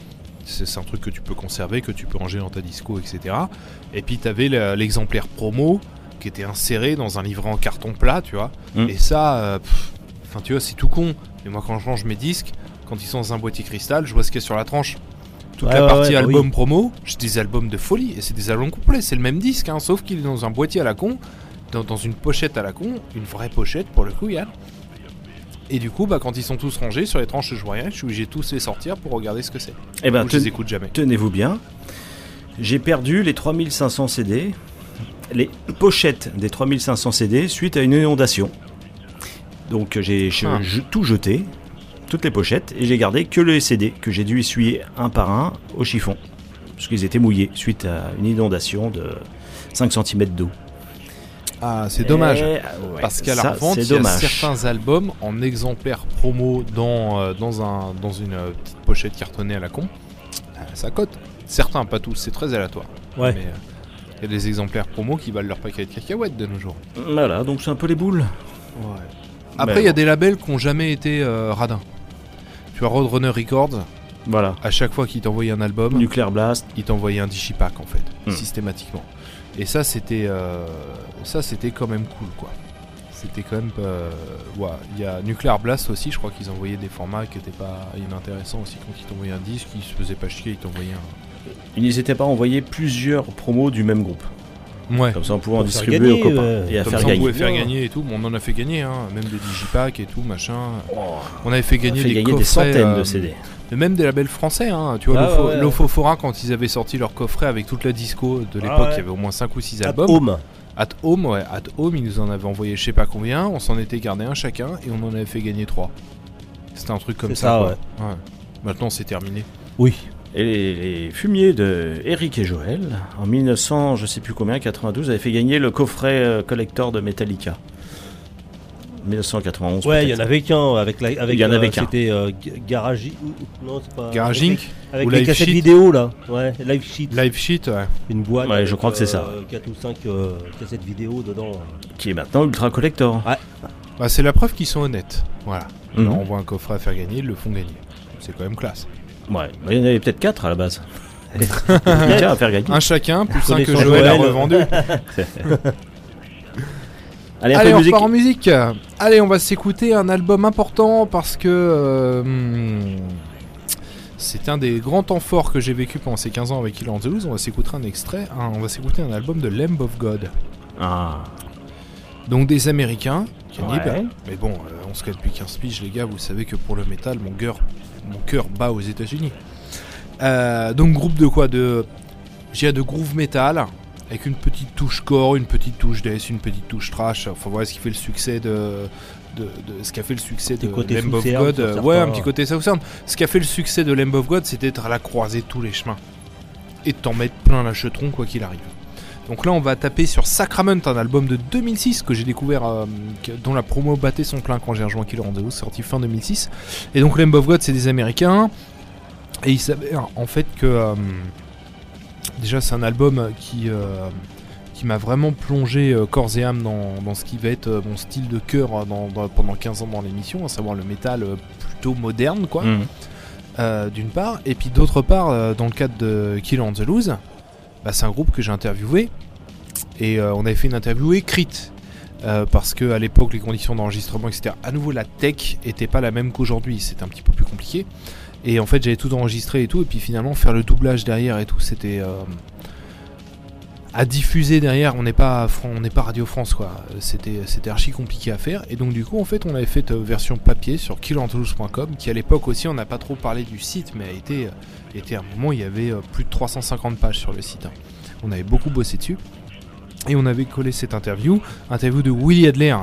C'est, c'est un truc que tu peux conserver, que tu peux ranger dans ta disco, etc. Et puis t'avais le- l'exemplaire promo qui était inséré dans un livret en carton plat, tu vois. Mm. Et ça, euh, enfin tu vois, c'est tout con. Mais moi, quand je range mes disques, quand ils sont dans un boîtier cristal, je vois ce qu'il y a sur la tranche. Toute Ouais, la ouais, partie ouais, bah album oui. promo, j'ai des albums de folie et c'est des albums complets. C'est le même disque, hein, sauf qu'il est dans un boîtier à la con, dans, dans une pochette à la con, une vraie pochette pour le coup, Yann. Et du coup, bah, quand ils sont tous rangés sur les tranches, je vois rien, je suis obligé de tous les sortir pour regarder ce que c'est. Eh ben, je les écoute jamais. tenez-vous bien. J'ai perdu les 3500 CD, les pochettes des 3500 CD suite à une inondation. Donc j'ai Ah. je- tout jeté, toutes les pochettes, et j'ai gardé que les CD que j'ai dû essuyer un par un au chiffon. Parce qu'ils étaient mouillés suite à une inondation de 5 cm d'eau. Ah, c'est dommage. Et, ouais, Parce qu'à la revente, il y a dommage. certains albums en exemplaire promo dans, euh, dans, un, dans une euh, petite pochette cartonnée à la con. euh, ça cote. Certains, pas tous, c'est très aléatoire. Ouais. Mais euh, il y a des exemplaires promo qui valent leur paquet de cacahuètes de nos jours. Voilà, donc c'est un peu les boules. Après, il y a des labels qui n'ont jamais été euh, radins. Tu vois, Roadrunner Records, Voilà. à chaque fois qu'ils t'envoyaient un album, Nuclear Blast. ils t'envoyaient un digipack en fait, Hmm. systématiquement. Et ça, c'était, euh, ça, c'était quand même cool, quoi. C'était quand même, euh, ouais. Il y a Nuclear Blast aussi, je crois qu'ils envoyaient des formats qui étaient pas inintéressants aussi quand ils t'envoyaient un disque, ils se faisaient pas chier, ils t'envoyaient un. Ils n'hésitaient pas à envoyer plusieurs promos du même groupe. Ouais. Comme ça, on pouvait en distribuer gagner, aux copains ouais. et à Comme faire ça, on gagner. pouvait faire gagner et tout. Bon, on en a fait gagner, hein, même des digipacks et tout, machin. Oh, On avait fait gagner fait des gagner des centaines euh, de CD. Mais même des labels français, hein. tu vois, Ah, Lofo- ouais, ouais. Lofofora, quand ils avaient sorti leur coffret avec toute la disco de l'époque, ouais. il y avait au moins 5 ou 6 At albums. home. At Home, ouais, At Home, ils nous en avaient envoyé je sais pas combien, on s'en était gardé un chacun et on en avait fait gagner 3. C'était un truc comme ça. ça. Ouais. Maintenant, c'est terminé. Oui. Et les, les fumiers de Eric et Joël, en 1900, je sais plus combien, 92, avaient fait gagner le coffret euh, collector de Metallica. 1991. Ouais, il y en avait qu'un avec la avec Il y en euh, avait qu'un. C'était euh, Garage non, c'est pas Garage avec, Inc. avec ou les Live cassettes Sheet. vidéo là. Ouais, Live Sheet. Live Sheet, ouais. Une boîte. Ouais, je crois que c'est ça. 4 ou 5 cassettes vidéo dedans. Qui est maintenant ultra collector. Bah, c'est la preuve qu'ils sont honnêtes. Voilà. On Mhm. leur envoie un coffret à faire gagner, ils le font gagner. C'est quand même classe. Ouais, il y en avait peut-être 4 à la base. À faire gagner. Un chacun, plus un que Joël a revendu. Allez, on musique. repart en musique. Allez, on va s'écouter un album important parce que euh, hmm, c'est un des grands temps forts que j'ai vécu pendant ces 15 ans avec Kill on the. On va s'écouter un extrait, on va s'écouter un album de Lamb of God. Ah, Donc des Américains. Ouais. Mais bon, euh, on se connaît depuis 15 piges, les gars. Vous savez que pour le métal, mon cœur, mon cœur bat aux États-Unis. Euh, donc groupe de quoi De, j'ai de groove metal avec une petite touche core, une petite touche death, une petite touche trash. Enfin voilà ce qui fait le succès de, de, de- ce qui a fait le succès de Lamb of God. euh, ouais, un petit côté Southern. Ce qui a fait le succès de Lamb of God, c'était d'être à la croisée de tous les chemins et de t'en mettre plein la chetron quoi qu'il arrive. Donc là, on va taper sur Sacrament, un album de 2006 que j'ai découvert, euh, dont la promo battait son plein quand j'ai rejoint Killer Rendezvous, sorti fin 2006. Et donc, Lamb of God, c'est des Américains. Et il s'avère en fait que. euh, déjà, c'est un album qui. euh, qui m'a vraiment plongé corps et âme dans, dans ce qui va être mon style de cœur dans- dans- pendant 15 ans dans l'émission, à savoir le métal plutôt moderne, quoi euh, d'une part, et puis d'autre part, dans le cadre de Kill on the Loose, bah, c'est un groupe que j'ai interviewé, et euh, on avait fait une interview écrite, euh, parce que à l'époque, les conditions d'enregistrement, etc., à nouveau, la tech était pas la même qu'aujourd'hui, c'était un petit peu plus compliqué, et en fait, j'avais tout enregistré et tout, et puis finalement, faire le doublage derrière et tout, c'était... euh, à diffuser derrière, on n'est pas, Radio France. C'était, c'était archi compliqué à faire. Et donc du coup, en fait, on avait fait euh, version papier sur killantoulouse.com, qui à l'époque aussi, on n'a pas trop parlé du site, mais a été, était à un moment, il y avait euh, plus de 350 pages sur le site. hein. On avait beaucoup bossé dessus. Et on avait collé cette interview, interview de Willie Adler,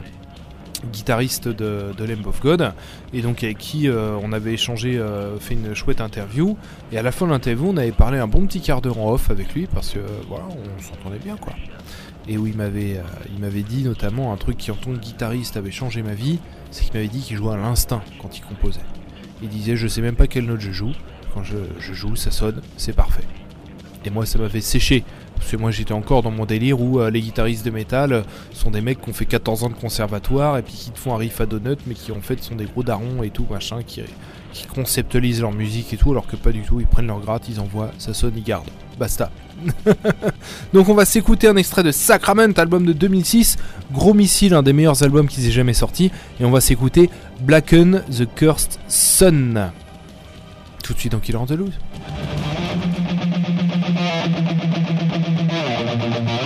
guitariste de, de Lamb of God, et donc avec qui euh, on avait échangé, euh, fait une chouette interview. Et à la fin de l'interview, on avait parlé un bon petit quart d'heure en off avec lui parce que euh, voilà, on s'entendait bien quoi. Et où il m'avait, il m'avait dit notamment un truc qui en tant que guitariste avait changé ma vie, c'est qu'il m'avait dit qu'il jouait à l'instinct quand il composait. Il disait je sais même pas quelle note je joue, quand je, je joue ça sonne, c'est parfait. Et moi ça m'avait séché, parce que moi j'étais encore dans mon délire où euh, les guitaristes de métal euh, sont des mecs qui ont fait 14 ans de conservatoire et puis qui te font un riff à donut mais qui en fait sont des gros darons et tout machin qui, conceptualisent leur musique et tout alors que pas du tout, ils prennent leur gratte, ils envoient, ça sonne, ils gardent. Basta. Donc on va s'écouter un extrait de Sacrament, album de 2006, Gros Missile, un des meilleurs albums qui s'est jamais sorti, et on va s'écouter Blacken the Cursed Sun. Tout de suite dans Killer on the. Thank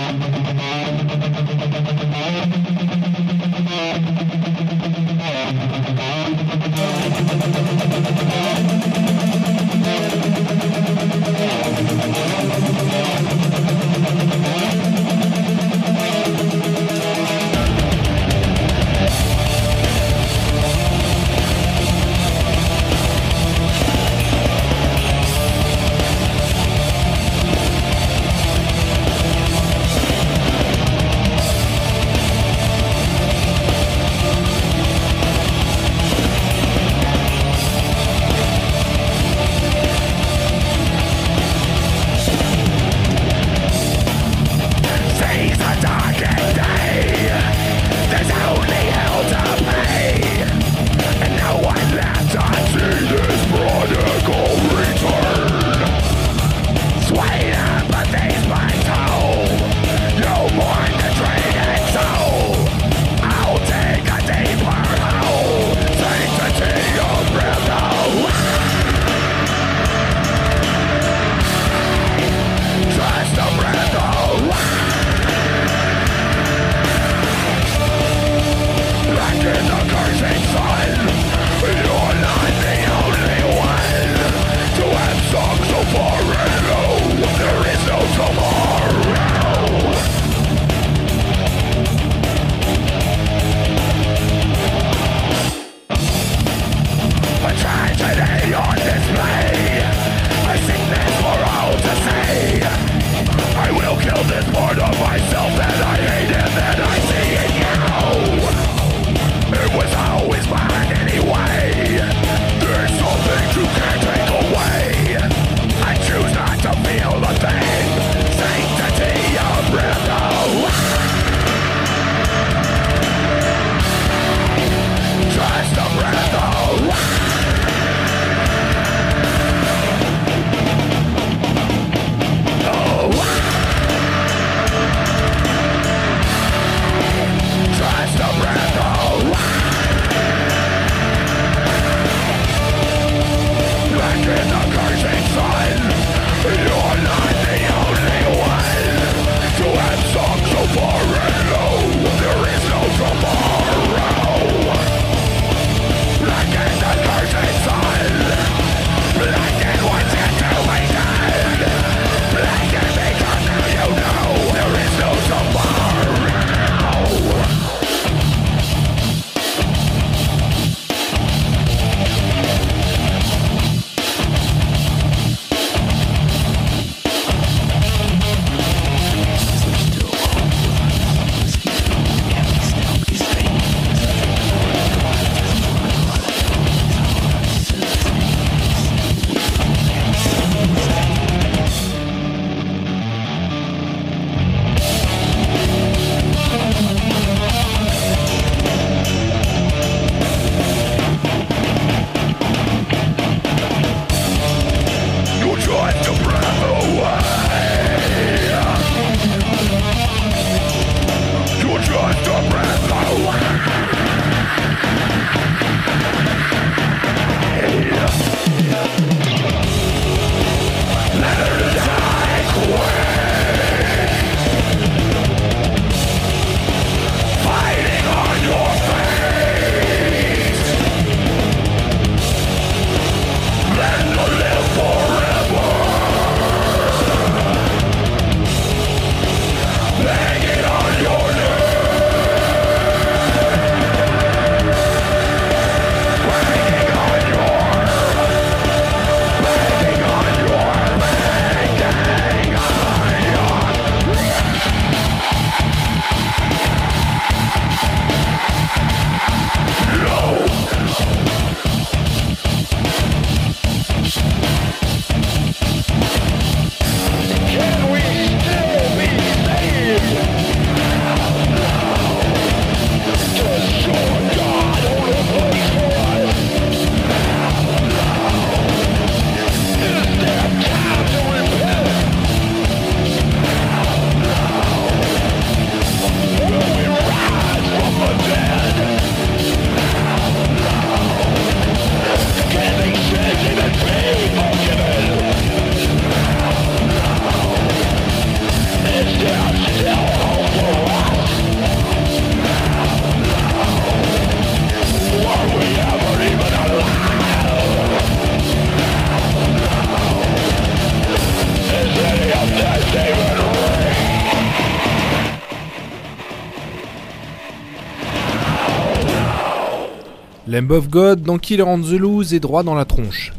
Lamb of God dans Killer on the Loose et droit dans la tronche.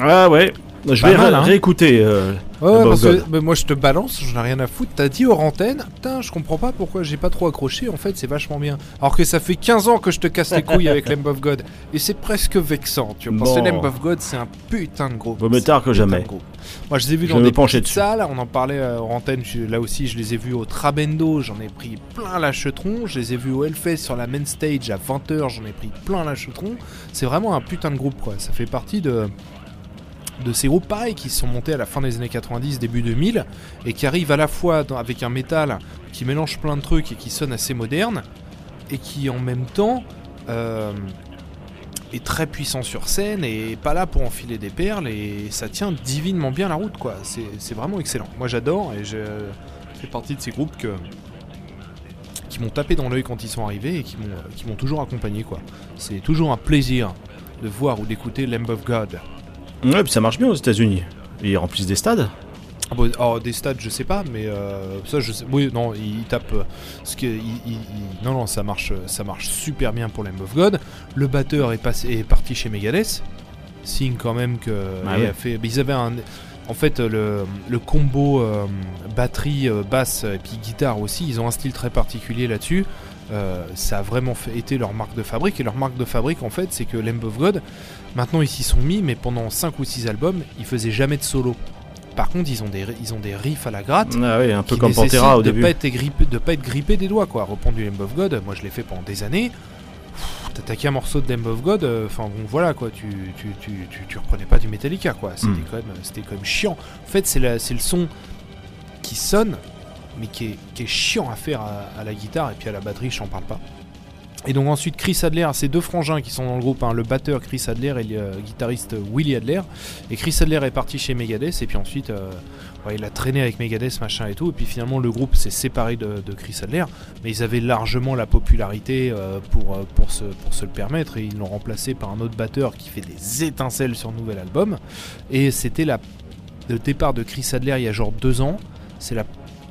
Ah ouais. Je Pas vais mal, hein. réécouter. euh, Ouais, parce que bah, moi je te balance, j'en ai rien à foutre. T'as dit hors antenne, putain, je comprends pas pourquoi j'ai pas trop accroché. En fait, c'est vachement bien. Alors que ça fait 15 ans que je te casse les couilles avec Lamb of God. Et c'est presque vexant, tu vois. Parce que Bon. Lamb of God, c'est un putain de groupe. Vaut mieux tard que jamais. Moi, je les ai vus Je dans des petites dessus. salles. On en parlait euh, hors antenne. je- là aussi, je les ai vus au Trabendo. J'en ai pris plein la chetron. Je les ai vus au Hellfest sur la main stage à 20h. J'en ai pris plein la chetron. C'est vraiment un putain de groupe, quoi. Ça fait partie de de ces groupes pareils qui sont montés à la fin des années 90, début 2000, et qui arrivent à la fois avec un métal qui mélange plein de trucs et qui sonne assez moderne, et qui en même temps euh, est très puissant sur scène et pas là pour enfiler des perles, et ça tient divinement bien la route, quoi. C'est vraiment excellent. Moi j'adore, et je fais partie de ces groupes qui m'ont tapé dans l'œil quand ils sont arrivés et qui m'ont toujours accompagné, quoi. C'est toujours un plaisir de voir ou d'écouter Lamb of God. Ouais, puis ça marche bien aux États-Unis. Ils remplissent des stades. Ah bon, oh, des stats, je sais pas, mais euh, ça, je sais. Oui, non, il, tape. euh, ce que, il- il- il- non, non, ça marche, ça marche super bien pour Lamb of God. Le batteur est, passé, est parti chez Megadeth. Signe quand même que. Ah ouais. fait, ils avaient un. En fait, le, le combo euh, batterie, euh, basse et puis guitare aussi, ils ont un style très particulier là-dessus. Euh, ça a vraiment fait- été leur marque de fabrique. Et leur marque de fabrique, en fait, c'est que Lamb of God, maintenant ils s'y sont mis, mais pendant 5 ou 6 albums, ils faisaient jamais de solo. Par contre, ils ont des, ils ont des riffs à la gratte. Ah oui, un peu comme Pantera au de début. Pas être grippé, de pas être grippé des doigts, quoi. Reprendre du Lamb of God, moi je l'ai fait pendant des années. T'attaquais un morceau de Lamb of God, euh, enfin bon voilà quoi, tu, tu, tu, tu, tu reprenais pas du Metallica quoi. C'était Mm. quand, même, quand même chiant. En fait, c'est, le son qui sonne, mais qui est, qui est chiant à faire à, à la guitare et puis à la batterie, je t'en parle pas. Et donc ensuite Chris Adler, ces deux frangins qui sont dans le groupe, hein, le batteur Chris Adler et le euh, guitariste Willie Adler. Et Chris Adler est parti chez Megadeth et puis ensuite euh, il a traîné avec Megadeth machin et tout. Et puis finalement le groupe s'est séparé de, Chris Adler, mais ils avaient largement la popularité euh, pour, pour, se, pour se le permettre et ils l'ont remplacé par un autre batteur qui fait des étincelles sur le nouvel album. Et c'était le départ de Chris Adler il y a genre deux ans. C'est la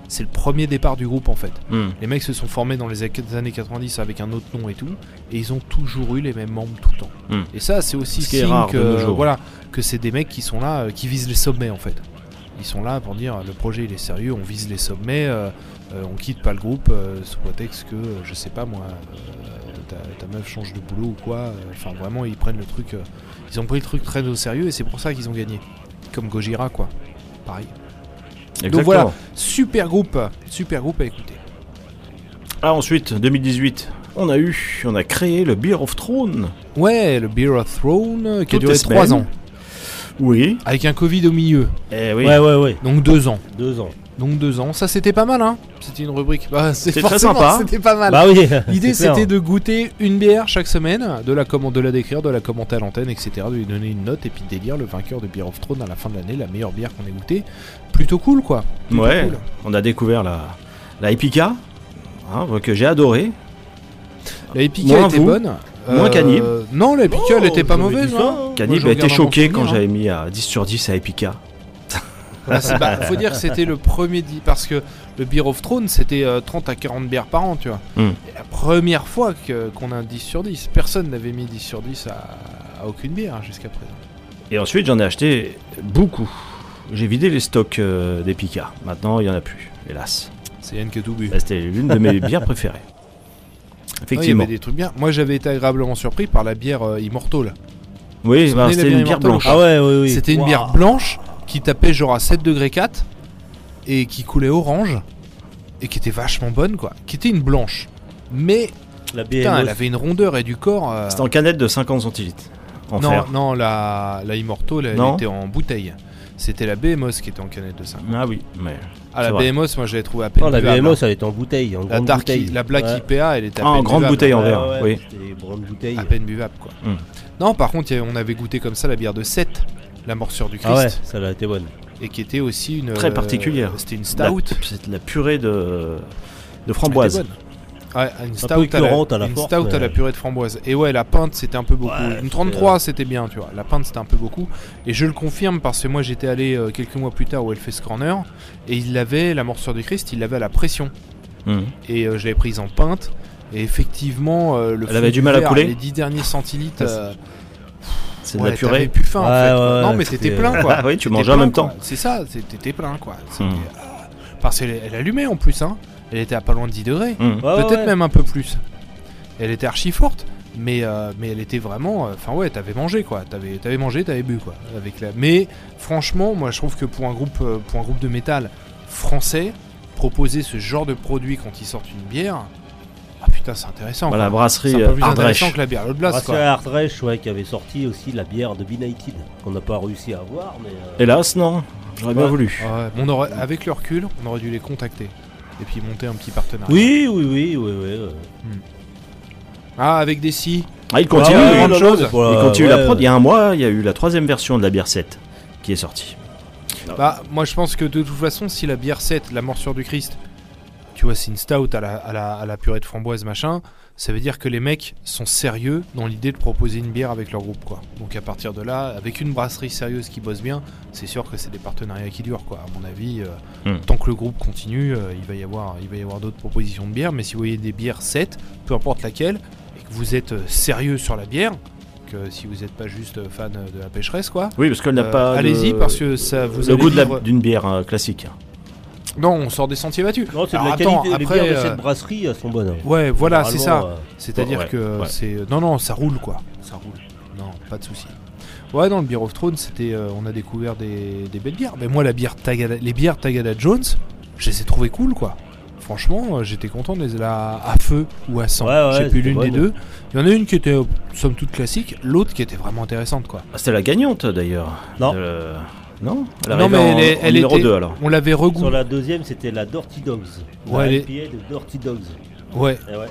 c'est le premier départ du groupe en fait. Hmm. Les mecs se sont formés dans les années 90 avec un autre nom et tout, et ils ont toujours eu les mêmes membres tout le temps. Hmm. Et ça, c'est aussi Ce signe rare que voilà que c'est des mecs qui sont là, euh, qui visent les sommets en fait. Ils sont là pour dire le projet il est sérieux, on vise les sommets, euh, euh, on quitte pas le groupe sous prétexte que je sais pas moi, ta, ta meuf change de boulot ou quoi. Enfin vraiment ils prennent le truc, ils ont pris le truc très au sérieux et c'est pour ça qu'ils ont gagné. Comme Gojira quoi, pareil. Exactement. voilà. Super groupe, super groupe à écouter. Ah, ensuite, 2018, on a eu, on a créé le Beer of Throne. Ouais, le Beer of Throne euh, qui a duré les 3 semaines. ans, Oui. avec un Covid au milieu, Eh oui. Ouais, ouais, ouais. donc 2 ans. Deux ans. Donc 2 ans, ça c'était pas mal hein. C'était une rubrique. Bah, c'est très sympa. C'était pas mal. Bah oui. L'idée c'était de goûter une bière chaque semaine, de la, de la décrire, de la commenter à l'antenne, etc. De lui donner une note et puis d'élire le vainqueur de Beer of Throne à la fin de l'année, la meilleure bière qu'on ait goûtée. Plutôt cool quoi. Plutôt Ouais. cool. On a découvert la, la Epica, hein, que j'ai adoré. La Epica Moins était vous, bonne. moins Cani. Non, la Epica elle Oh, était pas mauvaise. hein. Canib a été choqué quand hein. j'avais mis à 10 sur 10 à Epica. C'est- bah, faut dire que c'était le premier di- parce que le Beer of Throne c'était euh, 30 à 40 bières par an, tu vois. Et la première fois que- qu'on a un 10 sur 10, personne n'avait mis 10 sur 10 à, à aucune bière hein, jusqu'à présent. Et ensuite, j'en ai acheté beaucoup. J'ai vidé les stocks euh, d'Epica. Maintenant, il n'y en a plus, hélas. C'est Yann qui a tout bu. Là, C'était l'une de mes bières préférées. Il y Effectivement. avait des trucs bien. Moi j'avais été agréablement surpris par la bière euh, Immortal. Oui, bah, c'était une bière blanche. Ah ouais, oui, oui. C'était une bière blanche qui tapait genre à 7 degrés 4 et qui coulait orange et qui était vachement bonne quoi. Qui était une blanche. Mais La putain, elle avait une rondeur et du corps. euh, C'était en canette de 50 centilitres. En non, fer. non, la, la Immortal elle était en bouteille. C'était la BMOS qui était en canette de 5. Ah oui, mais. Ah, la vrai. BMOS, moi je l'ai trouvé à peine. Non, la buvable, BMO, ça elle était en bouteille. En La grande Dark, bouteille. la Black Ouais. IPA, elle était à Ah, en peine grande buvable. bouteille en verre, ouais, oui. Bouteilles. À peine buvable quoi. Hmm. Non, par contre, on avait goûté comme ça la bière de 7, la morsure du Christ, Ah ouais, ça a été bonne. et qui était aussi une. Très euh, particulière. C'était une La- stout. C'est de la purée de, de framboise. Ouais, une stout, à la, à la une stout à la purée de framboise. Et ouais, la pinte c'était un peu beaucoup. Ouais, une 33 c'était bien, tu vois. La pinte c'était un peu beaucoup. Et je le confirme parce que moi j'étais allé euh, quelques mois plus tard au Hellfest Corner et il l'avait, la morsure du Christ, il l'avait à la pression. Mhm. Et euh, je l'avais prise en pinte. Et effectivement, euh, le Elle avait du mal à couler Les 10 derniers centilitres. Euh, C'est de ouais, la purée. plus faim en Ouais, fait. ouais, non, mais c'était- plein quoi. Ah oui, tu mangeais en même temps. C'est ça, t'étais plein quoi. C'était, Hmm. euh, Parce qu'elle elle allumait en plus, hein. Elle était à pas loin de 10 degrés. Hum. Ouais, Peut-être même un peu plus. Elle était archi forte. Mais, euh, mais elle était vraiment. euh, Enfin, ouais, t'avais mangé quoi. T'avais avais mangé, t'avais bu quoi. Avec la... Mais franchement, moi je trouve que pour un groupe, euh, pour un groupe de métal français, proposer ce genre de produit quand ils sortent une bière. Putain, c'est intéressant. Voilà, quoi. brasserie C'est un peu euh, plus Ardèche. intéressant que la bière L'autre Blast Brasserie quoi. Ardèche, ouais, qui avait sorti aussi la bière de Benighted, qu'on n'a pas réussi à avoir, mais. euh, Hélas, non. J'aurais bien Ouais. voulu. Ouais, mais on aurait- avec le recul, on aurait dû les contacter. Et puis monter un petit partenariat. Oui, oui, oui, oui, oui. euh. Ah, avec des si. Ah, il continue. Ah ouais, il- grande non, chose. non, c'est pas- il continue ouais, la prod. Il y a un mois, il y a eu la troisième version de la bière 7 qui est sortie. Bah, moi je pense que de toute façon, si la bière 7, la morsure du Christ, tu vois, c'est une stout à la, à, la, à la purée de framboise, machin, ça veut dire que les mecs sont sérieux dans l'idée de proposer une bière avec leur groupe, quoi. Donc à partir de là, avec une brasserie sérieuse qui bosse bien, c'est sûr que c'est des partenariats qui durent, quoi. À mon avis, euh, Hmm. tant que le groupe continue, euh, il va y avoir, il va y avoir d'autres propositions de bière, mais si vous voyez des bières 7, peu importe laquelle, et que vous êtes euh, sérieux sur la bière, que si vous n'êtes pas juste fan de la pêcheresse, quoi. Oui, parce qu'elle n'a euh, pas. Allez-y parce que ça vous le goût d'une bière euh, classique. Non, on sort des sentiers battus. Non, c'est de la attends, qualité. après, les bières de euh, cette brasserie, elles sont bonnes. hein. Ouais, voilà, c'est ça. Euh, C'est-à-dire Ouais, que ouais. c'est non non, ça roule quoi. Ça roule. Non, pas de souci. Ouais, dans le Beer of Thrones, c'était euh, on a découvert des, des belles bières. Mais moi la bière Tagada, les bières Tagada Jones, je les ai trouvées cool quoi. Franchement, euh, j'étais content de les la à feu ou à 100. Ouais, ouais, J'ai plus l'une des deux. Il y en a une qui était euh, somme toute classique, l'autre qui était vraiment intéressante quoi. Ah, C'était la gagnante d'ailleurs. Non. Euh, Non Elle Non, mais en, elle est- en elle numéro était- 2 alors. On l'avait Sur regoûté. la deuxième, c'était la Dirty Dogs. Ouais, la est- de Dirty Dogs. Ouais, Eh ouais.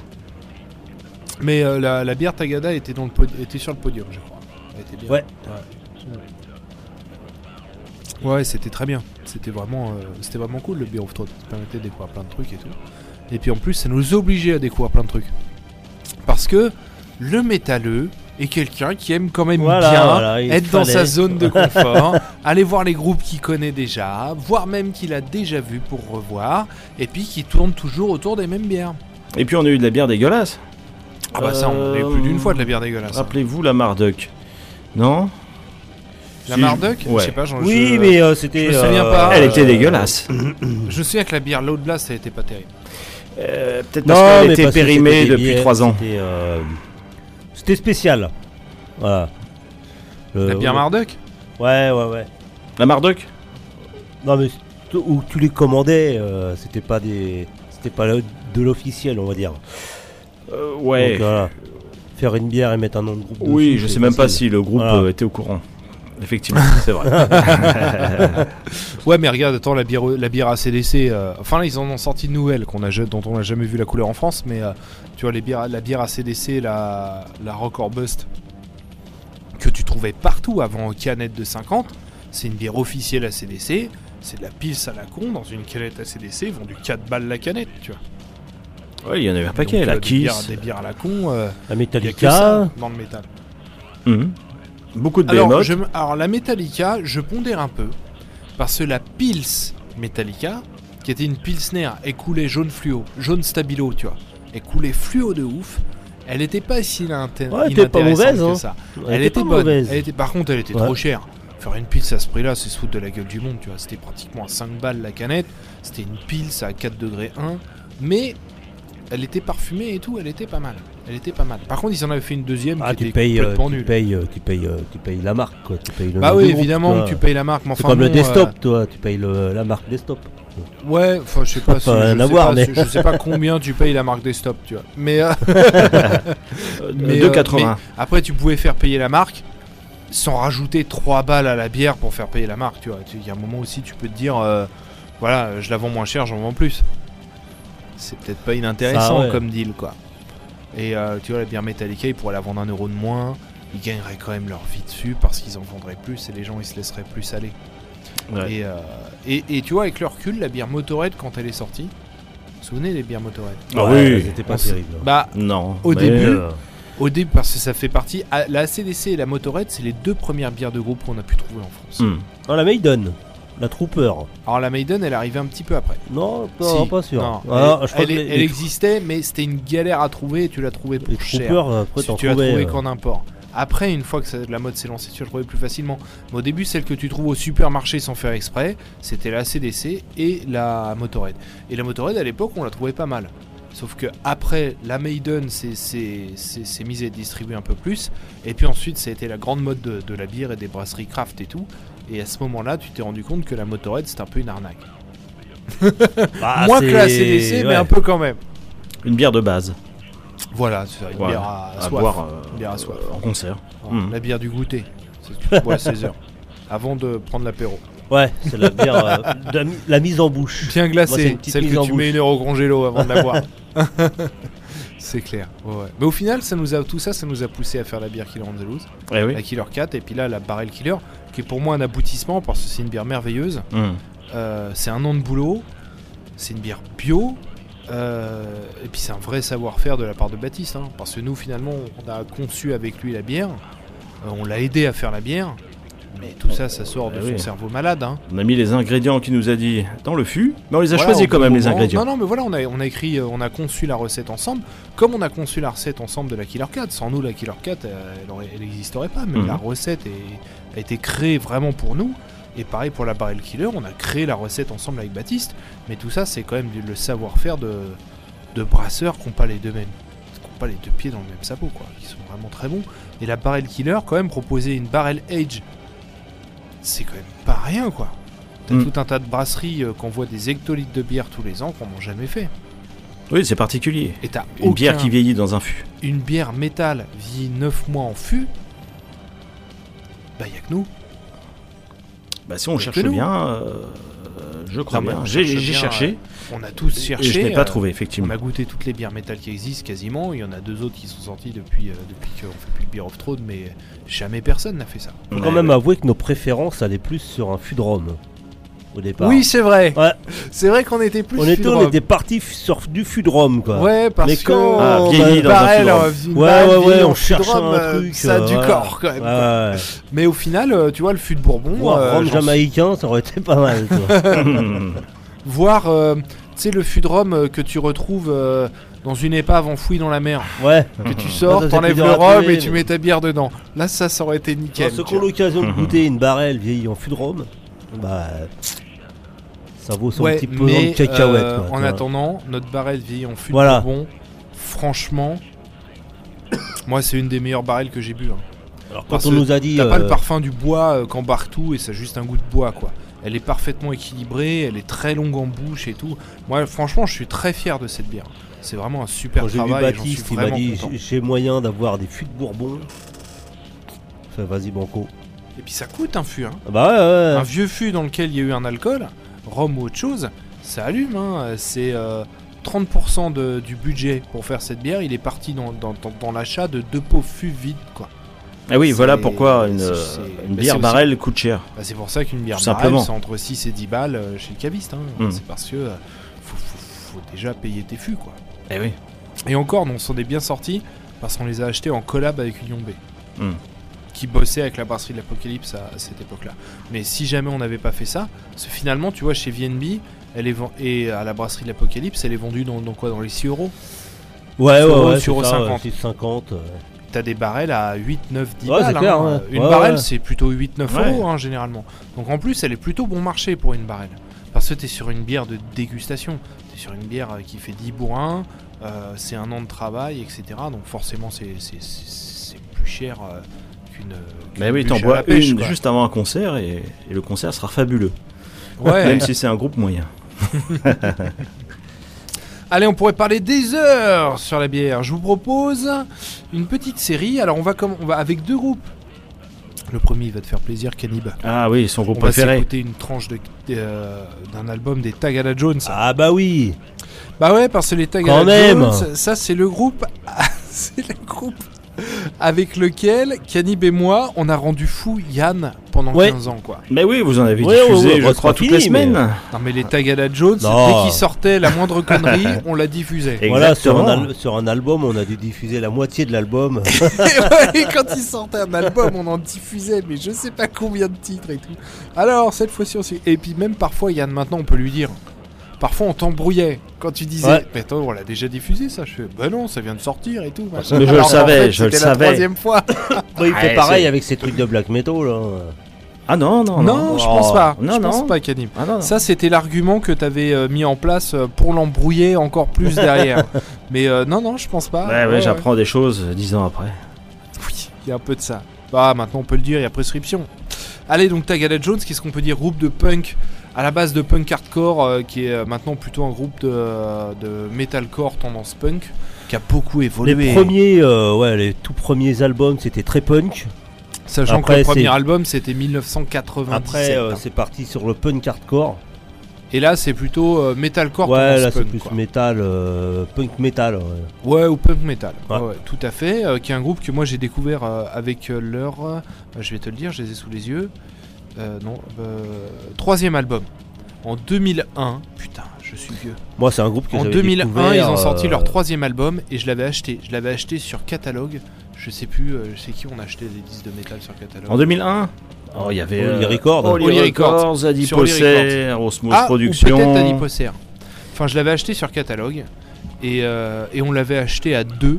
mais euh, la, la bière Tagada était dans le pod- était sur le podium, je crois. Elle était bien. Ouais. Ouais, c'était très bien. C'était vraiment, euh, c'était vraiment cool le Beer of Thrones. Ça permettait de découvrir plein de trucs et tout. Et puis en plus, ça nous obligeait à découvrir plein de trucs. Parce que le métalleux est quelqu'un qui aime quand même Voilà, bien voilà, être dans sa zone de confort, aller voir les groupes qu'il connaît déjà, voire même qu'il a déjà vu pour revoir, et puis qui tourne toujours autour des mêmes bières. Et puis on a eu de la bière dégueulasse. Ah bah ça, on a eu plus d'une fois de la bière dégueulasse. hein. Rappelez-vous la Marduk. Non La Marduk ouais. Je sais pas, j'en- Oui, je- mais euh, c'était. je me souviens euh, pas. Elle euh, était dégueulasse. Je me souviens que la bière Load Blast, ça a été pas terrible. Euh, Peut-être Non, parce qu'elle était que périmée depuis bières, 3 ans. C'était spécial. Voilà. Euh, La bière ouais. Marduk Ouais, ouais, ouais. La Marduk Non, mais où tu les commandais, euh, c'était pas des. C'était pas de l'officiel, on va dire. Euh, Donc, Ouais. voilà. Faire une bière et mettre un nom de groupe Oui, dessus, je sais même pas si le groupe Voilà. euh, était au courant. Effectivement, c'est vrai. Ouais, mais regarde, attends, la bière, la bière ACDC. euh, enfin, là, ils en ont sorti de nouvelles qu'on a, dont on n'a jamais vu la couleur en France. Mais euh, tu vois, les bières, la bière ACDC, la, la Rock or Bust, que tu trouvais partout avant en canette de 50, c'est une bière officielle ACDC. C'est de la pils à la con dans une canette ACDC, vendue 4 balles la canette, tu vois. Ouais, il y en avait un paquet. Donc, La euh, des bières, Kiss. des bières à la con, euh, La il y a que Metallica. ça dans le métal. Mhm. Beaucoup de Alors, je alors, la Metallica, je pondère un peu. Parce que la Pils Metallica, qui était une Pilsner, coulait jaune fluo, jaune stabilo, tu vois. Elle coulait fluo de ouf. Elle était pas si ininté- Ouais, elle était pas mauvaise, que hein. ça. Elle Elle, était était pas bonne. mauvaise. Elle était, par contre, elle était Ouais. trop chère. Faire une Pils à ce prix-là, c'est se foutre de la gueule du monde, tu vois. C'était pratiquement à 5 balles la canette. C'était une Pils à 4 degrés 1. Mais elle était parfumée et tout, elle était pas mal. Elle était pas mal. Par contre, ils en avaient fait une deuxième Ah, qui tu était payes, euh, complètement tu nulle. payes, euh, tu payes, euh, tu payes la marque, quoi. Tu payes le Bah oui, groupe, évidemment tu payes la marque, mais C'est enfin comme le desktop, euh, toi. Tu payes le- la marque desktop. ouais, enfin je sais pas, si, je, sais à voir, pas, mais- je sais pas combien tu payes la marque desktop, tu vois. Mais, euh, mais, 2,80. euh, mais après tu pouvais faire payer la marque sans rajouter 3 balles à la bière pour faire payer la marque, tu vois. Il y a un moment aussi tu peux te dire, euh, voilà, je la vends moins cher, j'en vends plus. C'est peut-être pas inintéressant ouais. comme deal, quoi. Et euh, tu vois, la bière Metallica, ils pourraient la vendre un euro de moins. Ils gagneraient quand même leur vie dessus parce qu'ils en vendraient plus et les gens ils se laisseraient plus aller. Ouais. Et, euh, et, et tu vois, avec le recul, la bière Motorhead, quand elle est sortie, vous vous souvenez des bières Motorhead Ah Ouais, oui. C'était pas terrible. Bah, Non. Au début, euh, au début, parce que ça fait partie. La ACDC et la Motorhead, c'est les deux premières bières de groupe qu'on a pu trouver en France. hmm. Non, la Maiden. La Trooper. Alors la Maiden, elle arrivait un petit peu après. Non, pas, Si. pas sûr. Non, Ah, elle, je crois elle- que les- elle les- existait, mais c'était une galère à trouver et tu l'as trouvée Les pour cher. Troopers, après, Si tu l'as trouvais. trouvé euh, qu'en import. Après, une fois que la mode s'est lancée, tu la trouvais plus facilement. Mais au début, celle que tu trouves au supermarché sans faire exprès, c'était la CDC et la Motorhead. Et la Motorhead, à l'époque, on la trouvait pas mal. Sauf que après, la Maiden s'est- mise à distribuée un peu plus. Et puis ensuite, ça a été la grande mode de, de la bière et des brasseries craft et tout. Et à ce moment-là, tu t'es rendu compte que la Motorhead, c'était un peu une arnaque. bah, Moins que la c'est- CDC, mais ouais. un peu quand même. Une bière de base. Voilà, c'est une Ouais, bière à, à soif. boire euh, Une bière à soif. en concert. Mhm. La bière du goûter. C'est- Tu bois à 16 heures. Avant de prendre l'apéro. Ouais, c'est la bière, euh, de la, mi- la mise en bouche. Bien c'est glacée, celle que tu bouche. mets une heure au congélo avant de la boire. c'est clair. ouais. Mais au final, ça nous a, tout ça, ça nous a poussé à faire la bière Killer Loose, Eh oui. la Killer 4, et puis là, la Barrel Killer, qui est pour moi un aboutissement parce que c'est une bière merveilleuse. Mhm. Euh, c'est un an de boulot, c'est une bière bio, euh, et puis c'est un vrai savoir-faire de la part de Baptiste. hein, parce que nous, finalement, on a conçu avec lui la bière, euh, on l'a aidé à faire la bière, mais tout ça, ça sort de Eh son oui. cerveau malade. hein. On a mis les ingrédients qu'il nous a dit dans le fût, mais on les a Voilà, choisis quand même les ingrédients. Non, non, mais voilà, on a, on a écrit, on a conçu la recette ensemble, comme on a conçu la recette ensemble de la Killer 4. Sans nous, la Killer 4, euh, elle n'existerait pas, mais Mhm. la recette est- a été créée vraiment pour nous. Et pareil pour la Barrel Killer, on a créé la recette ensemble avec Baptiste. Mais tout ça, c'est quand même le savoir-faire de, de brasseurs qui n'ont pas les deux mêmes, qui n'ont pas les deux pieds dans le même sabot, quoi. Qui sont vraiment très bons. Et la Barrel Killer, quand même, proposer une Barrel Age, c'est quand même pas rien, quoi. T'as Mm. tout un tas de brasseries euh, qui envoient des hectolitres de bière tous les ans qu'on n'ont jamais fait. Oui, c'est particulier. Et t'as Une bière qui vieillit dans un fût. une bière métal vit 9 mois en fût. Bah y a que nous. Bah si on cherche bien, euh, je crois Non, mais bien. on J'ai cherche j'ai bien, cherché On a tous et cherché. je n'ai pas euh, trouvé On effectivement. a goûté toutes les bières métal qui existent quasiment. Il y en a deux autres qui sont sorties depuis, euh, depuis qu'on fait plus de Beer of Throne, mais jamais personne n'a fait ça. Faut Ouais, quand même ouais. avouer que nos préférences allaient plus sur un fût de rhum. Au départ. Oui, c'est vrai. Ouais. C'est vrai qu'on était plus. on était, on était parti sur du fût de rhum, quoi. Ouais, parce Mais que. quand- Ah, vieilli bah, dans un euh, une Ouais, ouais, ouais, on cherche un euh, truc. Ça a euh, du ouais. corps quand même. quoi. Ouais, ouais. Mais au final, euh, tu vois, le fût de Bourbon. Voir euh, jamaïcain, ça aurait été pas mal, toi. voir euh, tu sais le fût de rhum euh, que tu retrouves euh, dans une épave enfouie dans la mer Ouais. que tu sors t'enlèves le rhum et tu mets ta bière dedans là ça ça aurait été nickel ceux qui ont l'occasion de goûter une barrel vieillie en fût de rhum, bah. Ça vaut son ouais petit peu de cacahuète, euh, quoi, en attendant notre barrel vieillie en fût Voilà. de bourbon franchement moi c'est une des meilleures barrels que j'ai bu hein. Alors, quand parce on nous a dit. t'as pas le euh, parfum du bois euh, qu'embarque tout et ça a juste un goût de bois quoi elle est parfaitement équilibrée elle est très longue en bouche et tout moi franchement je suis très fier de cette bière c'est vraiment un super Quand j'ai vu travail j'en suis Baptiste, il m'a dit j'ai- j'ai moyen d'avoir des fûts de Bourbon. Enfin, vas-y, Banco. Et puis ça coûte un fût, hein. Ah Bah ouais, ouais. Un vieux fût dans lequel il y a eu un alcool, rhum ou autre chose, ça allume. Hein. C'est euh, 30% de- du budget pour faire cette bière. Il est parti dans, dans- dans- dans l'achat de deux pots fûts vides, quoi. Ah oui, voilà pourquoi une, euh, une mais bière aussi- barrel coûte cher. Bah, c'est pour ça qu'une bière barrel, c'est entre 6 et 10 balles euh, chez le caviste. hein. Mm. C'est parce que euh, faut, faut- faut déjà payer tes fûts, quoi. Eh oui. Et encore, on s'en est bien sorti parce qu'on les a achetés en collab avec Union B. Hmm. Qui bossait avec la brasserie de l'Apocalypse à, à cette époque-là. Mais si jamais on n'avait pas fait ça, parce que finalement, tu vois, chez VNB, elle est et à la brasserie de l'Apocalypse, elle est vendue dans, dans quoi Dans les 6 euros Ouais, ouais, Sur- ouais. sur c'est ça, 50. ouais, 6,50. ouais. T'as des barrels à 8, 9, 10 Ouais, balles. clair, hein. ouais. Une barrel, c'est plutôt 8, 9 Ouais. euros, hein, généralement. Donc en plus, elle est plutôt bon marché pour une barrel. Parce que t'es sur une bière de dégustation. T'es sur une bière euh, qui fait 10 bourrins, euh, c'est un an de travail, etc. Donc forcément, c'est plus cher euh, Mais oui, t'en bois la pêche, une quoi. juste avant un concert et, et le concert sera fabuleux. Ouais. Même si c'est un groupe moyen. Allez, on pourrait parler des heures sur la bière. Je vous propose une petite série. Alors, on va, comme, on va avec deux groupes. Le premier, il va te faire plaisir, Cannib. Ah oui, son On groupe va préféré. s'écouter une tranche de- euh, d'un album des Tagada Jones. Ah bah oui. Bah ouais, parce que les même. Jones, ça c'est le groupe. c'est le groupe avec lequel Canib et moi, on a rendu fou Yann pendant Ouais. 15 ans, quoi. Mais oui, vous en avez Ouais, diffusé, ouais, je crois, toutes les mais- semaines. Non mais les Tagada Jones, Non. dès qu'ils sortaient la moindre connerie, on la diffusait. Et- Voilà, sur un, sur album, on a dû diffuser la moitié de l'album. et, quand ils sortaient un album, on en diffusait, mais je sais pas combien de titres et tout. Alors, cette fois-ci aussi. Et puis, même parfois, Yann, maintenant, on peut lui dire. Parfois, on t'embrouillait quand tu disais. Ouais. Mais attends, on l'a déjà diffusé, ça. Je fais, bah non, ça vient de sortir et tout. machin. Mais je le Alors qu'en savais, fait, je le c'était la savais. troisième fois. il fait Ouais, pareil c'est- avec ses trucs de black metal. Là. Ah non, non, Non, non. je pense Oh. pas. Non, je pense non. pas, Kanim. Ah non, non. Ça, c'était l'argument que t'avais euh, mis en place euh, pour l'embrouiller encore plus derrière. Mais euh, non, non, je pense pas. Ouais, ouais, Ouais, ouais. j'apprends des choses euh, dix ans après. Oui, il y a un peu de ça. Bah, maintenant on peut le dire, il y a prescription. Allez, donc Tagada Jones, qu'est-ce qu'on peut dire? Groupe de punk, à la base de punk hardcore, euh, qui est euh, maintenant plutôt un groupe de, de metalcore tendance punk, qui a beaucoup évolué. Les premiers, euh, ouais, les tout premiers albums, c'était très punk. Sachant Après, que le premier album c'était 1997. Après, euh, hein. c'est parti sur le punk hardcore. Et là, c'est plutôt euh, metalcore ouais, là, c'est plus quoi. metal, euh, punk metal. ouais. Ouais, ou punk metal. Ouais. Ouais, tout à fait. euh, qui est un groupe que moi j'ai découvert euh, avec euh, leur. euh, je vais te le dire, je les ai sous les yeux. Euh, non, euh, troisième album. En 2001. Putain, je suis vieux. Moi, c'est un groupe que En j'avais 2001, découvert, ils ont sorti euh, leur troisième album et je l'avais acheté. Je l'avais acheté sur catalogue. Je sais plus, je sais qui on achetait des disques de métal sur catalogue. En 2001 Oh, il y avait. Holy Records. Holy Holy Records, Osmos ah, Productions. peut-être Adiposer. Enfin, je l'avais acheté sur catalogue et, euh, et on l'avait acheté à deux.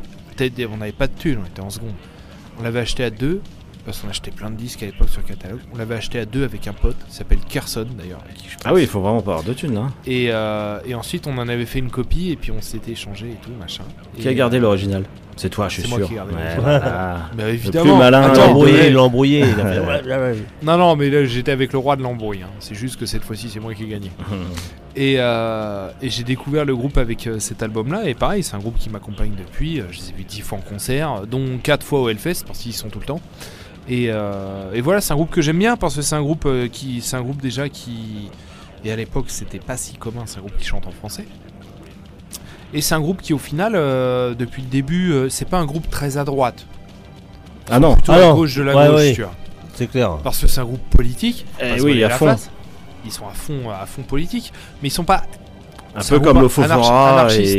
On n'avait pas de thunes, on était en seconde. On l'avait acheté à deux parce qu'on achetait plein de disques à l'époque sur catalogue. On l'avait acheté à deux avec un pote, qui s'appelle Carson d'ailleurs. avec qui je Ah oui, il faut vraiment pas avoir de thunes là. Et, euh, et ensuite, on en avait fait une copie et puis on s'était échangé et tout machin. Qui Et, a gardé euh, l'original? C'est toi, je suis c'est moi sûr. qui ai gardé Ouais, l'original. voilà. Bah plus évidemment. malin, Attends, embrouillé, mais- il l'a embrouillé. il a fait, Ouais. ouais, ouais, ouais. Non, non, mais là j'étais avec le roi de l'embrouille. hein. C'est juste que cette fois-ci, c'est moi qui ai gagné. Et, euh, et j'ai découvert le groupe avec euh, cet album-là. Et pareil, c'est un groupe qui m'accompagne depuis. Je les ai vus dix fois en concert, dont quatre fois au Hellfest, parce qu'ils sont tout le temps. Et, euh, et voilà, c'est un groupe que j'aime bien parce que c'est un groupe euh, qui, c'est un groupe déjà qui, et à l'époque c'était pas si commun. C'est un groupe qui chante en français. Et c'est un groupe qui, au final, euh, depuis le début, euh, c'est pas un groupe très à droite, Ah non. plutôt Ah à non. gauche de la Ouais, gauche, ouais. tu vois. C'est clair. Parce que c'est un groupe politique. Eh oui, à fond. face. Ils sont à fond, à fond politique, mais ils sont pas Un C'est un peu comme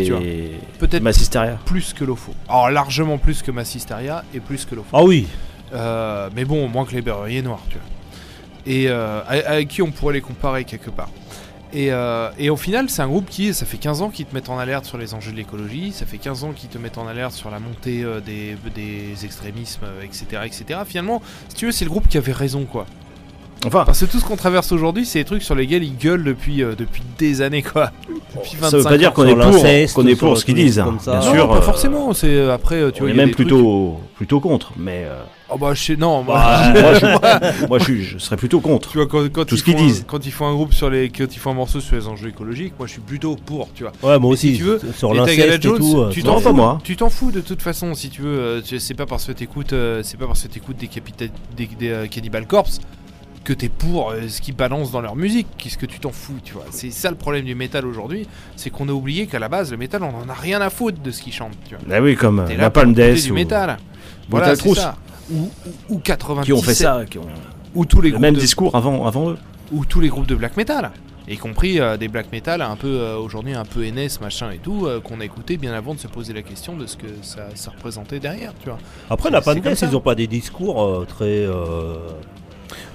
tu vois. et peut-être Massisteria. plus que l'OFO. Alors largement plus que Massisteria et plus que l'OFO. Ah oui. Euh, mais bon, moins que les Berruriers Noirs, tu vois. Et euh, avec qui on pourrait les comparer quelque part. Et, euh, et au final, c'est un groupe qui, ça fait 15 ans qu'ils te mettent en alerte sur les enjeux de l'écologie, ça fait 15 ans qu'ils te mettent en alerte sur la montée des, des extrémismes, etc., etc. Finalement, si tu veux, c'est le groupe qui avait raison, quoi. Enfin, Parce que tout ce qu'on traverse aujourd'hui, c'est des trucs sur lesquels ils gueulent depuis, euh, depuis des années, quoi. Depuis 25 ça veut pas dire ans. qu'on est pour, qu'on est pour ce qu'ils disent. hein. comme ça. Bien Non, sûr. pas euh, forcément. C'est euh, après, tu on vois, est il y a même trucs- plutôt, plutôt contre, mais euh, Oh bah je sais, non. moi- bah, moi, je, moi, je serais plutôt contre. Tu vois, quand, quand Tout ils ce qu'ils font un- disent. quand ils font un groupe sur les, quand ils font un morceau sur les enjeux écologiques, moi je suis plutôt pour, tu vois. Ouais, moi aussi. si tu veux, sur l'inceste et tout. tu t'en fous, moi. tu t'en fous de toute façon si tu veux. euh, c'est pas parce que t'écoutes, c'est pas parce que t'écoutes des, capita- des, des Cannibal Corpse que t'es pour euh, ce qu'ils balancent dans leur musique. Qu'est-ce que tu t'en fous, tu vois C'est ça le problème du métal aujourd'hui, c'est qu'on a oublié qu'à la base le métal on en a rien à foutre de ce qu'ils chantent, tu vois. Ah oui, comme euh, Napalm écouter Death du ou- métal. Voilà, c'est ça. Ou, ou, ou 97. qui ont fait ça, qui ont Ou tous les le groupes même de- discours avant, avant eux. ou tous les groupes de black metal, y compris euh, des black metal un peu euh, aujourd'hui un peu NS machin et tout euh, qu'on a écouté bien avant de se poser la question de ce que ça, ça représentait derrière, tu vois. Après, la ça. ils ont pas des discours très.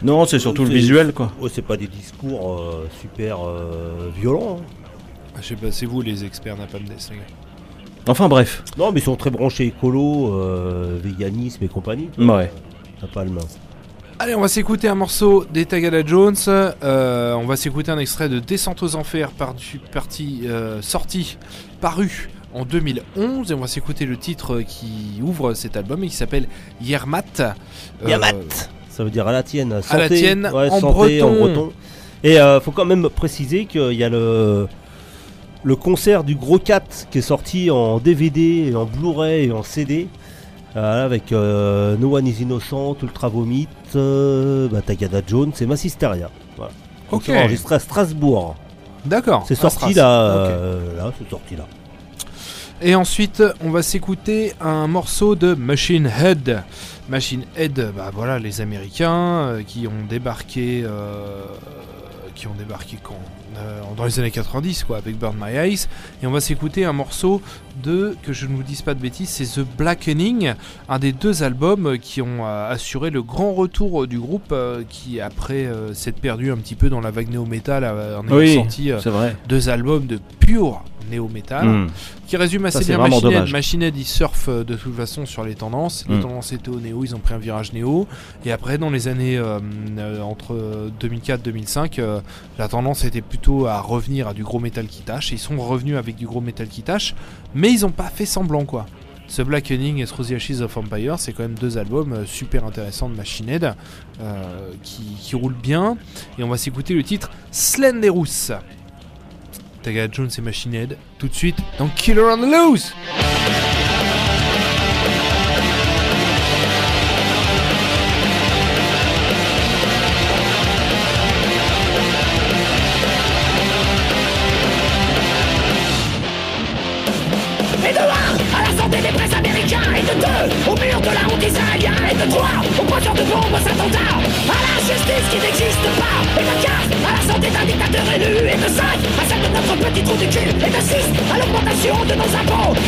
Non, c'est surtout le visuel, quoi. Ouais, c'est pas des discours euh, super euh, violents. hein. Ah, Je sais pas, c'est vous les experts Napalm Death, les gars. Enfin bref. Non, mais ils sont très branchés écolo, euh, véganisme et compagnie. Ouais. T'as pas le main. Allez, on va s'écouter un morceau des Tagada Jones. euh, on va s'écouter un extrait de Descente aux Enfers, par parti, euh, sorti, paru en 2011. Et on va s'écouter le titre qui ouvre cet album et qui s'appelle Yermat. Euh, Yamat Ça veut dire à la tienne. Santé, la tienne, ouais, en santé, en breton. breton. Et euh, faut quand même préciser qu'il y a le, le concert du Gros 4 qui est sorti en DVD, et en Blu-ray et en CD. euh, avec euh, No One is Innocent, Ultra Vomit, euh, bah, Tagada Jones et Massisteria. Voilà. Ok. Enregistré à Strasbourg. D'accord. C'est à sorti là, là, c'est sorti là. Et ensuite, on va s'écouter un morceau de Machine Head. Machine Head, bah voilà, les Américains euh, qui ont débarqué, euh, qui ont débarqué quand Euh, Dans les années 90, quoi, avec Burn My Eyes. Et on va s'écouter un morceau de, que je ne vous dise pas de bêtises, c'est The Blackening, un des deux albums qui ont assuré le grand retour du groupe, qui après s'être perdu un petit peu dans la vague néo-metal, en ayant Oui, sorti deux albums de pur néo-metal Hmm. qui résume assez Ça, bien Machine Head. Machine Head, ils surfent euh, de toute façon sur les tendances. Les Mm. tendances étaient au néo, ils ont pris un virage néo. Et après, dans les années euh, euh, entre 2004-2005, euh, la tendance était plutôt à revenir à du gros métal qui tâche. Et ils sont revenus avec du gros métal qui tâche, mais ils n'ont pas fait semblant quoi. Ce Blackening et Through the Ashes of Empire, c'est quand même deux albums super intéressants de Machine Head euh, qui, qui roulent bien. Et on va s'écouter le titre Slenderous. Taga Jones et Machine Head, tout de suite dans Killer on the Loose! À l'augmentation de nos impôts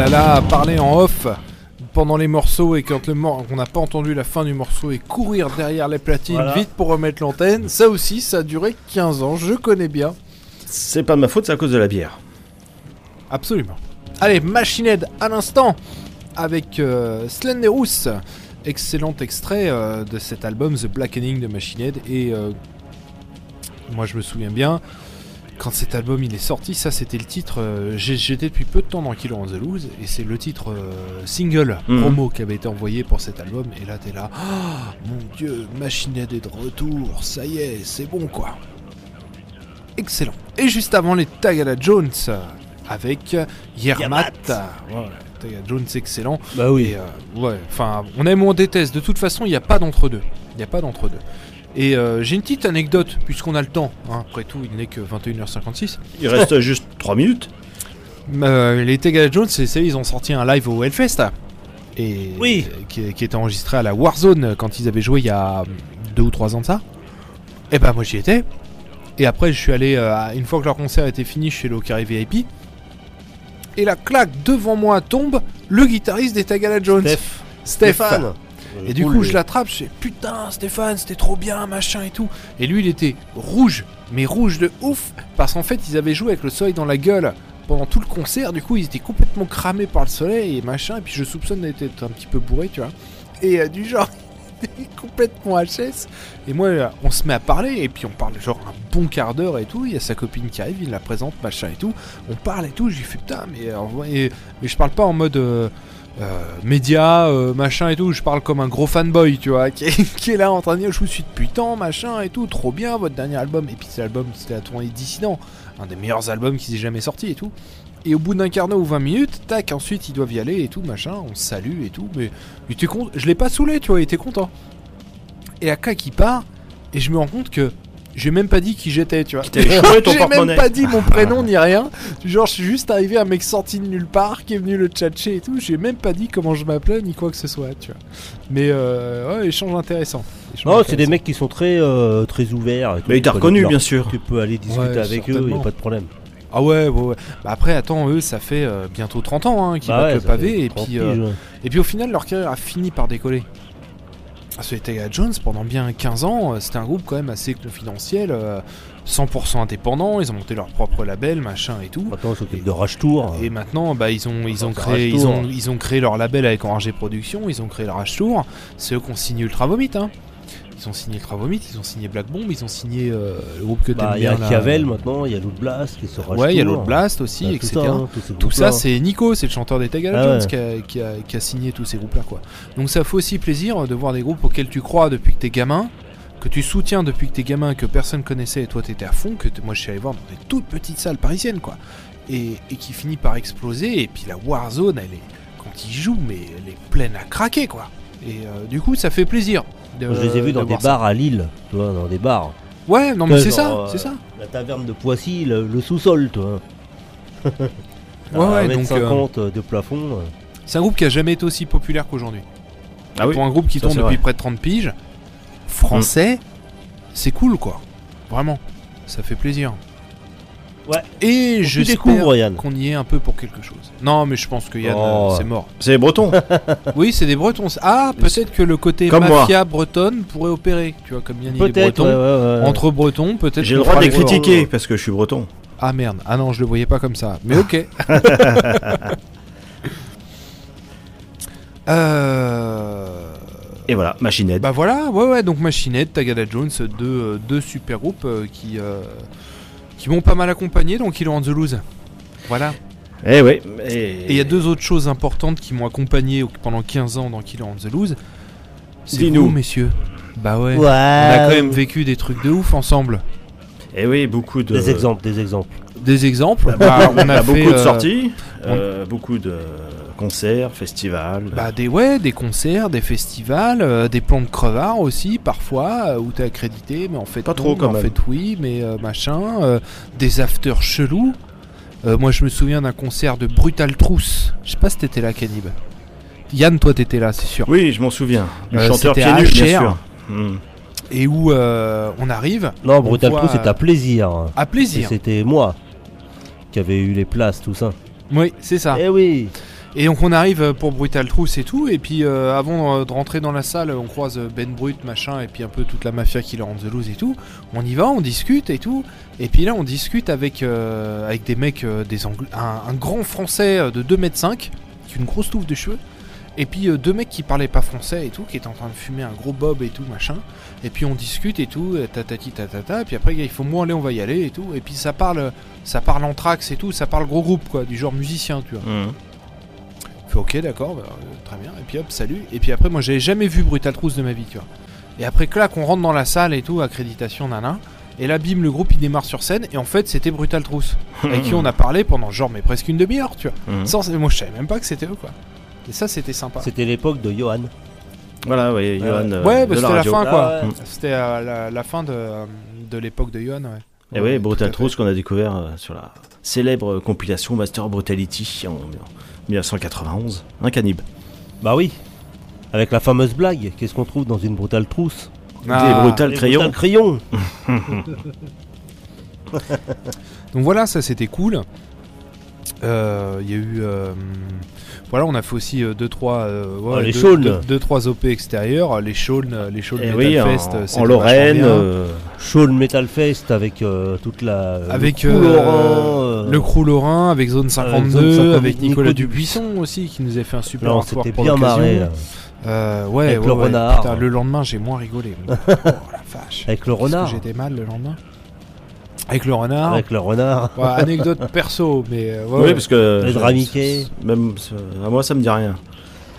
là là, parler en off pendant les morceaux et quand le mor- on n'a pas entendu la fin du morceau et courir derrière les platines Voilà. vite pour remettre l'antenne, ça aussi, ça a duré 15 ans, je connais bien. C'est pas de ma faute, c'est à cause de la bière. Absolument. Allez, Machine Head à l'instant avec euh, Slenderous. Excellent extrait euh, de cet album The Blackening de Machine Head. Et euh, moi, je me souviens bien, quand cet album il est sorti, ça c'était le titre. euh, J'étais depuis peu de temps dans Killer on the Loose et c'est le titre euh, single Mhm. promo qui avait été envoyé pour cet album. Et là, t'es là, Ah, mon dieu, Machine Head est de retour, ça y est, c'est bon quoi. Excellent. Et juste avant les Tagada Jones avec Yermat. Voilà, Tagada Jones excellent. Bah oui. Et, euh, ouais, enfin, on aime ou on déteste. De toute façon, il n'y a pas d'entre-deux. Il n'y a pas d'entre-deux. Et euh, j'ai une petite anecdote, puisqu'on a le temps. hein. Après tout, il n'est que 21h56. Il reste juste 3 minutes. Euh, les Tagada Jones, c'est, c'est- ils ont sorti un live au Hellfest. Et Oui. qui, qui était enregistré à la Warzone quand ils avaient joué il y a deux ou trois ans de ça. Et bah moi j'y étais. Et après je suis allé, euh, une fois que leur concert était fini, allé au carré VIP. Et la claque devant moi tombe le guitariste des Tagada Jones. Steph. Steph. Stéphane. Et du coup, je l'attrape, je fais putain, Stéphane, c'était trop bien, machin et tout. Et lui, il était rouge, mais rouge de ouf, parce qu'en fait, ils avaient joué avec le soleil dans la gueule pendant tout le concert. Du coup, ils étaient complètement cramés par le soleil et machin. Et puis, je soupçonne d'être un petit peu bourré, tu vois. Et euh, du genre, complètement HS. Et moi, euh, on se met à parler, et puis on parle genre un bon quart d'heure et tout. Il y a sa copine qui arrive, il la présente, machin et tout. On parle et tout. Je lui fais putain, mais, euh, mais je parle pas en mode. euh, euh, média, euh, machin et tout, je parle comme un gros fanboy, tu vois, qui est, là en train de dire je vous suis depuis tant, machin et tout, trop bien votre dernier album. Et puis cet album, c'était la tournée Dissident, un des meilleurs albums qui s'est jamais sorti et tout. Et au bout d'un quart d'heure ou 20 minutes, tac, ensuite ils doivent y aller et tout, machin, on salue et tout, mais il était con... je l'ai pas saoulé, tu vois, il était content. Et à cas qui part, et je me rends compte que j'ai même pas dit qui j'étais, tu vois. t'avait échoué ton J'ai même pas dit mon prénom ni rien. Genre, je suis juste arrivé, un mec sorti de nulle part, qui est venu le tchatcher et tout. J'ai même pas dit comment je m'appelais ni quoi que ce soit, tu vois. Mais euh, ouais, échange intéressant. Échange Non, c'est des mecs qui sont très, euh, très ouverts. et tout. Mais il t'a reconnu, bien sûr. Tu peux aller discuter Ouais, avec eux, il certainement. a pas de problème. Ah ouais, ouais, ouais. Bah après, attends, eux, ça fait euh, bientôt 30 ans hein, qu'ils Bah battent ouais, le pavé. Et 30 puis, euh, et puis au final, leur carrière a fini par décoller. Que les Tagada Jones, pendant bien 15 ans, euh, c'était un groupe quand même assez confidentiel, euh, 100% indépendant. Ils ont monté leur propre label, machin et tout. Maintenant, ils s'occupent de Rage Tour. Et maintenant, bah, ils ont, ils ont créé, ils ont, ils ont créé leur label avec Enragé Productions, ils ont créé le Rage Tour. C'est eux qui ont signé Ultra Vomit, hein. Ils ont signé Ultra Vomit, ils ont signé Black Bomb, ils ont signé euh, le groupe que Bah, il y a. Chiavel maintenant, il y a Loot Blast qui se Rage Ouais, il y a Tour. l'autre Blast aussi, Bah, tout etc. ça, hein, Tout ça, c'est Nico, c'est le chanteur des Tagada Ah Jones ouais. qui, a, qui a- qui a signé tous ces groupes-là, quoi. Donc ça fait aussi plaisir de voir des groupes auxquels tu crois depuis que t'es gamin, que tu soutiens depuis que t'es gamin, que personne connaissait et toi t'étais à fond, que moi je suis allé voir dans des toutes petites salles parisiennes, quoi. Et, et qui finit par exploser. Et puis la Warzone, elle est, quand ils jouent, mais elle est pleine à craquer, quoi. Et euh, du coup, ça fait plaisir. de- Moi, Je les ai vus de dans des ça. bars à Lille, tu vois, dans des bars. Ouais, non mais c'est ça, euh, c'est ça. La taverne de Poissy, le, le sous-sol, toi. Ouais, ouais, donc, 50 de plafond. euh. C'est un groupe qui a jamais été aussi populaire qu'aujourd'hui. Ah oui. Pour un groupe qui tourne depuis vrai. près de 30 piges, français, c'est cool quoi. Vraiment, ça fait plaisir. Ouais. Et je Yann. qu'on y est un peu pour quelque chose. Non, mais je pense que Yann, Oh. euh, c'est mort. C'est breton. Oui, c'est des Bretons. Ah, peut-être que le côté Comme moi. mafia bretonne pourrait opérer. Tu vois, comme Yann il est breton. ouais, ouais, ouais. Entre Bretons, peut-être. J'ai le droit de les critiquer parce que je suis breton. Ah merde. Ah non, je le voyais pas comme ça. Mais ok. euh... Et voilà, Machine Head. Bah voilà, ouais, ouais, donc Machinette, Tagada Jones, deux, euh, deux super groupes euh, qui, euh, qui m'ont pas mal accompagné, donc on the loose. Voilà. Eh ouais. Et il y a deux autres choses importantes qui m'ont accompagné pendant 15 ans dans Killer on the Loose. C'est Dis-nous. vous, messieurs. Bah ouais. On a quand même vécu des trucs de ouf ensemble. Eh oui, beaucoup de. Des exemples, des exemples. Des exemples. Bah, on On a fait, beaucoup de euh, sorties, euh, beaucoup de concerts, festivals. Bah des ouais, des concerts, des festivals, euh, des plans de crevards aussi parfois euh, où t'es accrédité, mais en fait Pas non, trop, mais quand en même. fait oui, mais euh, machin, euh, des afters chelous. Euh, moi je me souviens d'un concert de Brutal Trousse. Je sais pas si t'étais là, Cannib. Yann, toi t'étais là, c'est sûr. Oui, je m'en souviens. Euh, chanteur pieds nus, bien sûr. Hmm. Et où euh, on arrive Non, Brutal Crew, c'est à plaisir. à Et plaisir. C'était moi qui avais eu les places, tout ça. Oui, c'est ça. Eh oui. Et donc on arrive euh, pour Brutal Truth et tout, et puis euh, avant euh, de rentrer dans la salle, on croise Ben Brut, machin, et puis un peu toute la mafia qui leur rend the loose et tout. On y va, on discute et tout, et puis là on discute avec, avec des mecs, des Angl- un, grand français de 2m5, avec une grosse touffe de cheveux, et puis deux mecs qui parlaient pas français et tout, qui étaient en train de fumer un gros bob et tout, machin. Et puis on discute et tout, tatati tatata, et puis après il faut moi aller, on va y aller et tout, et puis ça parle, ça parle anthrax et tout, ça parle gros groupe quoi, du genre musicien, tu vois. Mhm. Je fais ok, d'accord, bah, euh, très bien. Et puis hop, salut. Et puis après, moi, j'avais jamais vu Brutal Truth de ma vie, tu vois. Et après, clac, on rentre dans la salle et tout, accréditation, nana. Et là, bim, le groupe il démarre sur scène. Et en fait, c'était Brutal Truth. avec qui on a parlé pendant genre, mais presque une demi-heure, tu vois. Mhm. Sans, moi, je savais même pas que c'était eux, quoi. Et ça, c'était sympa. C'était l'époque de Johan. Voilà, oui, Johan. euh, Ouais, bah, c'était la fin, quoi. Ah ouais. C'était euh, la, la fin de, euh, de l'époque de Johan, ouais. Et Ouais, oui, Brutal. Truth qu'on a découvert euh, sur la célèbre compilation Master Brutality en 1991. Un cannibale. Bah oui. Avec la fameuse blague, qu'est-ce qu'on trouve dans une brutale trousse? Ah, Des brutales crayons. brutales crayons Donc voilà, ça c'était cool. Euh, Il y a eu. euh, voilà, on a fait aussi 2-3 Ah, les Shawns. OP extérieurs, les Shawns, euh, les Shawns Et Metal oui, en, Fest, euh, en c'était Lorraine. euh, Shawn Metal Fest avec euh, toute la. avec le euh, crew euh, le crew Lorrain, avec Zone 52, Zone 52, avec Nicolas Nico Dubuisson aussi qui nous a fait un super c'était pour bien marré. Euh, ouais, Avec ouais, le ouais, renard. putain, le lendemain, j'ai moins rigolé. oh la vache. Avec le renard. J'étais mal le lendemain. Avec le renard. Avec le renard. Ouais, anecdote perso, mais euh, ouais, oui, ouais. parce que. Les. Même à moi, ça me dit rien.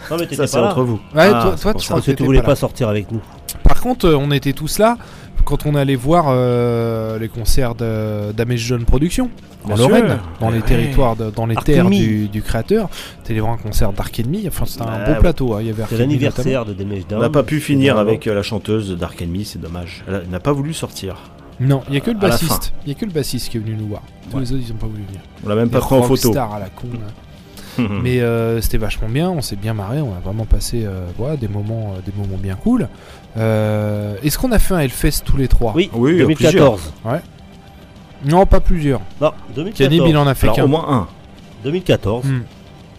Non, mais Ça, c'est pas là. entre vous. Ouais, Ah, toi, c'est toi, tu crois Parce que tu voulais pas sortir avec nous. Par contre, euh, on était tous là quand on allait voir euh, les concerts de Damage John Production en Lorraine, dans les Ouais. territoires, de- dans les Arc terres du, du créateur. T'es allé voir un concert d'Ark Enemy, enfin c'était un beau plateau. hein, Il y avait l'anniversaire de Damage On Down. n'a pas pu finir avec la chanteuse de Dark Enemy, c'est dommage. Elle n'a pas voulu sortir. Non, il y a que le bassiste. Il y a que le bassiste qui est venu nous voir. Tous Ouais. les autres, ils ont pas voulu venir. On l'a même pas pris en photo. rockstars à la con. là. Mais euh, c'était vachement bien, on s'est bien marré, on a vraiment passé euh, ouais, des, moments, euh, des moments bien cool. Euh, Est-ce qu'on a fait un Hellfest tous les trois? Oui, Oui, 2014. Non, pas plusieurs. Non, 2014. Cannib, il en a fait qu'un. au moins un. 2014. Hmm.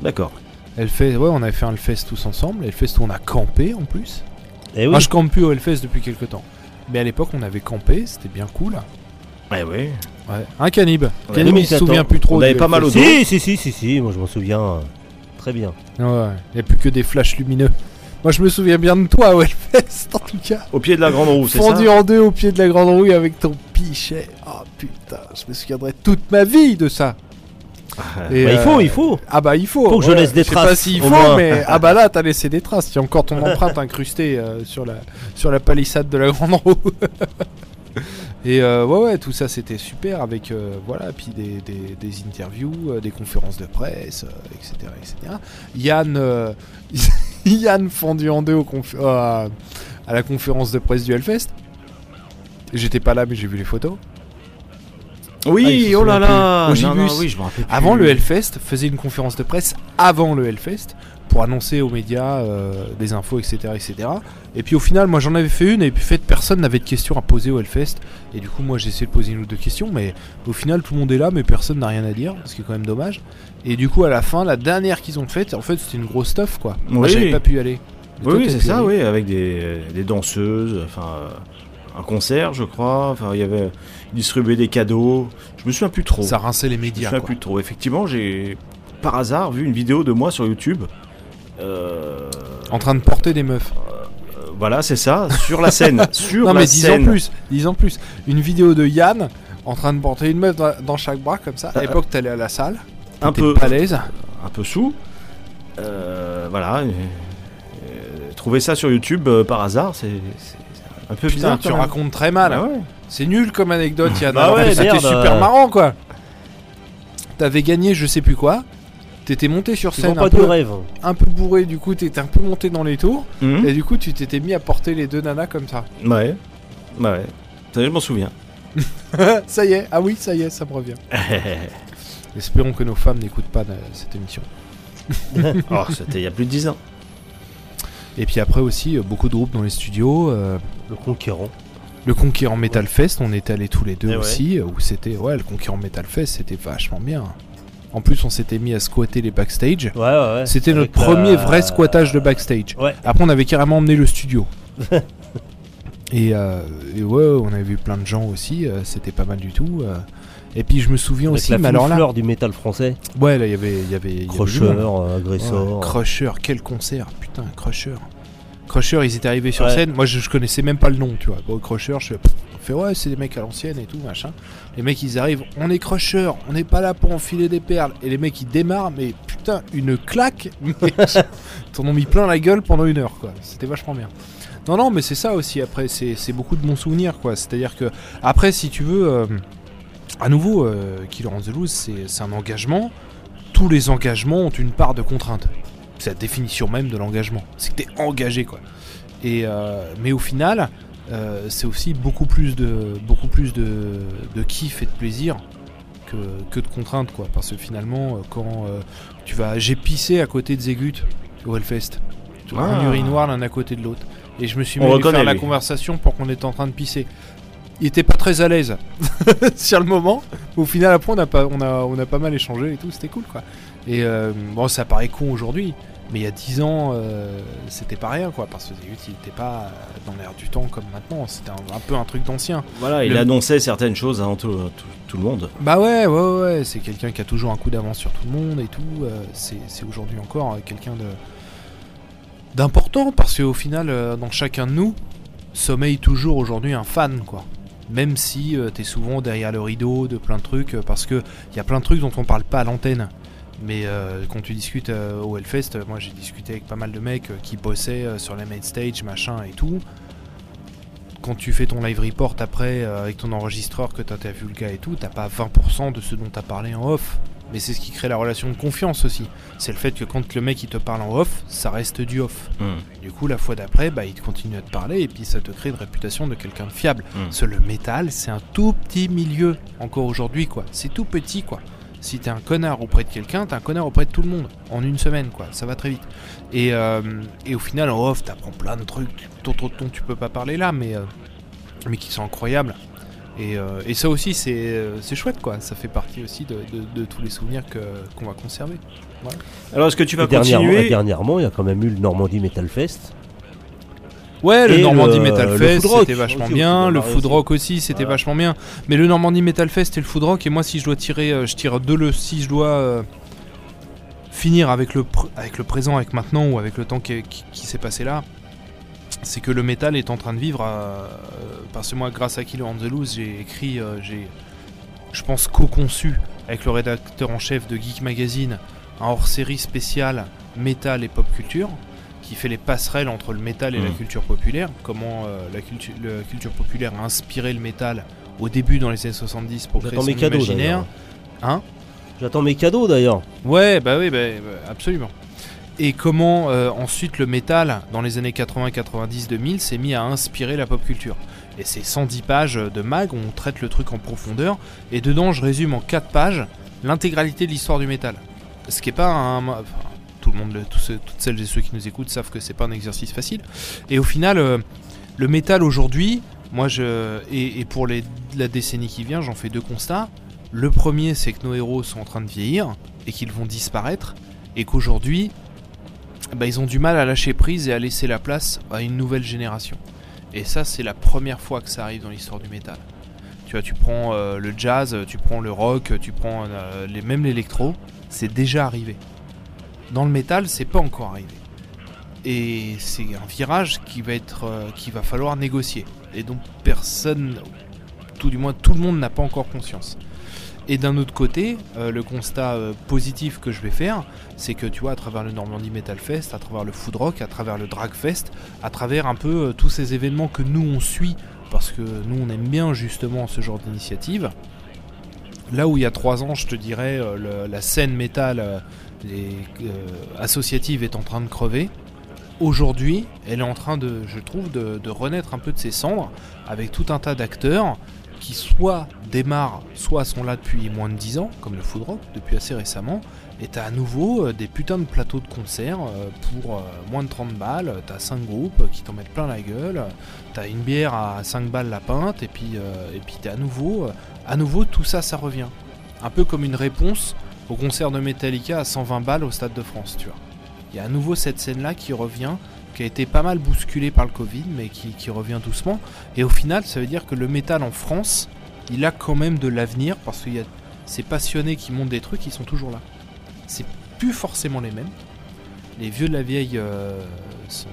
D'accord. Hellfest, ouais, on avait fait un Hellfest tous ensemble. Hellfest où on a campé en plus. Et Eh oui. Moi, je campe plus au Hellfest depuis quelques temps. Mais à l'époque, on avait campé, c'était bien cool. Ouais, oui. Ouais. Un Cannib. Ouais, Cannib, il se 2014. souvient plus trop. On avait pas mal au dos. Si, si, si, si, si, moi je m'en souviens euh, très bien. Ouais, il n'y a plus que des flashs lumineux. Moi, je me souviens bien de toi au Hellfest, en tout cas. Au pied de la grande roue, c'est ça Fendu en deux au pied de la grande rouille avec ton pichet. Oh putain, je me souviendrai toute ma vie de ça. Et, Bah, il faut, euh, il faut. Ah bah il faut. Faut que je laisse des Je sais traces, pas s'il au faut, moins. mais ah bah là t'as laissé des traces. Il y a encore ton empreinte incrustée euh, sur la sur la palissade de la grande roue. Et euh, ouais ouais tout ça c'était super avec euh, voilà puis des, des, des interviews, euh, des conférences de presse, euh, etc etc. Yann euh, Yann fendu en deux au conf- euh, à la conférence de presse du Hellfest. J'étais pas là mais j'ai vu les photos. Ah, Oui, se oh là là plus. non, non, Ogibus. oui, je me rappelle plus. Avant le Hellfest, faisait une conférence de presse avant le Hellfest pour annoncer aux médias euh, des infos, etc., etc. Et puis au final, moi j'en avais fait une et puis fait personne n'avait de questions à poser au Hellfest. Et du coup, moi j'ai essayé de poser une ou deux questions, mais au final tout le monde est là, mais personne n'a rien à dire, ce qui est quand même dommage. Et du coup, à la fin, la dernière qu'ils ont faite, en fait, c'était une grosse stuff quoi. Moi j'avais pas pu y aller. Oui, c'est ça, aller. oui, avec des, des danseuses, enfin euh, un concert, je crois. Enfin, il y avait distribué des cadeaux. Je me souviens plus trop. Ça rinçait les je me médias. souviens quoi. plus trop. Effectivement, j'ai par hasard vu une vidéo de moi sur YouTube. Euh, En train de porter des meufs. euh, voilà, c'est ça, sur la scène, sur non la mais dix scène. ans plus, dix ans plus. Une vidéo de Yann en train de porter une meuf dans, chaque bras comme ça. À l'époque, t'allais à la salle, un peu, à l'aise. un peu sous. Euh, voilà. euh, euh, trouver ça sur YouTube euh, par hasard, c'est un peu Putain, bizarre. tu racontes très mal. Ah ouais. C'est nul comme anecdote, Yann. Bah ouais, c'était super euh. marrant, quoi. T'avais gagné, je sais plus quoi. T'étais monté sur scène un peu, rêve. un peu bourré, du coup, t'étais un peu monté dans les tours. Mhm. Et du coup, tu t'étais mis à porter les deux nanas comme ça. Ouais. Ouais. Ça, je m'en souviens. ça y est, ah oui, ça y est, ça me revient. Espérons que nos femmes n'écoutent pas euh, cette émission. oh, c'était il y a plus de 10 ans. Et puis après aussi, euh, beaucoup de groupes dans les studios. euh, Le conquérant. Le Conquérant Metal Fest, on est allés tous les deux Eh ouais. aussi. euh, Où c'était, ouais, le Conquérant Metal Fest, c'était vachement bien. En plus, on s'était mis à squatter les backstage. Ouais, ouais, ouais. C'était notre premier la- vrai squattage de backstage. Ouais. Après, on avait carrément emmené le studio. et, euh, et ouais, on avait vu plein de gens aussi. euh, C'était pas mal du tout. euh. Et puis, je me souviens Avec aussi, la mais alors là, du métal français. ouais, là, il y avait, il y avait, y Crusher, euh, Agressor. Ouais, Crusher, quel concert, putain, Crusher. Crusher, ils étaient arrivés sur Ouais. scène. Moi, je, je connaissais même pas le nom, tu vois. Bon, Crusher, je fais, ouais, c'est des mecs à l'ancienne et tout, machin. Les mecs, ils arrivent, on est Crusher, on n'est pas là pour enfiler des perles. Et les mecs, ils démarrent, mais putain, une claque. T'en ont mis plein la gueule pendant une heure, quoi. C'était vachement bien. Non, non, mais c'est ça aussi. Après, c'est beaucoup de bons souvenirs, quoi. C'est-à-dire que, après, si tu veux, euh, à nouveau, euh, Killer on the Loose, c'est un engagement. Tous les engagements ont une part de contrainte. C'est la définition même de l'engagement. C'est que t'es engagé, quoi. Et euh, mais au final, euh, c'est aussi beaucoup plus de beaucoup plus de, de kiff et de plaisir que, que de contraintes, quoi. Parce que finalement, euh, quand euh, tu vas, j'ai pissé à côté de Zegut au Hellfest. Tu vois, Ah. un urinoir l'un à côté de l'autre. Et je me suis mis à lui faire la lui. conversation pour qu'on était en train de pisser. Il était pas très à l'aise sur le moment. Au final, après, on a pas, on a, on a pas mal échangé et tout. C'était cool, quoi. Et euh, bon, ça paraît con aujourd'hui, mais il y a 10 ans, euh, c'était pas rien, quoi. Parce que Zegut, il était pas euh, dans l'air du temps comme maintenant. C'était un, un peu un truc d'ancien. Voilà, il Le- annonçait certaines choses avant tout, tout- tout le monde. Bah ouais, ouais, ouais, c'est quelqu'un qui a toujours un coup d'avance sur tout le monde et tout. euh, c'est aujourd'hui encore quelqu'un de d'important parce qu'au final, dans chacun de nous, sommeille toujours aujourd'hui un fan, quoi. Même si euh, t'es souvent derrière le rideau de plein de trucs, euh, parce que il y a plein de trucs dont on parle pas à l'antenne. Mais euh, quand tu discutes euh, au Hellfest, euh, moi j'ai discuté avec pas mal de mecs euh, qui bossaient sur les main stage, machin et tout. Quand tu fais ton live report après avec ton enregistreur que t'interviews le gars et tout, t'as pas 20% de ce dont t'as parlé en off. Mais c'est ce qui crée la relation de confiance aussi. C'est le fait que quand le mec il te parle en off, ça reste du off. Hmm. Du coup, la fois d'après, bah, il continue à te parler et puis ça te crée une réputation de quelqu'un de fiable. Mm. Parce que le métal, c'est un tout petit milieu encore aujourd'hui, quoi. C'est tout petit, quoi. Si t'es un connard auprès de quelqu'un, t'es un connard auprès de tout le monde en une semaine, quoi. Ça va très vite. Et, euh, et au final, en off, t'apprends plein de trucs dont, dont- dont tu peux pas parler là, mais, euh, mais qui sont incroyables. Et, euh, et ça aussi, c'est euh, c'est chouette, quoi. Ça fait partie aussi de, de- de tous les souvenirs que- qu'on va conserver. Alors, est-ce que tu vas Et dernièrement, continuer et dernièrement, il y a quand même eu le Normandie Metal Fest. Ouais, le Normandie le- Metal Fest, c'était vachement aussi, bien. Le Food Rock aussi, c'était Voilà. vachement bien. Mais le Normandie Metal Fest et le Food Rock, et moi, si je dois tirer, euh, je tire deux le. Si je dois euh, finir avec le, pr- avec le présent, avec maintenant ou avec le temps qui, qui- qui s'est passé là, c'est que le métal est en train de vivre. euh, parce que moi, grâce à the Loose, j'ai écrit, euh, j'ai, je pense, co-conçu avec le rédacteur en chef de Geek Magazine un hors-série spécial métal et pop culture qui fait les passerelles entre le métal et la Mhm. culture populaire, comment euh, la, culture, la culture populaire a inspiré le métal au début dans les années 70 pour créer son mes cadeaux imaginaire. Hein? J'attends mes cadeaux d'ailleurs. Ouais, bah oui, bah, bah, absolument. Et comment euh, ensuite le métal, dans les années 80, 90, 2000, s'est mis à inspirer la pop culture? Et c'est 110 pages de mag où on traite le truc en profondeur. Et dedans, je résume en 4 pages l'intégralité de l'histoire du métal. Ce qui est pas un. enfin, tout le monde, toutes celles et ceux qui nous écoutent savent que c'est pas un exercice facile. Et au final, euh, le métal aujourd'hui, moi. Et, pour la décennie qui vient, j'en fais deux constats. Le premier, c'est que nos héros sont en train de vieillir et qu'ils vont disparaître. Et qu'aujourd'hui, bah, ils ont du mal à lâcher prise et à laisser la place à une nouvelle génération. Et ça, c'est la première fois que ça arrive dans l'histoire du métal. Tu vois, tu prends euh, le jazz, tu prends le rock, tu prends euh, les, même l'électro, c'est déjà arrivé. Dans le métal, c'est pas encore arrivé. Et c'est un virage qui va être, euh, qui va falloir négocier. Et donc personne, tout du moins tout le monde n'a pas encore conscience. Et d'un autre côté, euh, le constat euh, positif que je vais faire, c'est que tu vois, à travers le Normandie Metal Fest, à travers le Food Rock, à travers le Drag Fest, à travers un peu tous ces événements que nous on suit, parce que nous on aime bien justement ce genre d'initiative. Là où il y a trois ans, je te dirais, la scène métal euh, associative est en train de crever. Aujourd'hui, elle est en train de, je trouve, de, renaître un peu de ses cendres, avec tout un tas d'acteurs qui soit démarrent, soit sont là depuis moins de 10 ans, comme le Food Rock, depuis assez récemment, et t'as à nouveau euh, des putains de plateaux de concerts euh, pour moins de 30 balles, t'as 5 groupes qui t'en mettent plein la gueule, t'as une bière à 5 balles la pinte, et puis, et puis t'es à nouveau, à nouveau tout ça, ça revient. Un peu comme une réponse au concert de Metallica à 120 balles au Stade de France, tu vois. Il y a à nouveau cette scène-là qui revient, qui a été pas mal bousculée par le Covid, mais qui, revient doucement. Et au final, ça veut dire que le métal en France, il a quand même de l'avenir, parce qu'il y a ces passionnés qui montent des trucs, ils sont toujours là. C'est plus forcément les mêmes. Les vieux de la vieille, euh, sont-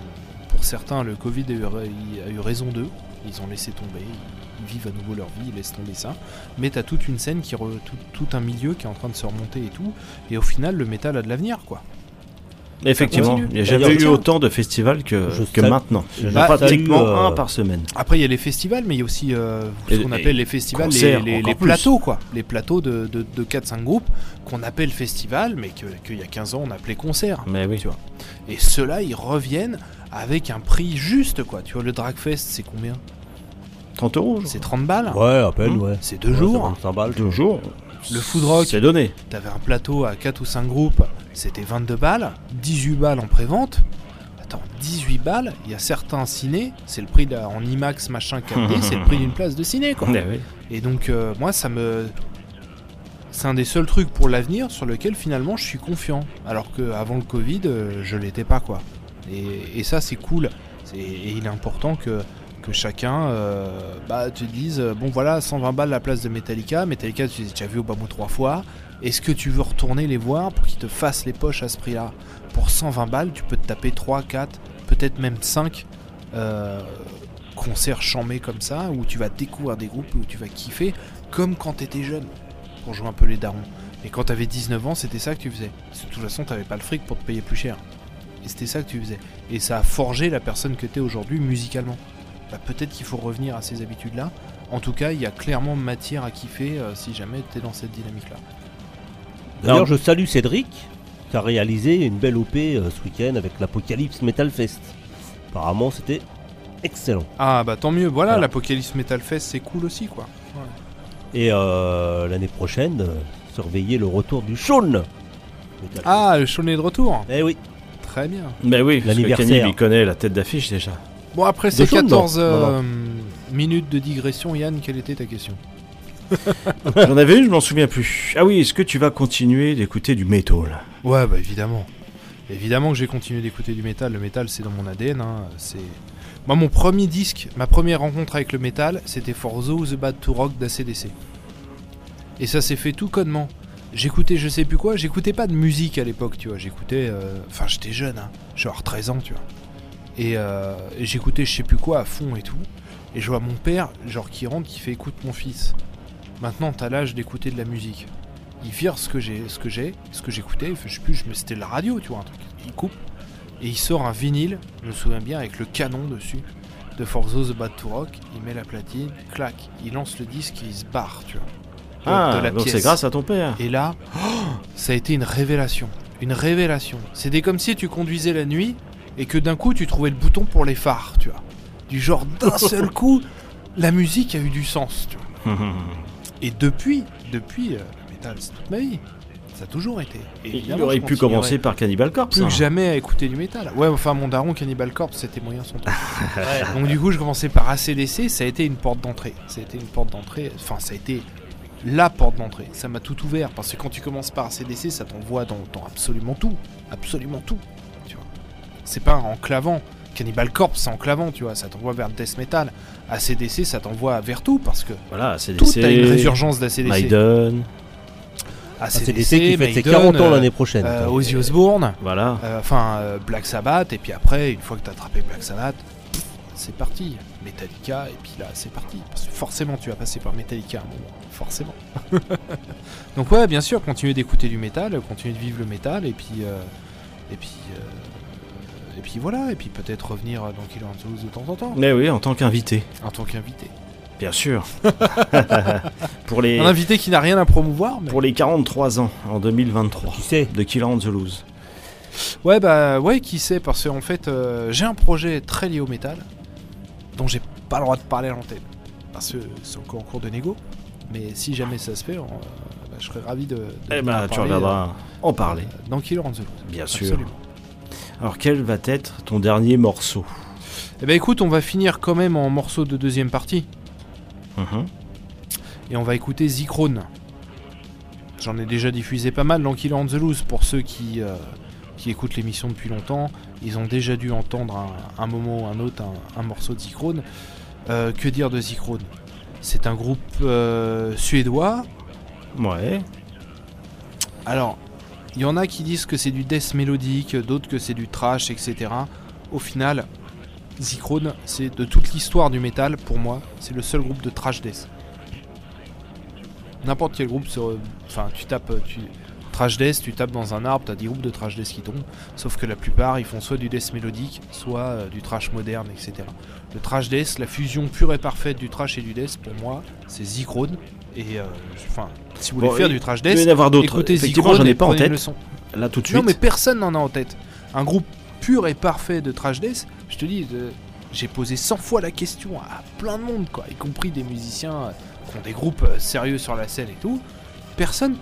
pour certains, le Covid a eu, raison d'eux. Ils ont laissé tomber, vivent à nouveau leur vie, ils laissent tomber ça. Mais t'as toute une scène, qui re- tout, tout un milieu qui est en train de se remonter et tout. Et au final, le métal a de l'avenir, quoi. Effectivement, il n'y a jamais eu autant de festivals que, Je que salue- maintenant. Il y en je a salue, pratiquement euh, un par semaine. Après, il y a les festivals, mais il y a aussi euh, ce qu'on appelle les festivals, les, concerts, plateaux, quoi. Les plateaux de, de, de 4-5 groupes qu'on appelle festival, mais que- qu'il y a 15 ans, on appelait concert. Mais oui. Tu vois. Et ceux-là, ils reviennent avec un prix juste, quoi. Tu vois, le Dragfest, c'est combien? 30 euros. C'est 30 balles. Ouais, à peine, Mmh. ouais. C'est deux Ouais, jours. c'est 25 balles. Deux jours. Le food rock. C'est donné. T'avais un plateau à 4 ou 5 groupes, c'était 22 balles, 18 balles en pré-vente. Attends, 18 balles, il y a certains ciné, c'est le prix la- en IMAX machin 4D, c'est le prix d'une place de ciné quoi. Oui. Et donc euh, moi ça me c'est un des seuls trucs pour l'avenir sur lequel finalement je suis confiant alors que avant le Covid, euh, je l'étais pas quoi. Et, et ça c'est cool. Et il est important que que chacun euh, bah, te dise euh, bon voilà 120 balles la place de Metallica. Metallica tu les as déjà vu au Bamou trois fois. Est-ce que tu veux retourner les voir pour qu'ils te fassent les poches à ce prix là pour 120 balles tu peux te taper 3, 4 peut-être même 5 euh, concerts chamés comme ça où tu vas découvrir des groupes où tu vas kiffer comme quand t'étais jeune pour jouer un peu les darons. Et quand t'avais 19 ans c'était ça que tu faisais. Parce que de toute façon t'avais pas le fric pour te payer plus cher. Et c'était ça que tu faisais. Et ça a forgé la personne que t'es aujourd'hui musicalement bah, peut-être qu'il faut revenir à ces habitudes-là. En tout cas, il y a clairement matière à kiffer euh, si jamais tu es dans cette dynamique-là. D'ailleurs, Alors- je salue Cédric qui a réalisé une belle OP euh, ce week-end avec l'Apocalypse Metal Fest. Apparemment, c'était excellent. Ah bah tant mieux, voilà, Voilà. l'Apocalypse Metal Fest c'est cool aussi quoi. Et euh, l'année prochaine, euh, surveillez le retour du Shaun. Ah, le Shaun est de retour. Eh oui, Très bien. Mais oui, parce que L'anniversaire. Kenny, il connaît la tête d'affiche déjà. Bon, après ces Shaun, non 14 Non, euh, minutes de digression, Yann, quelle était ta question? J'en avais une, je m'en souviens plus. Ah oui, est-ce que tu vas continuer d'écouter du metal Ouais, bah évidemment. Évidemment que j'ai continué d'écouter du métal. Le métal, c'est dans mon ADN. hein. C'est moi mon premier disque, ma première rencontre avec le métal, c'était For Those Bad to Rock d'ACDC. Et ça s'est fait tout connement. J'écoutais je sais plus quoi, j'écoutais pas de musique à l'époque, tu vois. J'écoutais, euh, enfin j'étais jeune, hein, genre 13 ans, tu vois. Et, euh, et j'écoutais je sais plus quoi à fond et tout. Et je vois mon père, genre qui rentre, qui fait écoute mon fils. Maintenant t'as l'âge d'écouter de la musique. Il vire ce que j'ai ce que j'ai ce que j'écoutais. Je sais plus je me- c'était la radio tu vois un truc. Il coupe. Et il sort un vinyle je me souviens bien avec le canon dessus de Forzo the Bad to Rock. Il met la platine clac. Il lance le disque et il se barre tu vois. Ah, de la donc c'est grâce à ton père. et là oh, ça a été une révélation. Une révélation. C'était comme si tu conduisais la nuit et que d'un coup tu trouvais le bouton pour les phares tu vois du genre d'un seul coup la musique a eu du sens tu vois et depuis, depuis, euh, le métal, c'est toute ma vie. Ça a toujours été. Et Il aurait pu commencer par Cannibal Corpse. plus hein. que jamais à écouter du métal. Ouais, enfin, mon daron Cannibal Corpse, c'était moyen son truc. Donc, du coup, je commençais par ACDC, ça a été une porte d'entrée. Ça a été une porte d'entrée, enfin, ça a été la porte d'entrée. Ça m'a tout ouvert parce que quand tu commences par ACDC, ça t'envoie dans, dans absolument tout. Absolument tout. C'est pas en clavant. Cannibal Corpse, c'est en clavant, tu vois. Ça t'envoie vers death metal. ACDC, ça t'envoie vers tout parce que Voilà, c'est tout a une résurgence d'ACDC. Maiden, ACDC, ACDC qui fête ses Maiden, 40 ans euh, l'année prochaine. euh, Ozzy Osbourne, voilà. euh, enfin euh, Black Sabbath, et puis après, une fois que t'as attrapé Black Sabbath, c'est parti. Metallica, et puis là, c'est parti. Parce que forcément, tu vas passer par Metallica à un moment. Forcément. Donc, ouais, bien sûr, continuer d'écouter du métal, continuer de vivre le métal, et puis. euh, et puis. euh, et puis voilà, et puis peut-être revenir dans Killer House de temps en temps, Mais oui, en tant qu'invité, en tant qu'invité. bien sûr. pour, les, Un invité qui n'a rien à promouvoir, mais. pour les 43 ans en 2023 Qui sait de Killer Loose. Ouais, bah ouais, qui sait, parce qu'en fait, euh, j'ai un projet très lié au métal, dont j'ai pas le droit de parler à l'antenne, parce que c'est encore en cours de négo. Mais si jamais ça se fait, euh, bah, je serais ravi de. de Eh ben, en tu reviendras en euh, parler, dans Killer on the Loose. bien sûr. Alors, quel va être ton dernier morceau? Eh ben écoute, on va finir quand même en morceau de deuxième partie, Mhm. et on va écouter Zikrone. J'en ai déjà diffusé pas mal dans Killer on the Loose pour ceux qui, euh, qui écoutent l'émission depuis longtemps. Ils ont déjà dû entendre un, un moment ou un autre un, un morceau de Zicrone. Euh, que dire de Zicrone C'est un groupe euh, suédois. Ouais. Alors, il y en a qui disent que c'est du death mélodique, d'autres que c'est du trash, etc. Au final, Zicrone, c'est de toute l'histoire du métal, pour moi, c'est le seul groupe de trash death. N'importe quel groupe, enfin, tu tapes, tu, trash death, tu tapes dans un arbre, t'as 10 groupes de trash death qui tombent, sauf que la plupart, ils font soit du death mélodique, soit euh, du trash moderne, etc. Le trash death, la fusion pure et parfaite du trash et du death, pour moi, c'est Zicrone. Et, euh, enfin, si vous voulez Bon, faire il- du trash Il death, y en avoir d'autres. écoutez Effectivement, j'en ai pas en tête. Là, tout de suite. Non, mais personne n'en a en tête. Un groupe pur et parfait de trash death, je te dis, j'ai posé 100 fois la question à plein de monde, quoi, y compris des musiciens euh, qui ont des groupes euh, sérieux sur la scène et tout. Personne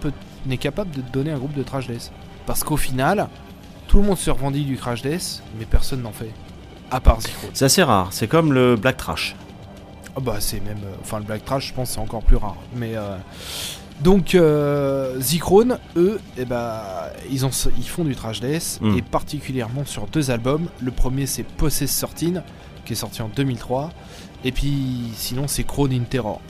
n'est capable de te donner un groupe de trash death. Parce qu'au final, tout le monde se revendique du crash death, mais personne n'en fait. À part Zicrone. C'est assez rare. C'est comme le black trash. Ah bah c'est même... euh, Enfin le black trash je pense c'est encore plus rare. Mais... euh, donc euh, Zicrone, eux, eh bah, ils, ont, ils font du trash death, Mm. et particulièrement sur deux albums. Le premier c'est Possess 13, qui est sorti en 2003, et puis sinon c'est Crown in Terror.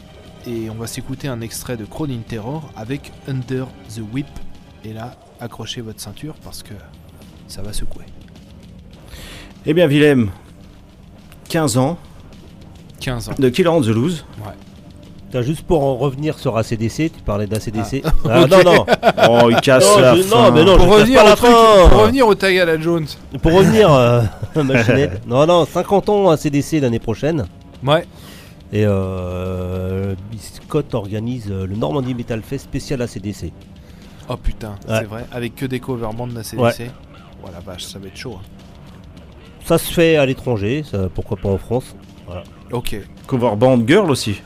Et on va s'écouter un extrait de Crown in Terror avec Under the Whip. Et là, accrochez votre ceinture parce que ça va secouer. Eh bien, Willem, 15 ans 15 ans. de Killer on the Loose. T'as juste pour en revenir sur ACDC, tu parlais d'ACDC. Ah, ok. non, non, Oh, il casse Non, la je- fin. non, mais non. Pour je casse revenir, pas au la truc, fin. pour revenir au Tagala Jones. pour revenir, euh. Non, non, 50 ans ACDC l'année prochaine. Ouais. Et euh, Biscott organise euh, le Normandie Metal Fest spécial ACDC. Oh putain, Ouais. c'est vrai, avec que des cover bands de la CDC. Ouais. Oh la vache, ça va être chaud. hein. Ça se fait à l'étranger, pourquoi pas en France. Ok. Cover band girl aussi.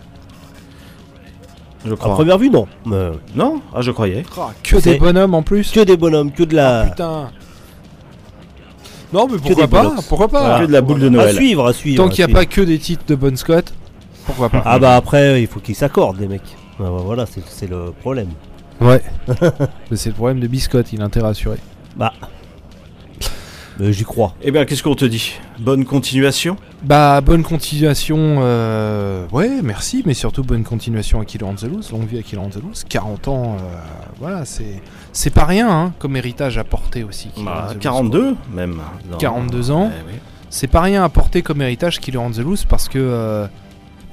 Je À crois. première vue, non. Mais Non? Ah, je croyais. Ah, que C'est- des bonhommes en plus. que des bonhommes, que de la. Putain. Non mais pourquoi des pas. Pourquoi pas Voilà. Que de la boule de à Noël. suivre, à suivre. Tant à qu'il n'y a suivre. pas que des titres de Bon Scott, pourquoi pas Ah bah après, il faut qu'ils s'accordent, les mecs. Ah bah voilà, c'est c'est le problème. Ouais. Mais c'est le problème de Biscotte, il a intérêt à assurer. Bah. Mais j'y crois. Eh bien, qu'est-ce qu'on te dit? Bonne continuation? Bah bonne continuation, euh... ouais merci, mais surtout bonne continuation à Killer on the Loose, longue vie à Killer on the Loose, 40 ans, euh, voilà c'est c'est pas rien hein, comme héritage à porter aussi. Killer Bah, on the Loose, 42 même. Non. 42 ans. Eh oui. c'est pas rien à porter comme héritage Killer on the Loose parce que euh,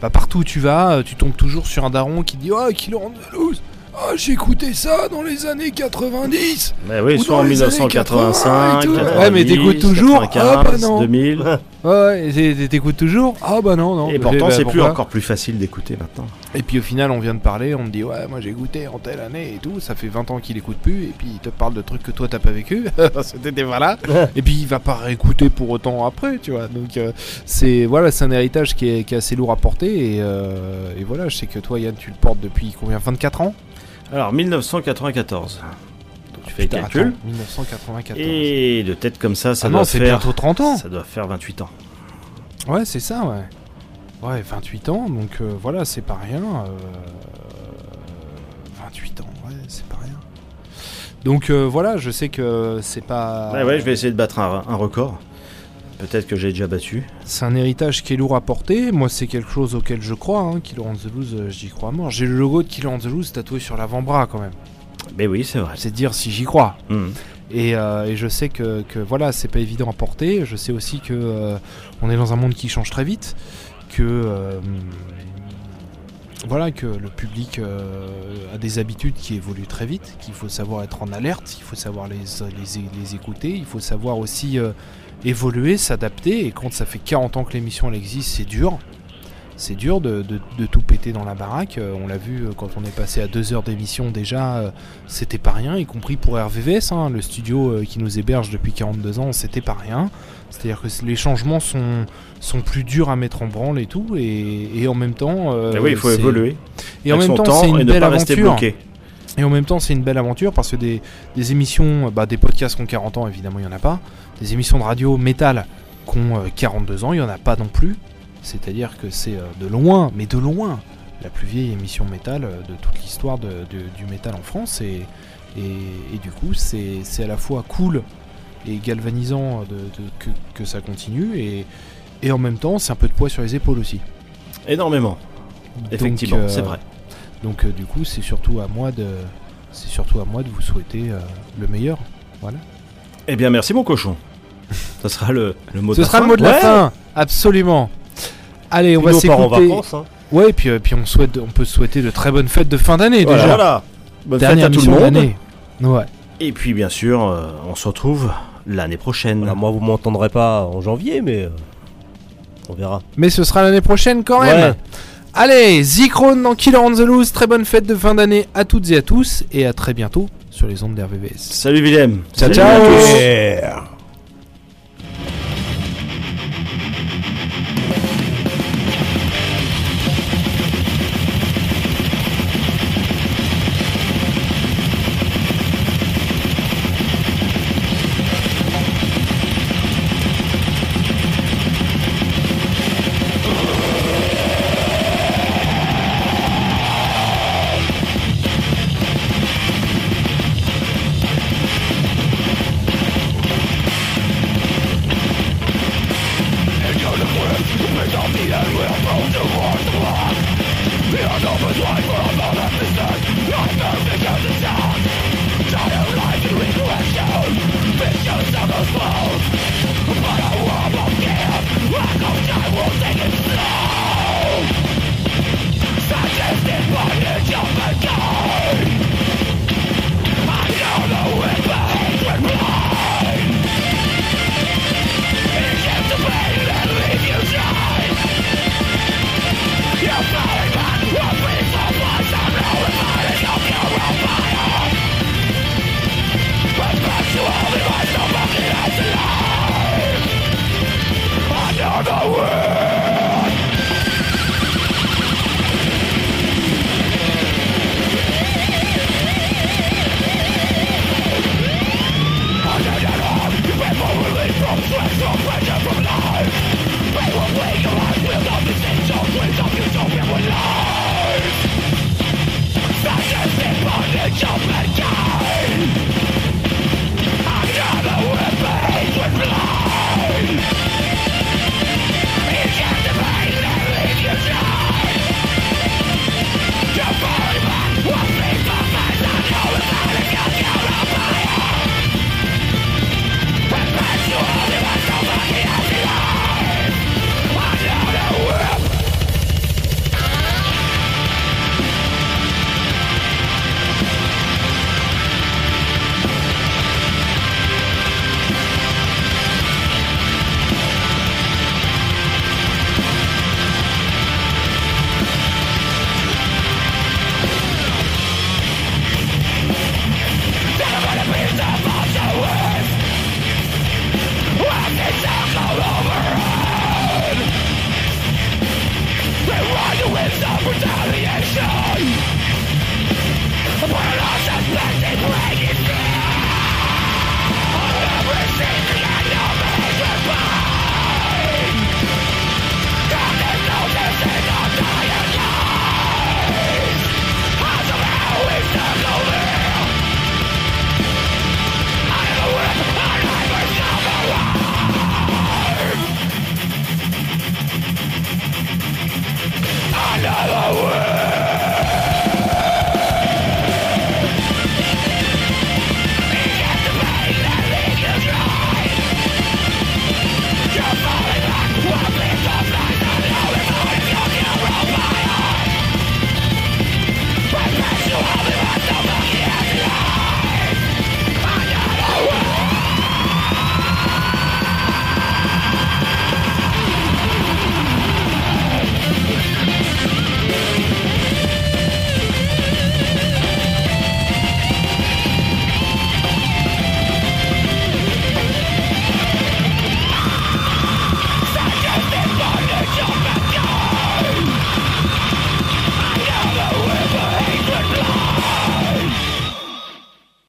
bah, partout où tu vas, euh, tu tombes toujours sur un daron qui dit Oh, Killer on the Loose Ah, j'ai écouté ça dans les années 90 Bah oui, Ou soit en les années 1985, 80 et tout. 90, Ouais, mais t'écoutes toujours. Ah, 95, bah non. 2000. Ouais, t'écoutes toujours Ah, bah non, non. Et pourtant, bah, c'est plus encore plus facile d'écouter maintenant. Et puis au final, on vient de parler, on me dit Ouais, moi j'ai goûté en telle année et tout, ça fait 20 ans qu'il écoute plus, et puis il te parle de trucs que toi t'as pas vécu, c'était voilà. et puis il va pas réécouter pour autant après, tu vois. Donc euh, c'est voilà, c'est un héritage qui est, qui est assez lourd à porter, et, euh, et voilà, je sais que toi Yann, tu le portes depuis combien? 24 ans? Alors, 1994. Donc, tu fais le Putain, calcul. attends, 1994. Et de tête comme ça, ça ah doit non, c'est faire. bientôt 30 ans Ça doit faire 28 ans. Ouais, c'est ça, ouais. Ouais, 28 ans, donc euh, voilà, c'est pas rien. euh, 28 ans, ouais, c'est pas rien. Donc euh, voilà, je sais que c'est pas. Ouais, ouais, je vais essayer de battre un, un record. Peut-être que j'ai déjà battu. C'est un héritage qui est lourd à porter. Moi, c'est quelque chose auquel je crois. Hein. Killer on the Loose, euh, j'y crois à mort. J'ai le logo de Killer on the Loose tatoué sur l'avant-bras quand même. Mais oui, c'est vrai. C'est dire si j'y crois. Hmm. Et, euh, et je sais que, que voilà, c'est pas évident à porter. Je sais aussi que euh, on est dans un monde qui change très vite, que euh, voilà, que le public a des habitudes qui évoluent très vite, qu'il faut savoir être en alerte, il faut savoir les, les, les écouter, il faut savoir aussi évoluer, s'adapter. Et quand ça fait 40 ans que l'émission elle existe, c'est dur. C'est dur de, de- de tout péter dans la baraque. Euh, on l'a vu euh, quand on est passé à deux heures d'émission déjà. euh, c'était pas rien, y compris pour RVVS, hein, le studio euh, qui nous héberge depuis 42 ans, c'était pas rien. C'est-à-dire que les changements sont, sont plus durs à mettre en branle et tout, et, et en même temps. oui, il faut c'est- évoluer. Et en même temps, c'est et une ne belle aventure. Et en même temps, c'est une belle aventure parce que des, des émissions, bah, des podcasts qui ont 40 ans, évidemment, il n'y en a pas. Des émissions de radio métal qui ont euh, 42 ans, il n'y en a pas non plus. C'est-à-dire que c'est euh, de loin, mais de loin, la plus vieille émission métal euh, de toute l'histoire de- de- du métal en France. Et, et, et du coup, c'est à la fois cool et galvanisant de, que, que ça continue. Et, et en même temps, c'est un peu de poids sur les épaules aussi. Énormément. Effectivement, euh, c'est vrai. Donc euh, du coup, c'est surtout à moi de, c'est surtout à moi de vous souhaiter euh, le meilleur. Voilà. Eh bien, merci mon cochon. Ça sera le, le mot Ce de sera la le mot de la Ouais. fin, absolument. Allez, on Puis va part en s'écouter. vacances. hein. Ouais, et puis, euh, puis on souhaite, on peut souhaiter de très bonnes fêtes de fin d'année Voilà. déjà. Voilà. Bonne Dernière fête à tout le monde. Ouais. Et puis, bien sûr, euh, on se retrouve l'année prochaine. Voilà, moi, vous m'entendrez pas en janvier, mais euh, on verra. Mais ce sera l'année prochaine quand même. Ouais. Allez, Zicrone dans Killer on the Loose. Très bonne fête de fin d'année à toutes et à tous. Et à très bientôt sur les ondes d'RVVS. Salut Willem. Ciao, Salut à ciao. tous. Yeah.